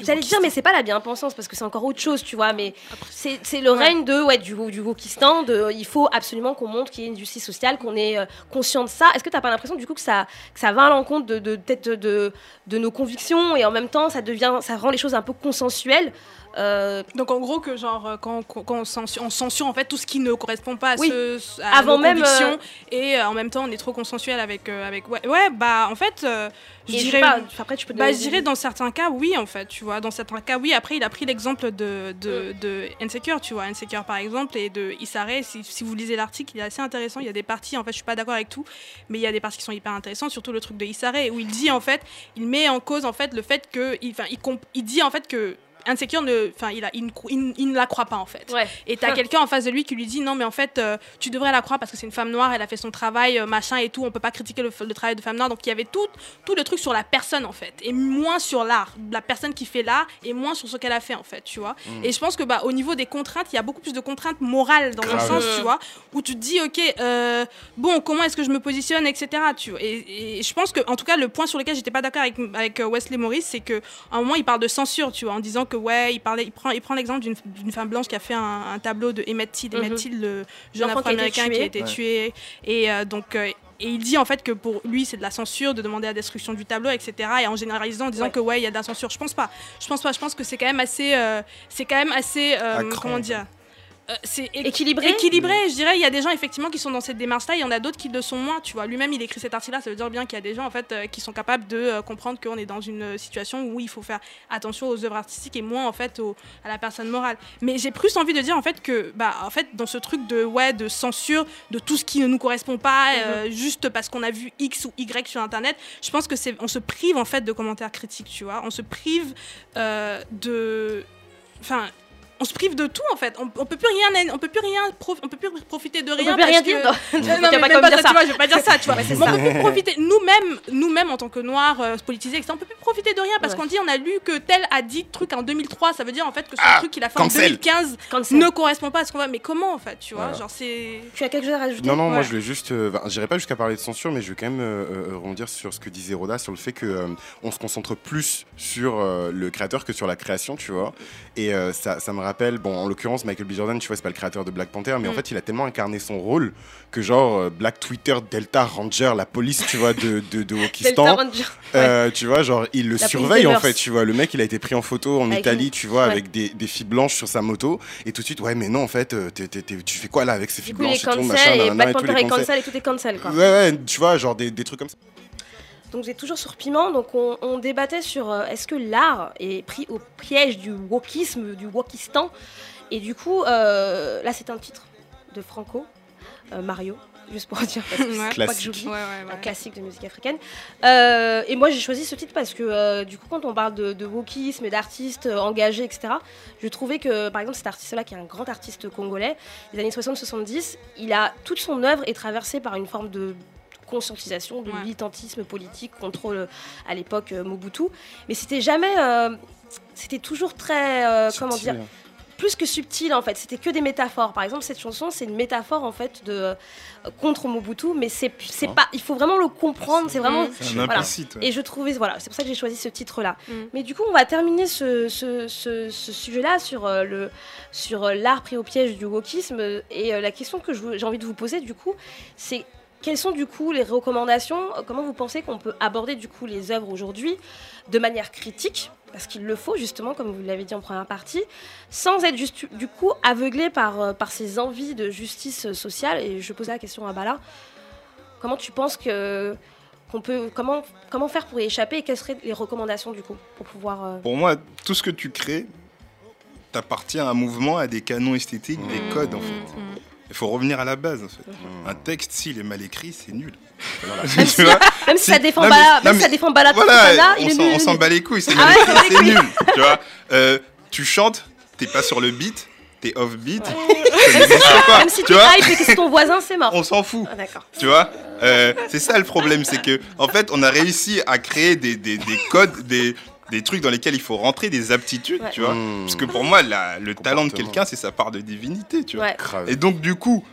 J'allais dire, mais c'est pas la bien-pensance parce que c'est encore autre chose, tu vois. Mais c'est c'est le règne de ouais du du Wokistan. De il faut absolument qu'on montre qu'il y ait une justice sociale, qu'on est euh, conscient de ça. Est-ce que t'as pas l'impression du coup que ça que ça va à l'encontre de de, peut-être de, de de nos convictions et en même temps ça devient ça rend les choses un peu consensuelles. Euh, Donc, en gros, que genre, euh, quand, on, censure, on censure, en fait, tout ce qui ne correspond pas à, Oui. ce, à Avant nos même, convictions, euh, et euh, en même temps, on est trop consensuel avec. avec ouais, ouais, bah, en fait, je dirais. après tu peux Bah, je dirais dans certains cas, oui, en fait, tu vois. Dans certains cas, oui. Après, il a pris l'exemple de, de, de Insecure, tu vois. Insecure, par exemple, et de Issare. Si, si vous lisez l'article, il est assez intéressant. Il y a des parties, en fait, je suis pas d'accord avec tout, mais il y a des parties qui sont hyper intéressantes, surtout le truc de Issare, où il dit, en fait, il met en cause, en fait, le fait que. il- Enfin, il, il dit, en fait, que. Insecure ne, enfin, il, a- il, ne cro- il ne- il ne la croit pas en fait. Ouais. Et t'as quelqu'un en face de lui qui lui dit non mais en fait euh, tu devrais la croire parce que c'est une femme noire, elle a fait son travail, euh, machin et tout, on peut pas critiquer le, le travail de femme noire. Donc il y avait tout, tout le truc sur la personne en fait, et moins sur l'art, la personne qui fait l'art, et moins sur ce qu'elle a fait en fait, tu vois. Et je pense que bah au niveau des contraintes, il y a beaucoup plus de contraintes morales dans le sens, tu vois, où tu te dis ok, euh, bon comment est-ce que je me positionne, etc. Tu vois. Et, et je pense que en tout cas le point sur lequel j'étais pas d'accord avec, avec Wesley Morris, c'est que à un moment il parle de censure, tu vois, en disant que ouais, il parlait, il prend, il prend l'exemple d'une femme blanche qui a fait un, un tableau de Emmett Till, Emmett Mhm. Till, le jeune L'enfant qui a été afro-américain qui a tué. été Ouais. tué, et euh, donc euh, et il dit en fait que pour lui c'est de la censure de demander la destruction du tableau, etc. Et en généralisant, en disant Ouais. que ouais, il y a de la censure. Je pense pas. Je pense pas. Je pense que c'est quand même assez, euh, c'est quand même assez, euh, comment en dire. Euh, c'est Équilibré équilibré je dirais. Il y a des gens effectivement qui sont dans cette démarche là il y en a d'autres qui le sont moins tu vois. Lui-même il écrit cet article là ça veut dire bien qu'il y a des gens en fait euh, qui sont capables de euh, comprendre qu'on est dans une situation où il faut faire attention aux œuvres artistiques et moins en fait au- à la personne morale. Mais j'ai plus envie de dire en fait que bah en fait dans ce truc de ouais de censure de tout ce qui ne nous correspond pas euh, juste parce qu'on a vu X ou Y sur internet je pense que c'est on se prive en fait de commentaires critiques tu vois. On se prive euh, de enfin on se prive de tout en fait. On, on peut plus rien, on peut plus rien, on peut plus profiter de On rien. peut plus rien parce dire. que- non. Mais pas ça, ça. tu vois, je vais pas dire ça, tu vois. Mais on ça. peut plus profiter, nous-mêmes, nous-mêmes en tant que noirs euh, politisés, etc., on peut plus profiter de rien parce Ouais. qu'on dit, on a lu que tel a dit truc en 2003, ça veut dire en fait que ce Ah, truc qu'il a fait en cancel. 2015 Cancel. ne correspond pas à ce qu'on va. Mais comment en fait, tu vois, Voilà. genre c'est. Tu as quelque chose à rajouter? Non, non, moi je voulais juste. euh, enfin, J'irai pas jusqu'à parler de censure, mais je vais quand même euh, euh, rebondir sur ce que disait Roda, sur le fait que euh, on se concentre plus sur euh, le créateur que sur la création, tu vois. Et euh, ça, ça me rappelle, bon, en l'occurrence, Michael B. Jordan, tu vois, c'est pas le créateur de Black Panther, mais en Mm. fait, il a tellement incarné son rôle que, genre, euh, Black Twitter, Delta Ranger, la police, tu vois, de, de, de euh, tu vois, genre, il le La surveille, en fait, tu vois. Le mec, il a été pris en photo en Avec Italie, une- tu vois, ouais. avec des, des filles blanches sur sa moto, et tout de suite, ouais, mais non, en fait, euh, t'es- t'es- tu fais quoi là avec ces filles blanches et tout, machin, cancel et nanana, Black et tout, Panther les est cancels. cancel et tout est cancel, quoi. Ouais, ouais, tu vois, genre des, des trucs comme ça. Donc vous êtes toujours sur Piment, donc on, on débattait sur euh, est-ce que l'art est pris au piège du wokisme, du wokistan? Et du coup, euh, là c'est un titre de Franco, euh, Mario, juste pour dire, parce que Ouais. Classique. Ouais, ouais, un classique de musique africaine. Et moi, j'ai choisi ce titre parce que, du coup, quand on parle de, de wokisme et d'artistes engagés, etc., je trouvais que, par exemple, cet artiste-là, qui est un grand artiste congolais, des années 60-70, il a toute son œuvre est traversée par une forme de conscientisation, de Ouais. militantisme politique contre, euh, à l'époque, euh, Mobutu. Mais c'était jamais... euh, c'était toujours très... euh, comment dire hein. plus que subtil en fait, c'était que des métaphores. Par exemple, cette chanson, c'est une métaphore en fait de euh, contre Mobutu, mais c'est c'est pas, il faut vraiment le comprendre. C'est vraiment. C'est un Voilà. implicite. ouais. Et je trouvais, voilà, c'est pour ça que j'ai choisi ce titre-là. Mm. Mais du coup, on va terminer ce, ce, ce- ce sujet-là sur euh, le sur euh, l'art pris au piège du wokisme. Et euh, la question que je vous- j'ai envie de vous poser, du coup, c'est quelles sont du coup les recommandations? Comment vous pensez qu'on peut aborder du coup les œuvres aujourd'hui de manière critique? Parce qu'il le faut justement, comme vous l'avez dit en première partie, sans être juste du coup aveuglé par, euh, par ces envies de justice sociale. Et je posais la question à Bala, comment tu penses que qu'on peut comment comment faire pour y échapper? Et quelles seraient les recommandations du coup pour pouvoir euh, Pour moi, tout ce que tu crées t'appartient à un mouvement, à des canons esthétiques, des Mm, codes en fait. mm. Il faut revenir à la base en fait. Mmh. Un texte, s'il est mal écrit, c'est nul. Voilà. même si, vois même si Si- ça défend non, mais- Bala, non, même si mais- ça défend Bala Voilà, on s'en- bat les couilles, c'est Ah ouais, nul. Tu vois Euh, Tu chantes, t'es pas sur le beat, t'es off beat, pas. Même si tu hype et que c'est ton voisin, c'est mort. On s'en fout. Ah. Tu vois Euh, C'est ça le problème, c'est que en fait, on a réussi à créer des, des- des codes, des, des trucs dans lesquels il faut rentrer, des aptitudes, Ouais. tu vois. Mmh. Parce que pour moi, la- le talent de quelqu'un, c'est sa part de divinité, tu vois. Ouais. Et donc, du coup,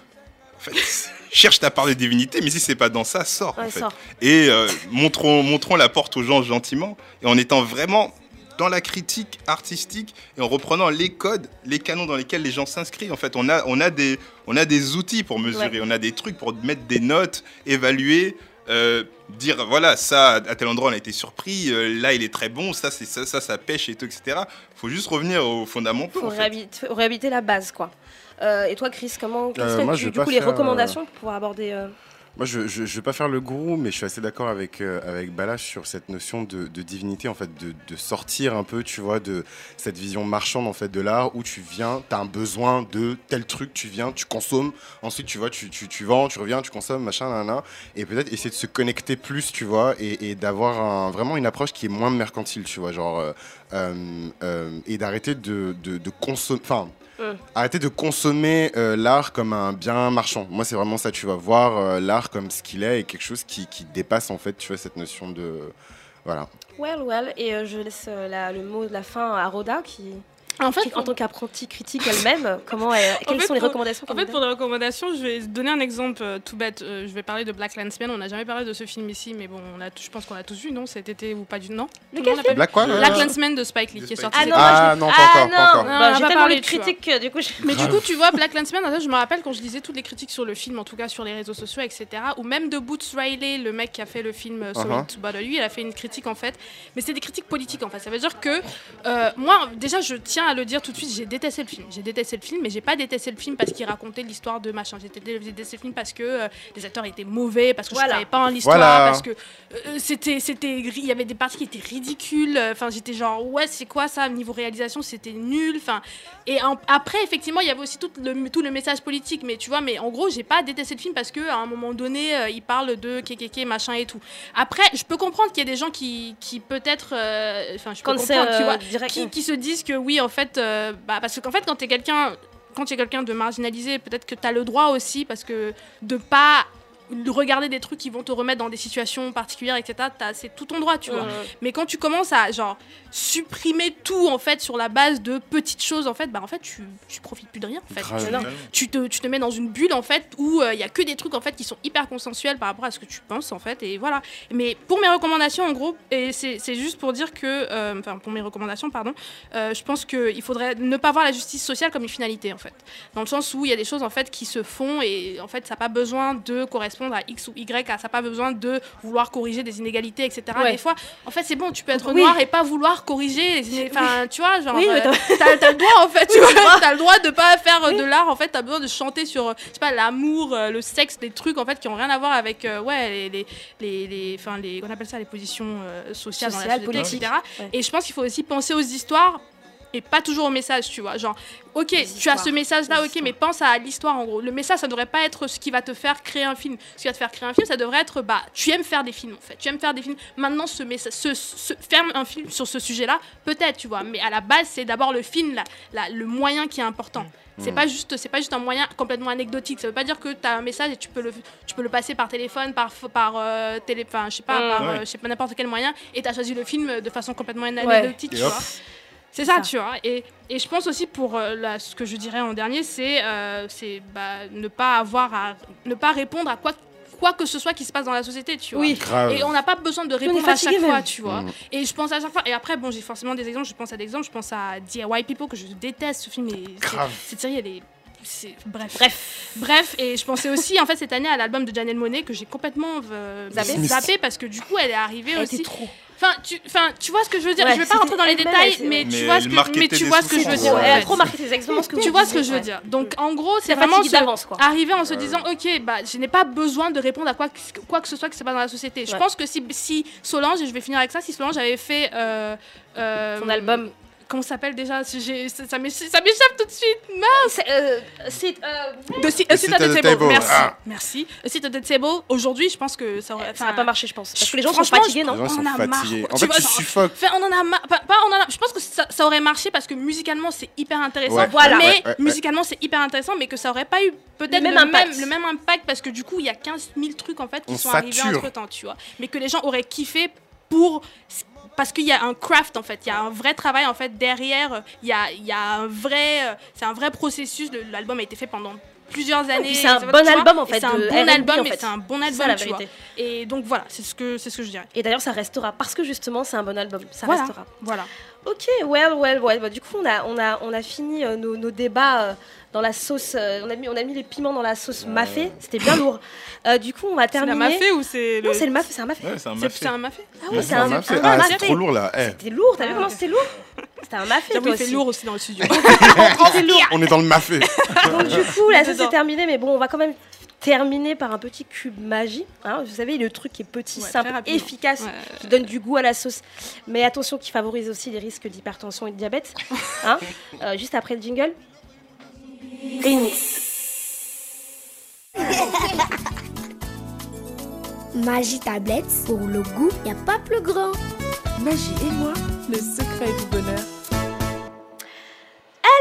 en fait, cherche ta part de divinité, mais si c'est pas dans ça, sors. en Ouais, fait. sors. Et euh, montrons, montrons la porte aux gens gentiment, et en étant vraiment dans la critique artistique et en reprenant les codes, les canons dans lesquels les gens s'inscrivent. En fait, on a, on a, des, on a des outils pour mesurer, on a des trucs pour mettre des notes, évaluer. Euh, dire voilà ça à tel endroit on a été surpris euh, là il est très bon ça c'est ça, ça ça pêche et tout etc faut juste revenir aux fondamentaux Faut en fait. réhabiter, la base, quoi. Euh, et toi, Chris, comment quelles Euh, moi, du, coup les recommandations pour pouvoir aborder euh, Moi, je, je vais pas faire le gourou, mais je suis assez d'accord avec, euh, avec Balash sur cette notion de, divinité, en fait, de, de sortir un peu, tu vois, de cette vision marchande, en fait, de l'art, où tu viens, tu as un besoin de tel truc, tu viens, tu consommes, ensuite, tu vois, tu, tu, tu vends, tu reviens, tu consommes, machin, nanana, et peut-être essayer de se connecter plus, tu vois, et, d'avoir vraiment une approche qui est moins mercantile, tu vois, genre, euh, euh, euh, et d'arrêter de, de, de consommer, enfin, Mm. Arrêtez de consommer euh, l'art comme un bien marchand. Moi, c'est vraiment ça. Tu vas voir euh, l'art comme ce qu'il est et quelque chose qui, qui dépasse en fait, tu vois, cette notion de voilà. Well, well. Et euh, je laisse euh, la- le mot de la fin à Rhoda, qui, En fait, en tant qu'apprentie critique elle-même, comment elle- quelles fait, sont les pour- recommandations En fait, pour les recommandations, je vais donner un exemple euh, tout bête. Euh, je vais parler de Black Landsman. On n'a jamais parlé de ce film ici, mais bon, on a, je pense qu'on l'a tous vu, non Cet été ou pas du non? Lequel pas Black quoi Black euh, Landsman de Spike Lee De qui est sorti. Ah non, Ah, je- non, pas ah, encore, non. pas encore. Non, Bah, J'ai parler, lu de tu vois. critiques que du coup, je- Mais du coup, tu vois, Black Landsman, je me rappelle quand je lisais toutes les critiques sur le film, en tout cas sur les réseaux sociaux, etc. Ou même de Boots Riley, le mec qui a fait le film euh, Sorry Uh-huh. to Bother You, il a fait une critique en fait. Mais c'est des critiques politiques en fait. Ça veut dire que euh, moi, déjà, je tiens à le dire tout de suite, j'ai détesté le film. J'ai détesté le film, mais j'ai pas détesté le film parce qu'il racontait l'histoire de machin. J'ai dé- j'ai détesté le film parce que euh, les acteurs étaient mauvais, parce que Voilà. je croyais pas en l'histoire, Voilà. parce que euh, c'était, c'était, il y avait des parties qui étaient ridicules. Enfin, j'étais genre ouais, c'est quoi ça Niveau réalisation, c'était nul. Enfin, et en- après, effectivement, il y avait aussi tout le, tout le message politique. Mais tu vois, mais en gros, j'ai pas détesté le film parce que à un moment donné, euh, il parle de kékéké, machin et tout. Après, je peux comprendre qu'il y a des gens qui, qui peut-être, euh, enfin, je peux quand comprendre, tu euh, vois, direct. qui, qui se disent que oui, en euh, bah, parce qu'en fait, quand tu es quelqu'un quand tu es quelqu'un de marginalisé, peut-être que tu as le droit aussi, parce que de pas regarder des trucs qui vont te remettre dans des situations particulières, etc. t'as- C'est tout ton droit, tu vois. Mais quand tu commences à genre supprimer tout en fait sur la base de petites choses, en fait, bah en fait tu, tu profites plus de rien. En fait. Grave. Tu- te, tu te mets dans une bulle en fait où il y a que des trucs en fait qui sont hyper consensuels par rapport à ce que tu penses en fait et voilà mais pour mes recommandations en gros et c'est c'est juste pour dire que euh, enfin pour mes recommandations pardon euh, je pense qu'il faudrait ne pas voir la justice sociale comme une finalité en fait dans le sens où il y a des choses en fait qui se font et en fait ça n'a pas besoin de correspondre à X ou Y ça n'a pas besoin de vouloir corriger des inégalités etc Ouais. des fois en fait c'est bon tu peux être Oui. noir et pas vouloir corriger enfin tu vois genre Oui, euh, t'as t'as le droit en fait tu Oui, vois t'as le droit de pas faire euh, Oui. de l'art en fait t'as besoin de chanter sur euh, je sais pas l'amour le sexe des trucs en fait qui ont rien à voir avec euh, ouais les les les, enfin les on appelle ça les positions euh, sociales, dans la Sociales, société, etc Ouais. et je pense qu'il faut aussi penser aux histoires et pas toujours au message, tu vois. Genre, ok, tu as ce message-là, ok, mais pense à l'histoire en gros. Le message, ça devrait pas être ce qui va te faire créer un film. Ce qui va te faire créer un film, ça devrait être, bah, tu aimes faire des films en fait. Tu aimes faire des films. Maintenant, ce message, ce, ce- faire un film sur ce sujet-là, peut-être, tu vois. Mais à la base, c'est d'abord le film, la- la- le moyen qui est important. C'est Mm. pas juste, c'est pas juste un moyen complètement anecdotique. Ça veut pas dire que tu as un message et tu peux le, tu peux le passer par téléphone, par, par euh, télé, enfin, je sais pas, Mm. par, Ouais. euh, je sais pas n'importe quel moyen. Et tu as choisi le film de façon complètement anecdotique, tu vois. C'est ça, Ça. tu vois. Et, et je pense aussi pour euh, ce que je dirais en dernier, c'est euh, c'est, bah, ne pas avoir à ne pas répondre à quoi quoi que ce soit qui se passe dans la société, tu vois. Oui. Grave. Et on n'a pas besoin de répondre à chaque fois, tu vois. Mm. Et je pense à chaque fois. Et après, bon, j'ai forcément des exemples. Je pense à des exemples. Je pense à DIY People que je déteste. Ce film, Grave. cette série, elle est. Bref. Bref. Bref, et je pensais aussi en fait cette année à l'album de Janelle Monet que j'ai complètement euh, Zappé. zappé parce que du coup elle est arrivée Elle aussi. était trop. Enfin, tu, enfin, tu vois ce que je veux dire? Ouais, je vais pas rentrer dans les détails, mais, tu vois ce que, mais tu vois ce que je veux dire. Elle a trop marqué ses exactement ce que Tu vois ce que je veux dire. Donc en gros, c'est vraiment arriver en se Ouais. disant ok, bah je n'ai pas besoin de répondre à quoi, que- quoi que ce soit qui se passe dans la société. Je pense que si, si Solange, et je vais finir avec ça, si Solange avait fait euh, euh, Son album. Comment ça s'appelle déjà Si j'ai- Ça ça m'échappe tout de suite. C'est, euh, c'est, euh, De si, A Seat at the table. Merci. Merci. A Seat at the table. Aujourd'hui, je pense que ça aurait. ça n'a pas marché, je pense. Parce que les gens sont franchement, fatigués, non on en a marre. En fait, tu suffoques. On en a marre. Pas, pas on en a- Je pense que ça, ça aurait marché parce que musicalement c'est hyper intéressant. Ouais, Voilà. Mais ouais, ouais, ouais. musicalement c'est hyper intéressant, mais que ça aurait pas eu peut-être Le le, même impact. le même impact parce que du coup il y a 15 000 trucs en fait qui On sont arrivés sature. entre temps, tu vois. Mais que les gens auraient kiffé pour parce qu'il y a un craft en fait, il y a un vrai travail en fait derrière, il y a, il y a un vrai, c'est un vrai processus. L'album a été fait pendant plusieurs années. puis c'est un bon album, en fait, C'est un bon album, en mais fait. c'est un bon C'est album, la tu vois. vérité. Et donc voilà, c'est ce que c'est ce que je dirais. Et d'ailleurs, ça restera. Parce que justement, c'est un bon album. Ça Voilà. restera. Voilà. Ok, well, well, well. Bah, du coup, on a, on a, on a fini euh, nos, nos débats euh, dans la sauce. euh, on, a mis, on a mis les piments dans la sauce mafé. C'était bien lourd. Euh, du coup, on va C'est terminer. la mafé ou c'est le. Non, c'est le mafé. C'est un mafé. Ouais, c'est un C'est mafé. c'est un mafé Ah oui, Ouais, c'est un, mafé. un Ah, mafé. c'est trop lourd là. Eh, C'était lourd. T'as vu comment c'était lourd? C'était un mafé. J'avoue, toi il fait aussi. lourd aussi dans le studio. C'était lourd. On est dans le mafé. Donc du coup, la sauce Dedans. est terminée, mais bon, on va quand même terminer par un petit cube magie. hein. vous savez, le truc qui est petit, Ouais, simple, efficace, Ouais. qui donne du goût à la sauce. Mais attention, qui favorise aussi les risques d'hypertension et de diabète. hein. Euh, juste après le jingle. Magie tablette, pour le goût, y a pas plus grand. Magie et moi, le secret du bonheur.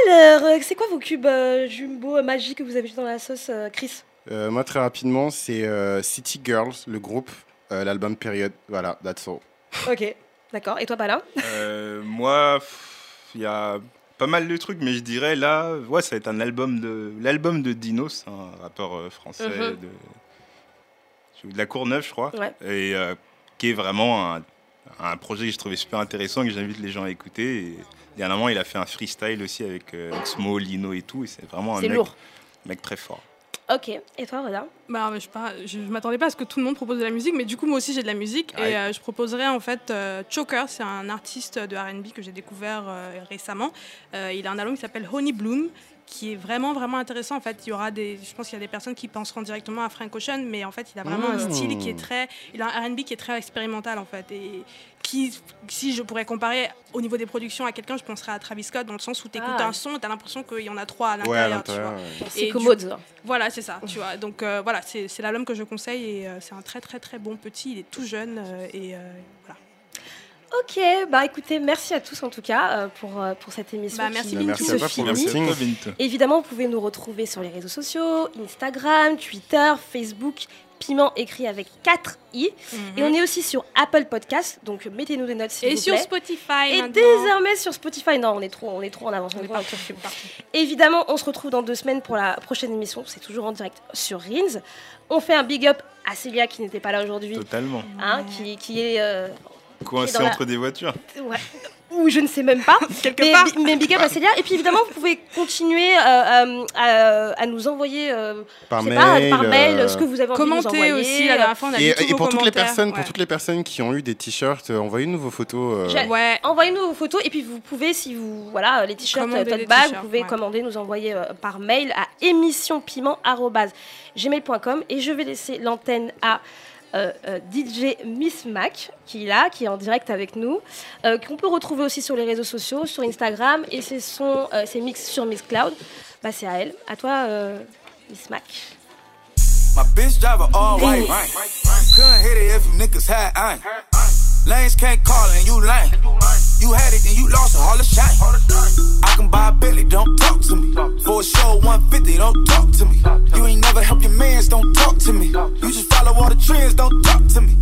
Alors, euh, c'est quoi vos cubes euh, jumbo magie que vous avez juste dans la sauce, euh, Chris? Euh, moi, très rapidement, c'est euh, City Girls, le groupe, euh, l'album Période. Voilà, that's all. Ok, d'accord. Et toi, Palin Euh, moi, il y a pas mal de trucs, mais je dirais là, ouais, ça va être un album de l'album de Dinos, un rappeur euh, français Mhm. de, de la Courneuve, je crois, Ouais. et euh, qui est vraiment un, un projet que je trouvais super intéressant et que j'invite les gens à écouter. Et dernièrement, il a fait un freestyle aussi avec euh, Oxmo, Lino et tout, et c'est vraiment un C'est mec, lourd. mec très fort. Ok. Et toi, Roda Bah, je, je m'attendais pas à ce que tout le monde propose de la musique, mais du coup, moi aussi, j'ai de la musique. Ouais. Et euh, je proposerais en fait euh, Choker, c'est un artiste de RB que j'ai découvert euh, récemment. Euh, il a un album qui s'appelle Honey Bloom qui est vraiment vraiment intéressant en fait il y aura des je pense qu'il y a des personnes qui penseront directement à Frank Ocean mais en fait il a vraiment un Mmh. style qui est très il a un R&B qui est très expérimental en fait et qui si je pourrais comparer au niveau des productions à quelqu'un je penserais à Travis Scott dans le sens où tu écoutes Ah. un son et tu as l'impression qu'il y en a trois à Ouais, l'intérieur tu vois l'intérieur. ouais. C'est commode. du- ça. voilà, c'est ça, tu vois. Donc euh, voilà, c'est c'est l'album que je conseille et euh, c'est un très très très bon petit. Il est tout jeune euh, et euh, voilà. Ok, bah écoutez, merci à tous en tout cas euh, pour, euh, pour cette émission Bah, qui, merci, qui. Merci se à toi pour finit. Merci. Évidemment, vous pouvez nous retrouver sur les réseaux sociaux, Instagram, Twitter, Facebook, Piment écrit avec 4 i. Et on est aussi sur Apple Podcast, donc mettez-nous des notes s'il Et vous sur plaît. Spotify. Et maintenant. désormais sur Spotify, non, on est trop, on est trop en avance, on est pas sur YouTube. Évidemment, on se retrouve dans deux semaines pour la prochaine émission. C'est toujours en direct sur Rins. On fait un big up à Célia qui n'était pas là aujourd'hui, Totalement. hein, qui, qui est euh, Coincé la- entre des voitures. ouais, ou je ne sais même pas. Quelque mais, part. mais big up à Célia. Et puis évidemment, vous pouvez continuer euh, euh, à, à nous envoyer euh, Par pas, mail, par mail euh, ce que vous avez envie de nous Commenter envoyer. aussi. La dernière fois, on a Et, pour toutes les personnes, pour toutes les personnes qui ont eu des t-shirts, euh, envoyez-nous vos photos. euh, Ouais. Envoyez-nous vos photos et puis vous pouvez, si vous voilà les t-shirts, euh, tote bag, vous pouvez ouais. commander, nous envoyer euh, par mail à émissionpiment@gmail.com et je vais laisser l'antenne à euh, euh, DJ Miss Mac qui est là, qui est en direct avec nous, euh, qu'on peut retrouver aussi sur les réseaux sociaux, sur Instagram et c'est son, euh, c'est mix sur Mixcloud. Bah c'est à elle, à toi Miss Mac. My bitch drive all white. Couldn't hit it if you niggas had aim. Lanes can't call and you lame. You had it and you lost it, all the shine. I can buy a Billy, don't talk to me. For a show 150, don't talk to me. You ain't never help your mans, don't talk to me. You just follow all the trends, don't talk to me.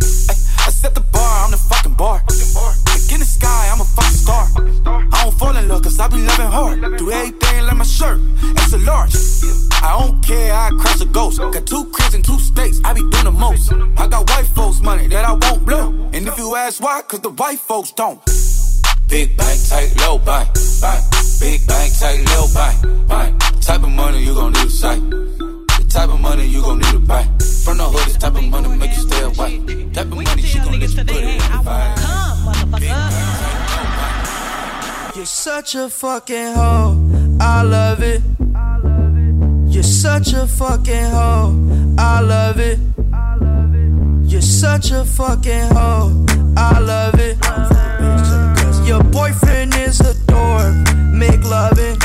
I set the bar, I'm the fucking bar. Look in the sky, I'm a fucking star. I don't fall in love cause I be loving hard. Do everything like my shirt, it's a large. I don't care, I cross a ghost. Got two cribs and two states, I be doing the most. I got white folks' money that I won't blow. And if you ask why, cause the white folks don't. Big bank, tight, low bank, bank. Big bank, tight, low bank, bank. Type of money you gon' need a sight. Type of money you gon' need to buy. From the hood, this type of money make you stay away. Type of money she gon' let you put. You're such a fucking hoe. I love it. You're such a fucking hoe. I love it. You're such a fucking hoe. I love it. Your boyfriend is a dork. Make loving.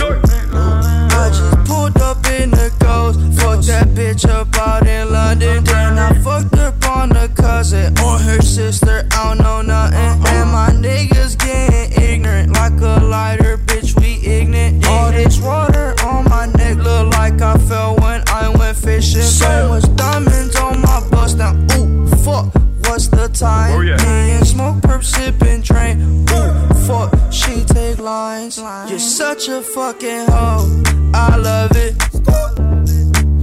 Ghost. Fucked that bitch up out in London. Then I fucked up on her cousin or her sister. I don't know nothing. And my niggas getting ignorant like a lighter, bitch. We ignorant. All this water on my neck look like I fell when I went fishing. So much diamonds on my bust now. Ooh, fuck. What's the time? Oh, yeah. Me and smoke, perp, sipping, drain. Ooh, fuck. She take lines. You're such a fucking hoe. I love it.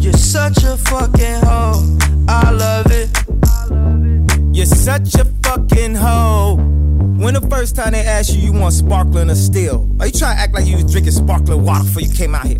You're such a fucking hoe. I love it. You're such a fucking hoe. When the first time they asked you, you want sparkling or still? Are you trying to act like you was drinking sparkling water before you came out here?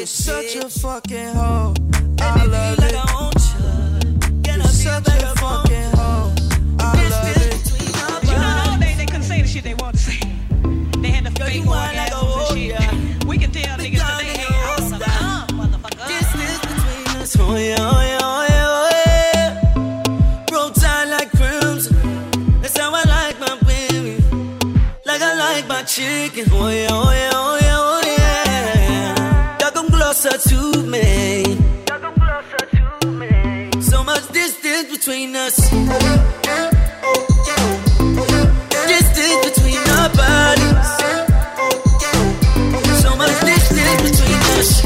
You're such a fucking hoe. I love it. You're such a fucking hoe. I love it. You know, they, they couldn't say the shit they want to say. They had the fake orgasms and shit. We can tell niggas today, hey, I wanna come, motherfucker. Distance between us. Oh yeah, oh yeah, oh yeah, oh yeah. Roll tide like crimson. That's how I like my baby. Like I like my chicken. Oh yeah, oh yeah, closer to me. So much distance between us. Distance between our bodies. So much distance between us.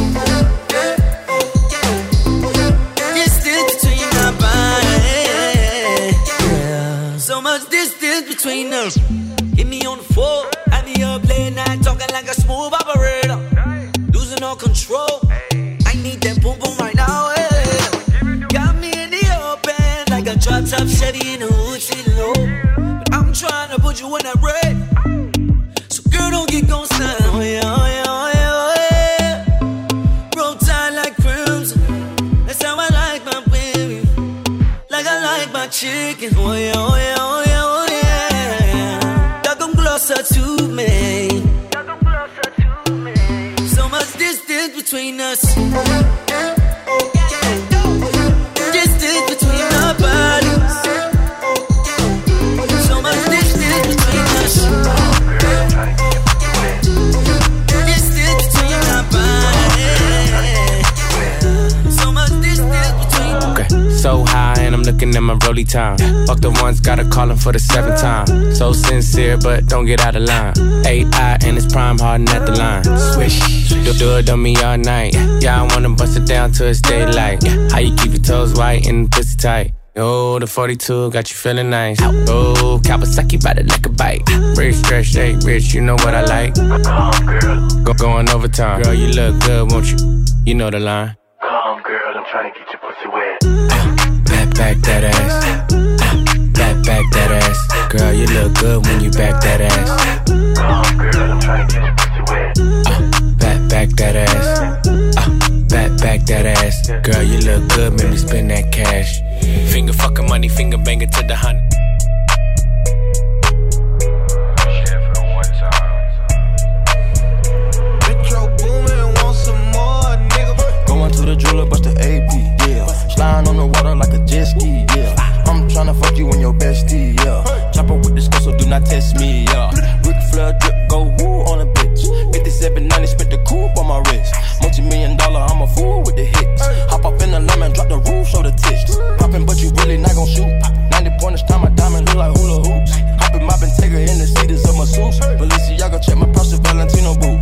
Distance between our bodies. So much distance between us. Hit me on the floor, have me up late night talking like a smooth like my chicken. Oh yeah, oh yeah, oh yeah, oh yeah. Y'all closer to me. Y'all closer to me. So much distance between us. Looking at my rolly time. Fuck the ones, gotta call him for the seventh time. So sincere, but don't get out of line. AI and it's prime harden at the line. Swish, do, do it on me all night. Yeah, I wanna bust it down till it's daylight. How you keep your toes white and the pussy tight? Oh, the 42 got you feeling nice. Oh, Kawasaki bout it like a bike. Rich, stretch, shake, rich, you know what I like. girl Go going overtime. Girl, you look good, won't you? You know the line. Come, girl, I'm trying to get your pussy wet. Back, that ass. Back, back that ass. Girl, you look good when you back that ass. Come, girl, I'm trying get pussy wet. Back, back that ass. Uh, back, back that ass. Girl, you look good, make me spend that cash. Finger fucking money, finger banger to the honey. You and your bestie, yeah. Chopper with skull, so do not test me, yeah. Ric Flair drip, go woo on a bitch. 5790, spent the coupe on my wrist. Multi million dollar, I'm a fool with the hits. Hop up in the lemon, drop the roof, show the tits. Poppin', but you really not gon' shoot. 90 pointers, time my diamond look like hula hoops. Hoppin', moppin', take her in the seats of my suits. Balenciaga, check my purse, Valentino boots.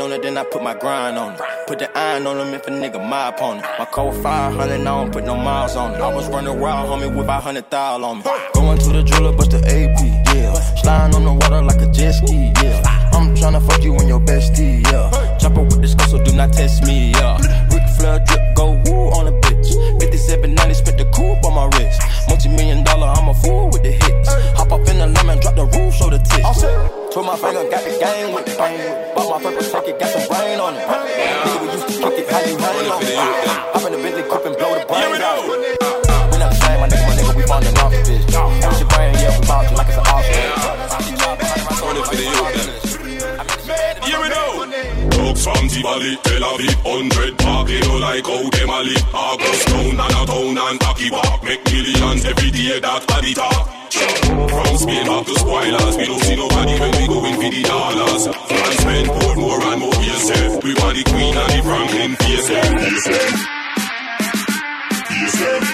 On it, then I put my grind on it. Put the iron on them if a nigga my opponent. My code 500, I don't put no miles on it. I was running wild, homie, with about 100 thou on me. Going to the jeweler, bust the AP, yeah. Sliding on the water like a jet ski, yeah. I'm tryna fuck you and your bestie, yeah. Chopper with this skull, so do not test me, yeah. Rick Flair drip, go woo on a bitch. 5790, spent the coupe on my wrist. Multi million dollar, I'm a fool with the hits. Hop up in the lemon, drop the roof, show the tits. Oh, Twirl my finger, got the game with the bang. Bought my purple ticket, got some brain on it. Nigga, we used to kick it, how you hang on it. Hop in the Bentley coupe and blow the brain out. We not the same, my nigga, my nigga, we falling off the bitch. That was your brain, yeah, we bounce you like it's an Here we go. Dogs from Tivoli, Tel Aviv, 100 park, they don't like how them a live. August town and a town and Taki Park, make millions every day, that a the talk. From Spain back to spoilers, we don't see nobody when we go in for the dollars. France spend port more and more yourself. We want the queen and the Franklin PSM. PSM. PSM.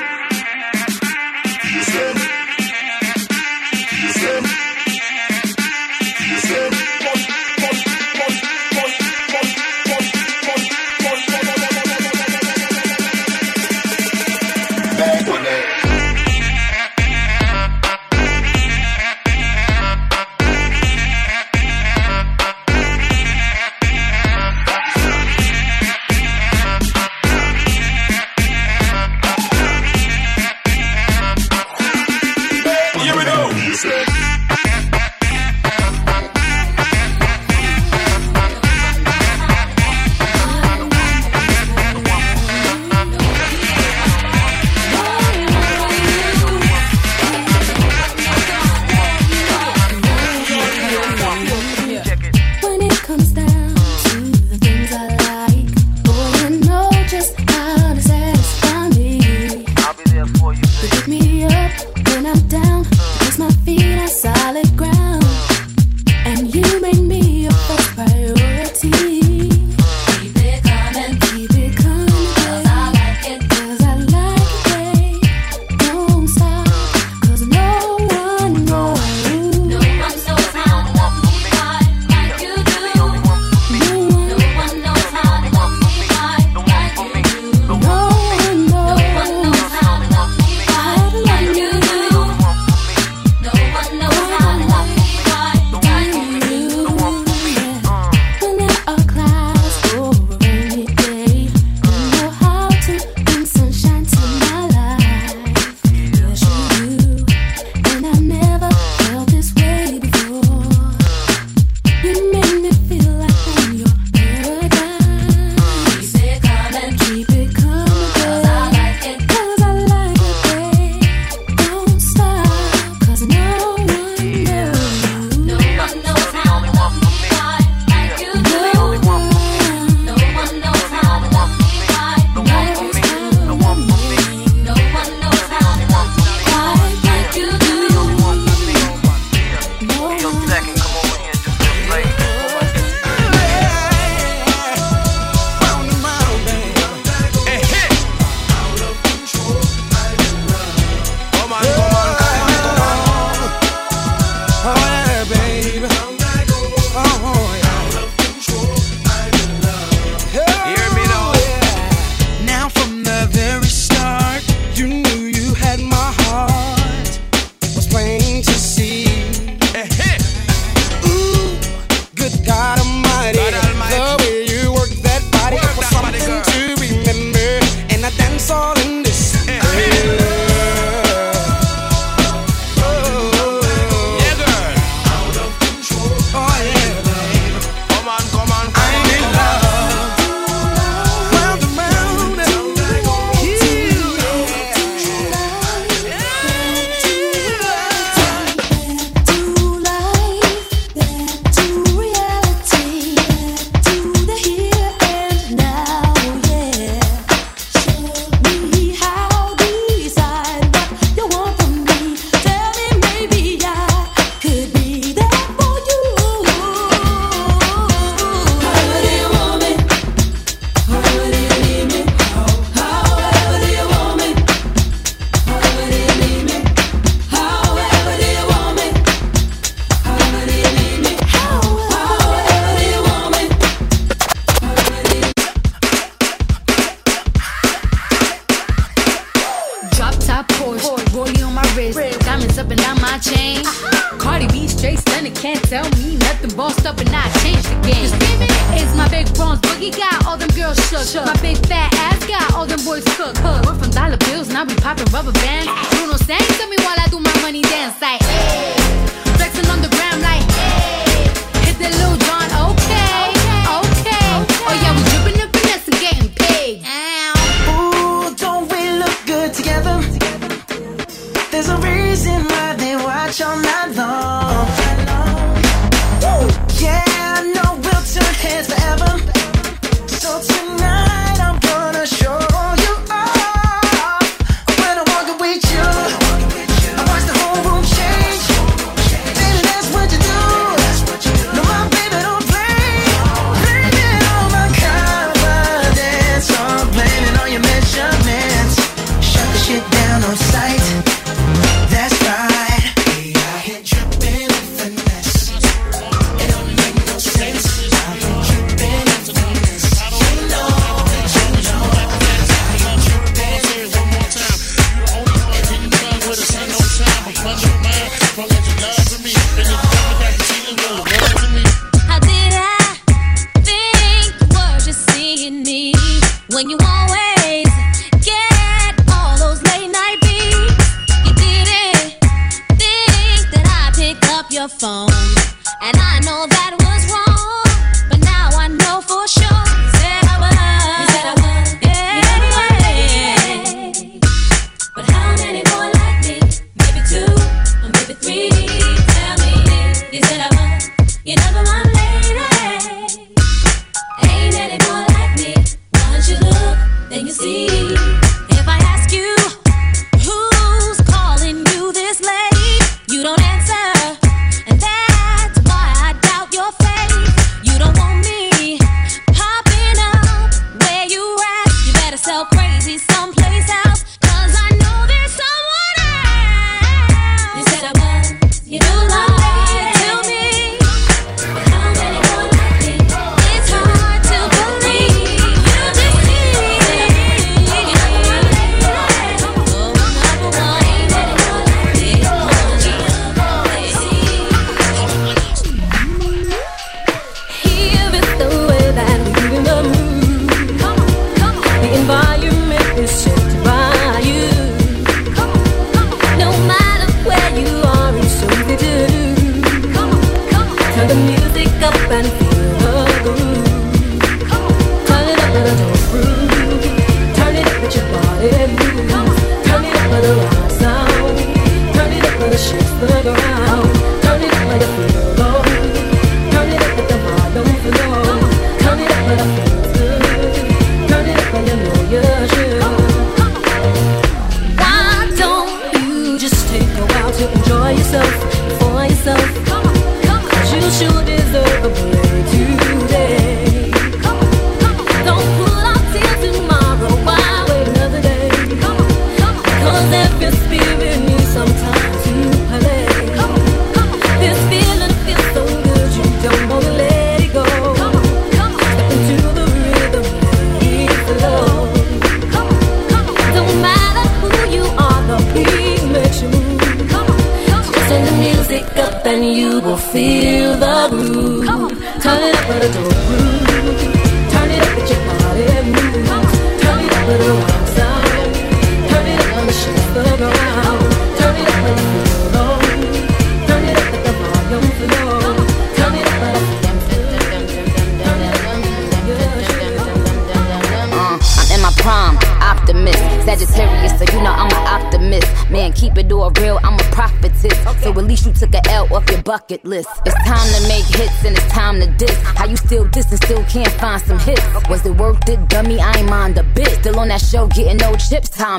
hands forever. So tonight.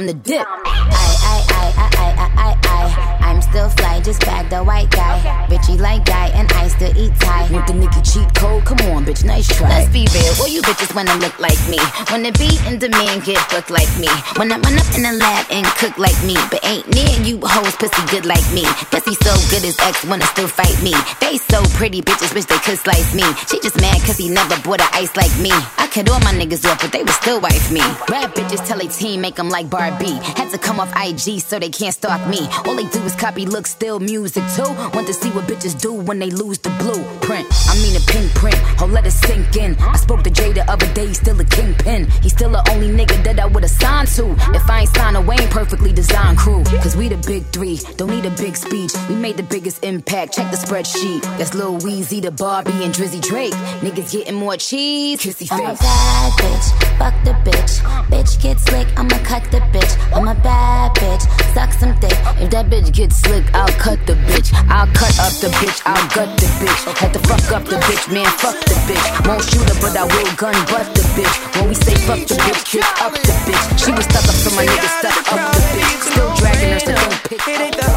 the dip. I, I, I, I, I, I, I, I, I'm still fly, just back the white guy. Okay. Richie like guy, and I still eat Thai. With the Nikki cheat code, come on, bitch, nice try. Let's be real, all you bitches wanna look like me. Wanna be in demand, get booked like me. Wanna run up in the lab and cook like me. But ain't near you hoes, pussy good like me. Pussy so good as ex wanna still fight me. They so pretty, bitches wish they could slice me. She just mad cause he never bought a ice like me. I cut all my niggas off, but they would still wife me. Rap bitches tell a team, make them like Barbie. Had to come off IG so they can't stalk me. All they do is copy, look, still music basic too. Want to see what bitches do when they lose the blueprint. I mean a pinprint, I'll let it sink in. I spoke to Jay the other day, still a kingpin. He's still the only nigga that I would've signed to. If I ain't signed away, ain't perfectly designed crew. Cause we the big three, don't need a big speech. We made the biggest impact, check the spreadsheet. That's Lil Weezy, the Barbie, and Drizzy Drake. Niggas getting more cheese, kissy face. I'm a bad bitch, fuck the bitch. Bitch get slick, I'ma cut the bitch. I'm a bad bitch, suck some dick. If that bitch gets slick, I'll cut the bitch. I'll cut up the bitch, I'll gut the bitch. Had to fuck up the bitch, man, fuck the bitch. Won't shoot her, but I will gun butt the bitch. When we say fuck the bitch, kick up the bitch. She was stuck up, so my nigga stuck up the bitch. Still dragging her, so don't pick It ain't the.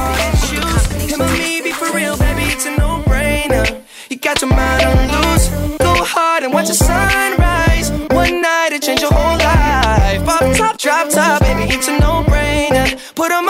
Him and me be for real, baby. It's a no-brainer. You got your mind on loose. Go hard and watch the sunrise. One night it changed your whole life. Pop top, drop top, baby. It's a no-brainer. Put 'em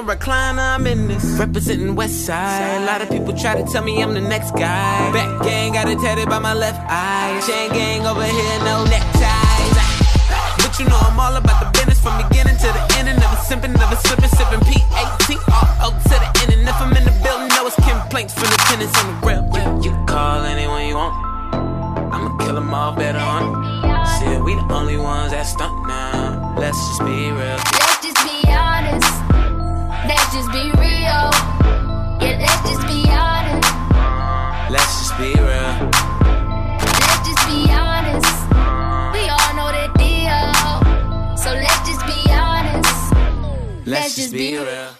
A recliner. I'm in this. Representing West Side. A lot of people try to tell me I'm the next guy. Back gang got it tatted by my left eye. Chain gang over here, no neckties. But you know I'm all about the business from beginning to the end. And never simping, never slipping, sipping P-A-T-R-O to the end. And if I'm in the building, know it's complaints from the tenants on the grill. You, you call anyone you want. I'ma kill them all better on. Shit, we the only ones that stunt now. Let's just be real. Just be honest. Let's just be real. Let's just be honest. We all know the deal. So let's just be honest. Let's just be real.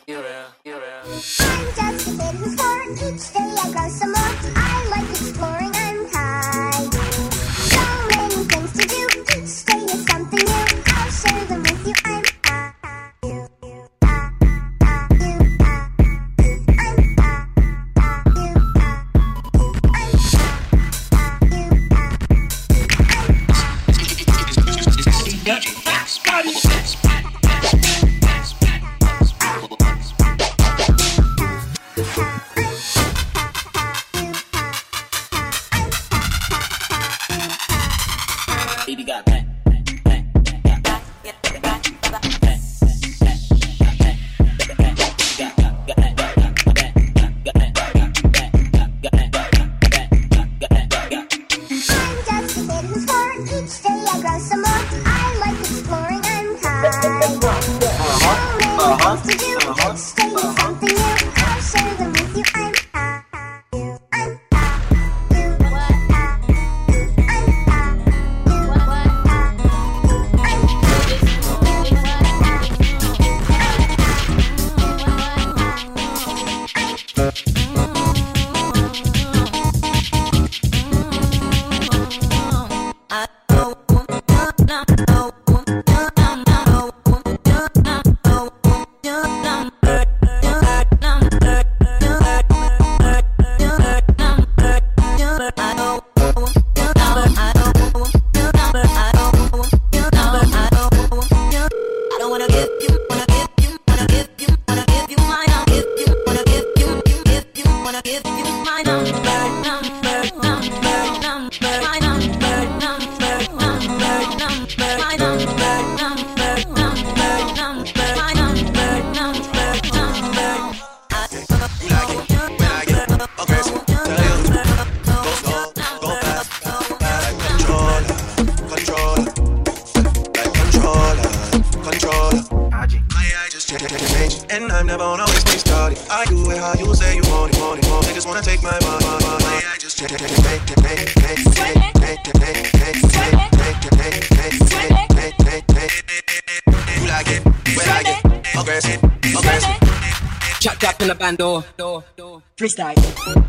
Just a bit of sport. Each day I grow some more. I Orlando. Freestyle.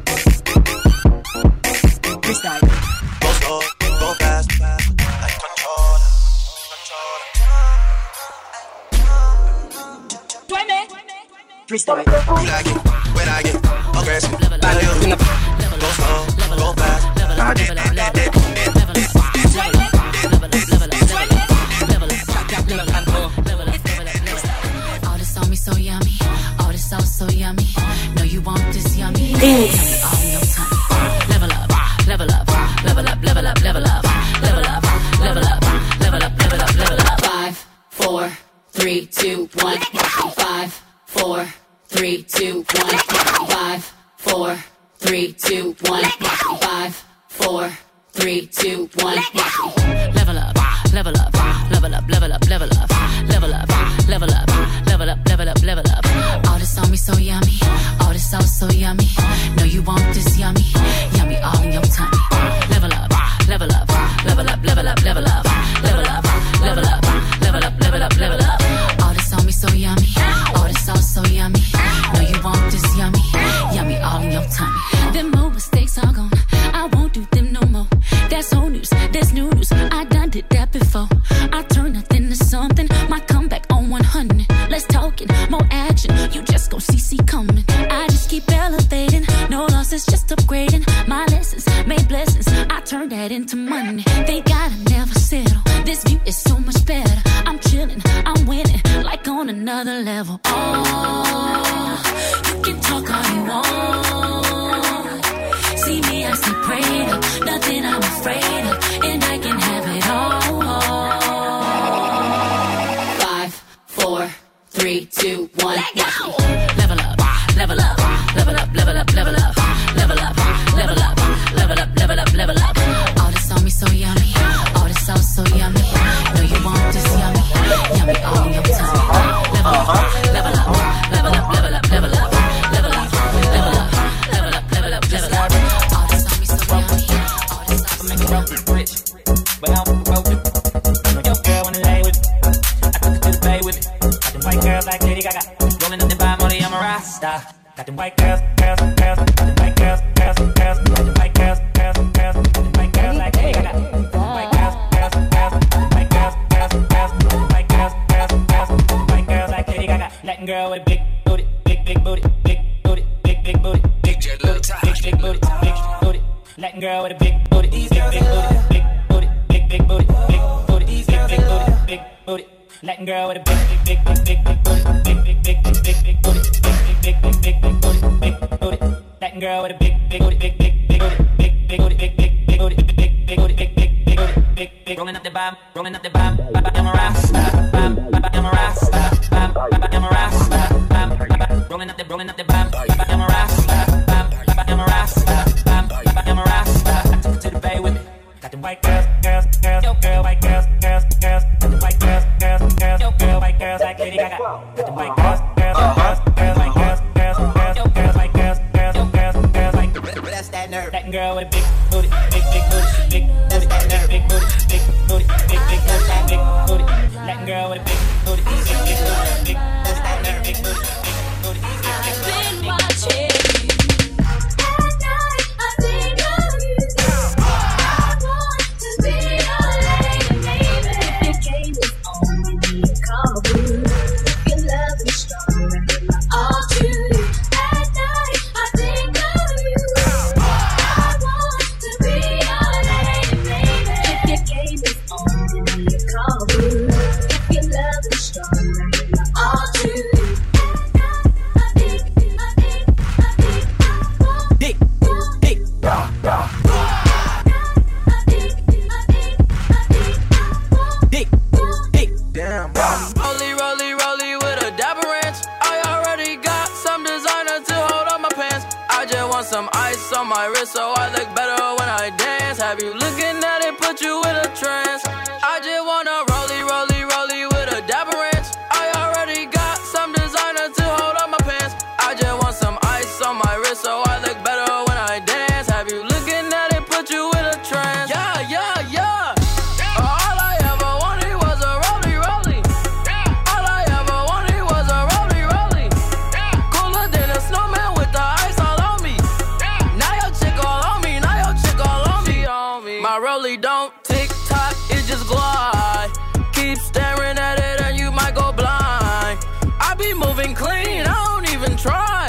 been clean, I don't even try.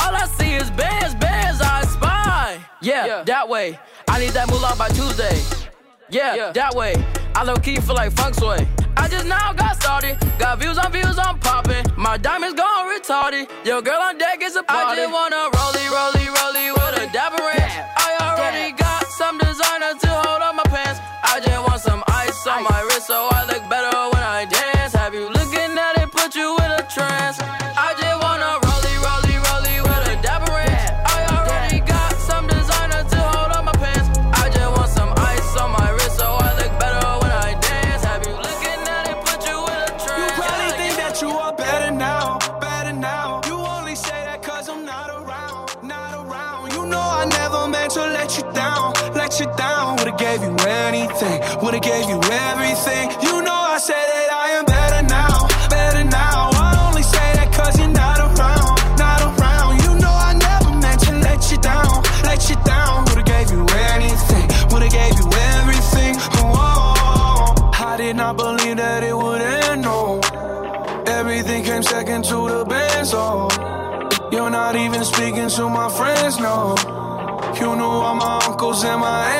All I see is bears, bears I spy. Yeah, yeah. that way. I need that moolah by Tuesday. Yeah, yeah. that way. I low key feel like funk sway. I just now got started. Got views on views, I'm popping. My diamonds gone retarded. Your girl on deck is a party. I just wanna rollie, rollie, rollie with a dapper ranch. I already got some designer to hold on my pants. I just want some ice on my wrist so I look better when I dance. Have you looking at it? Put you I just wanna rollie, rollie, rollie with a dapper ranch. I already got some designer to hold up my pants. I just want some ice on my wrist so I look better when I dance. Have you looking at it, put you in a trance? You probably think that you are better now, better now. You only say that cause I'm not around, not around. You know I never meant to let you down, let you down. Would've gave you anything, would've gave you everything. You my uncles and my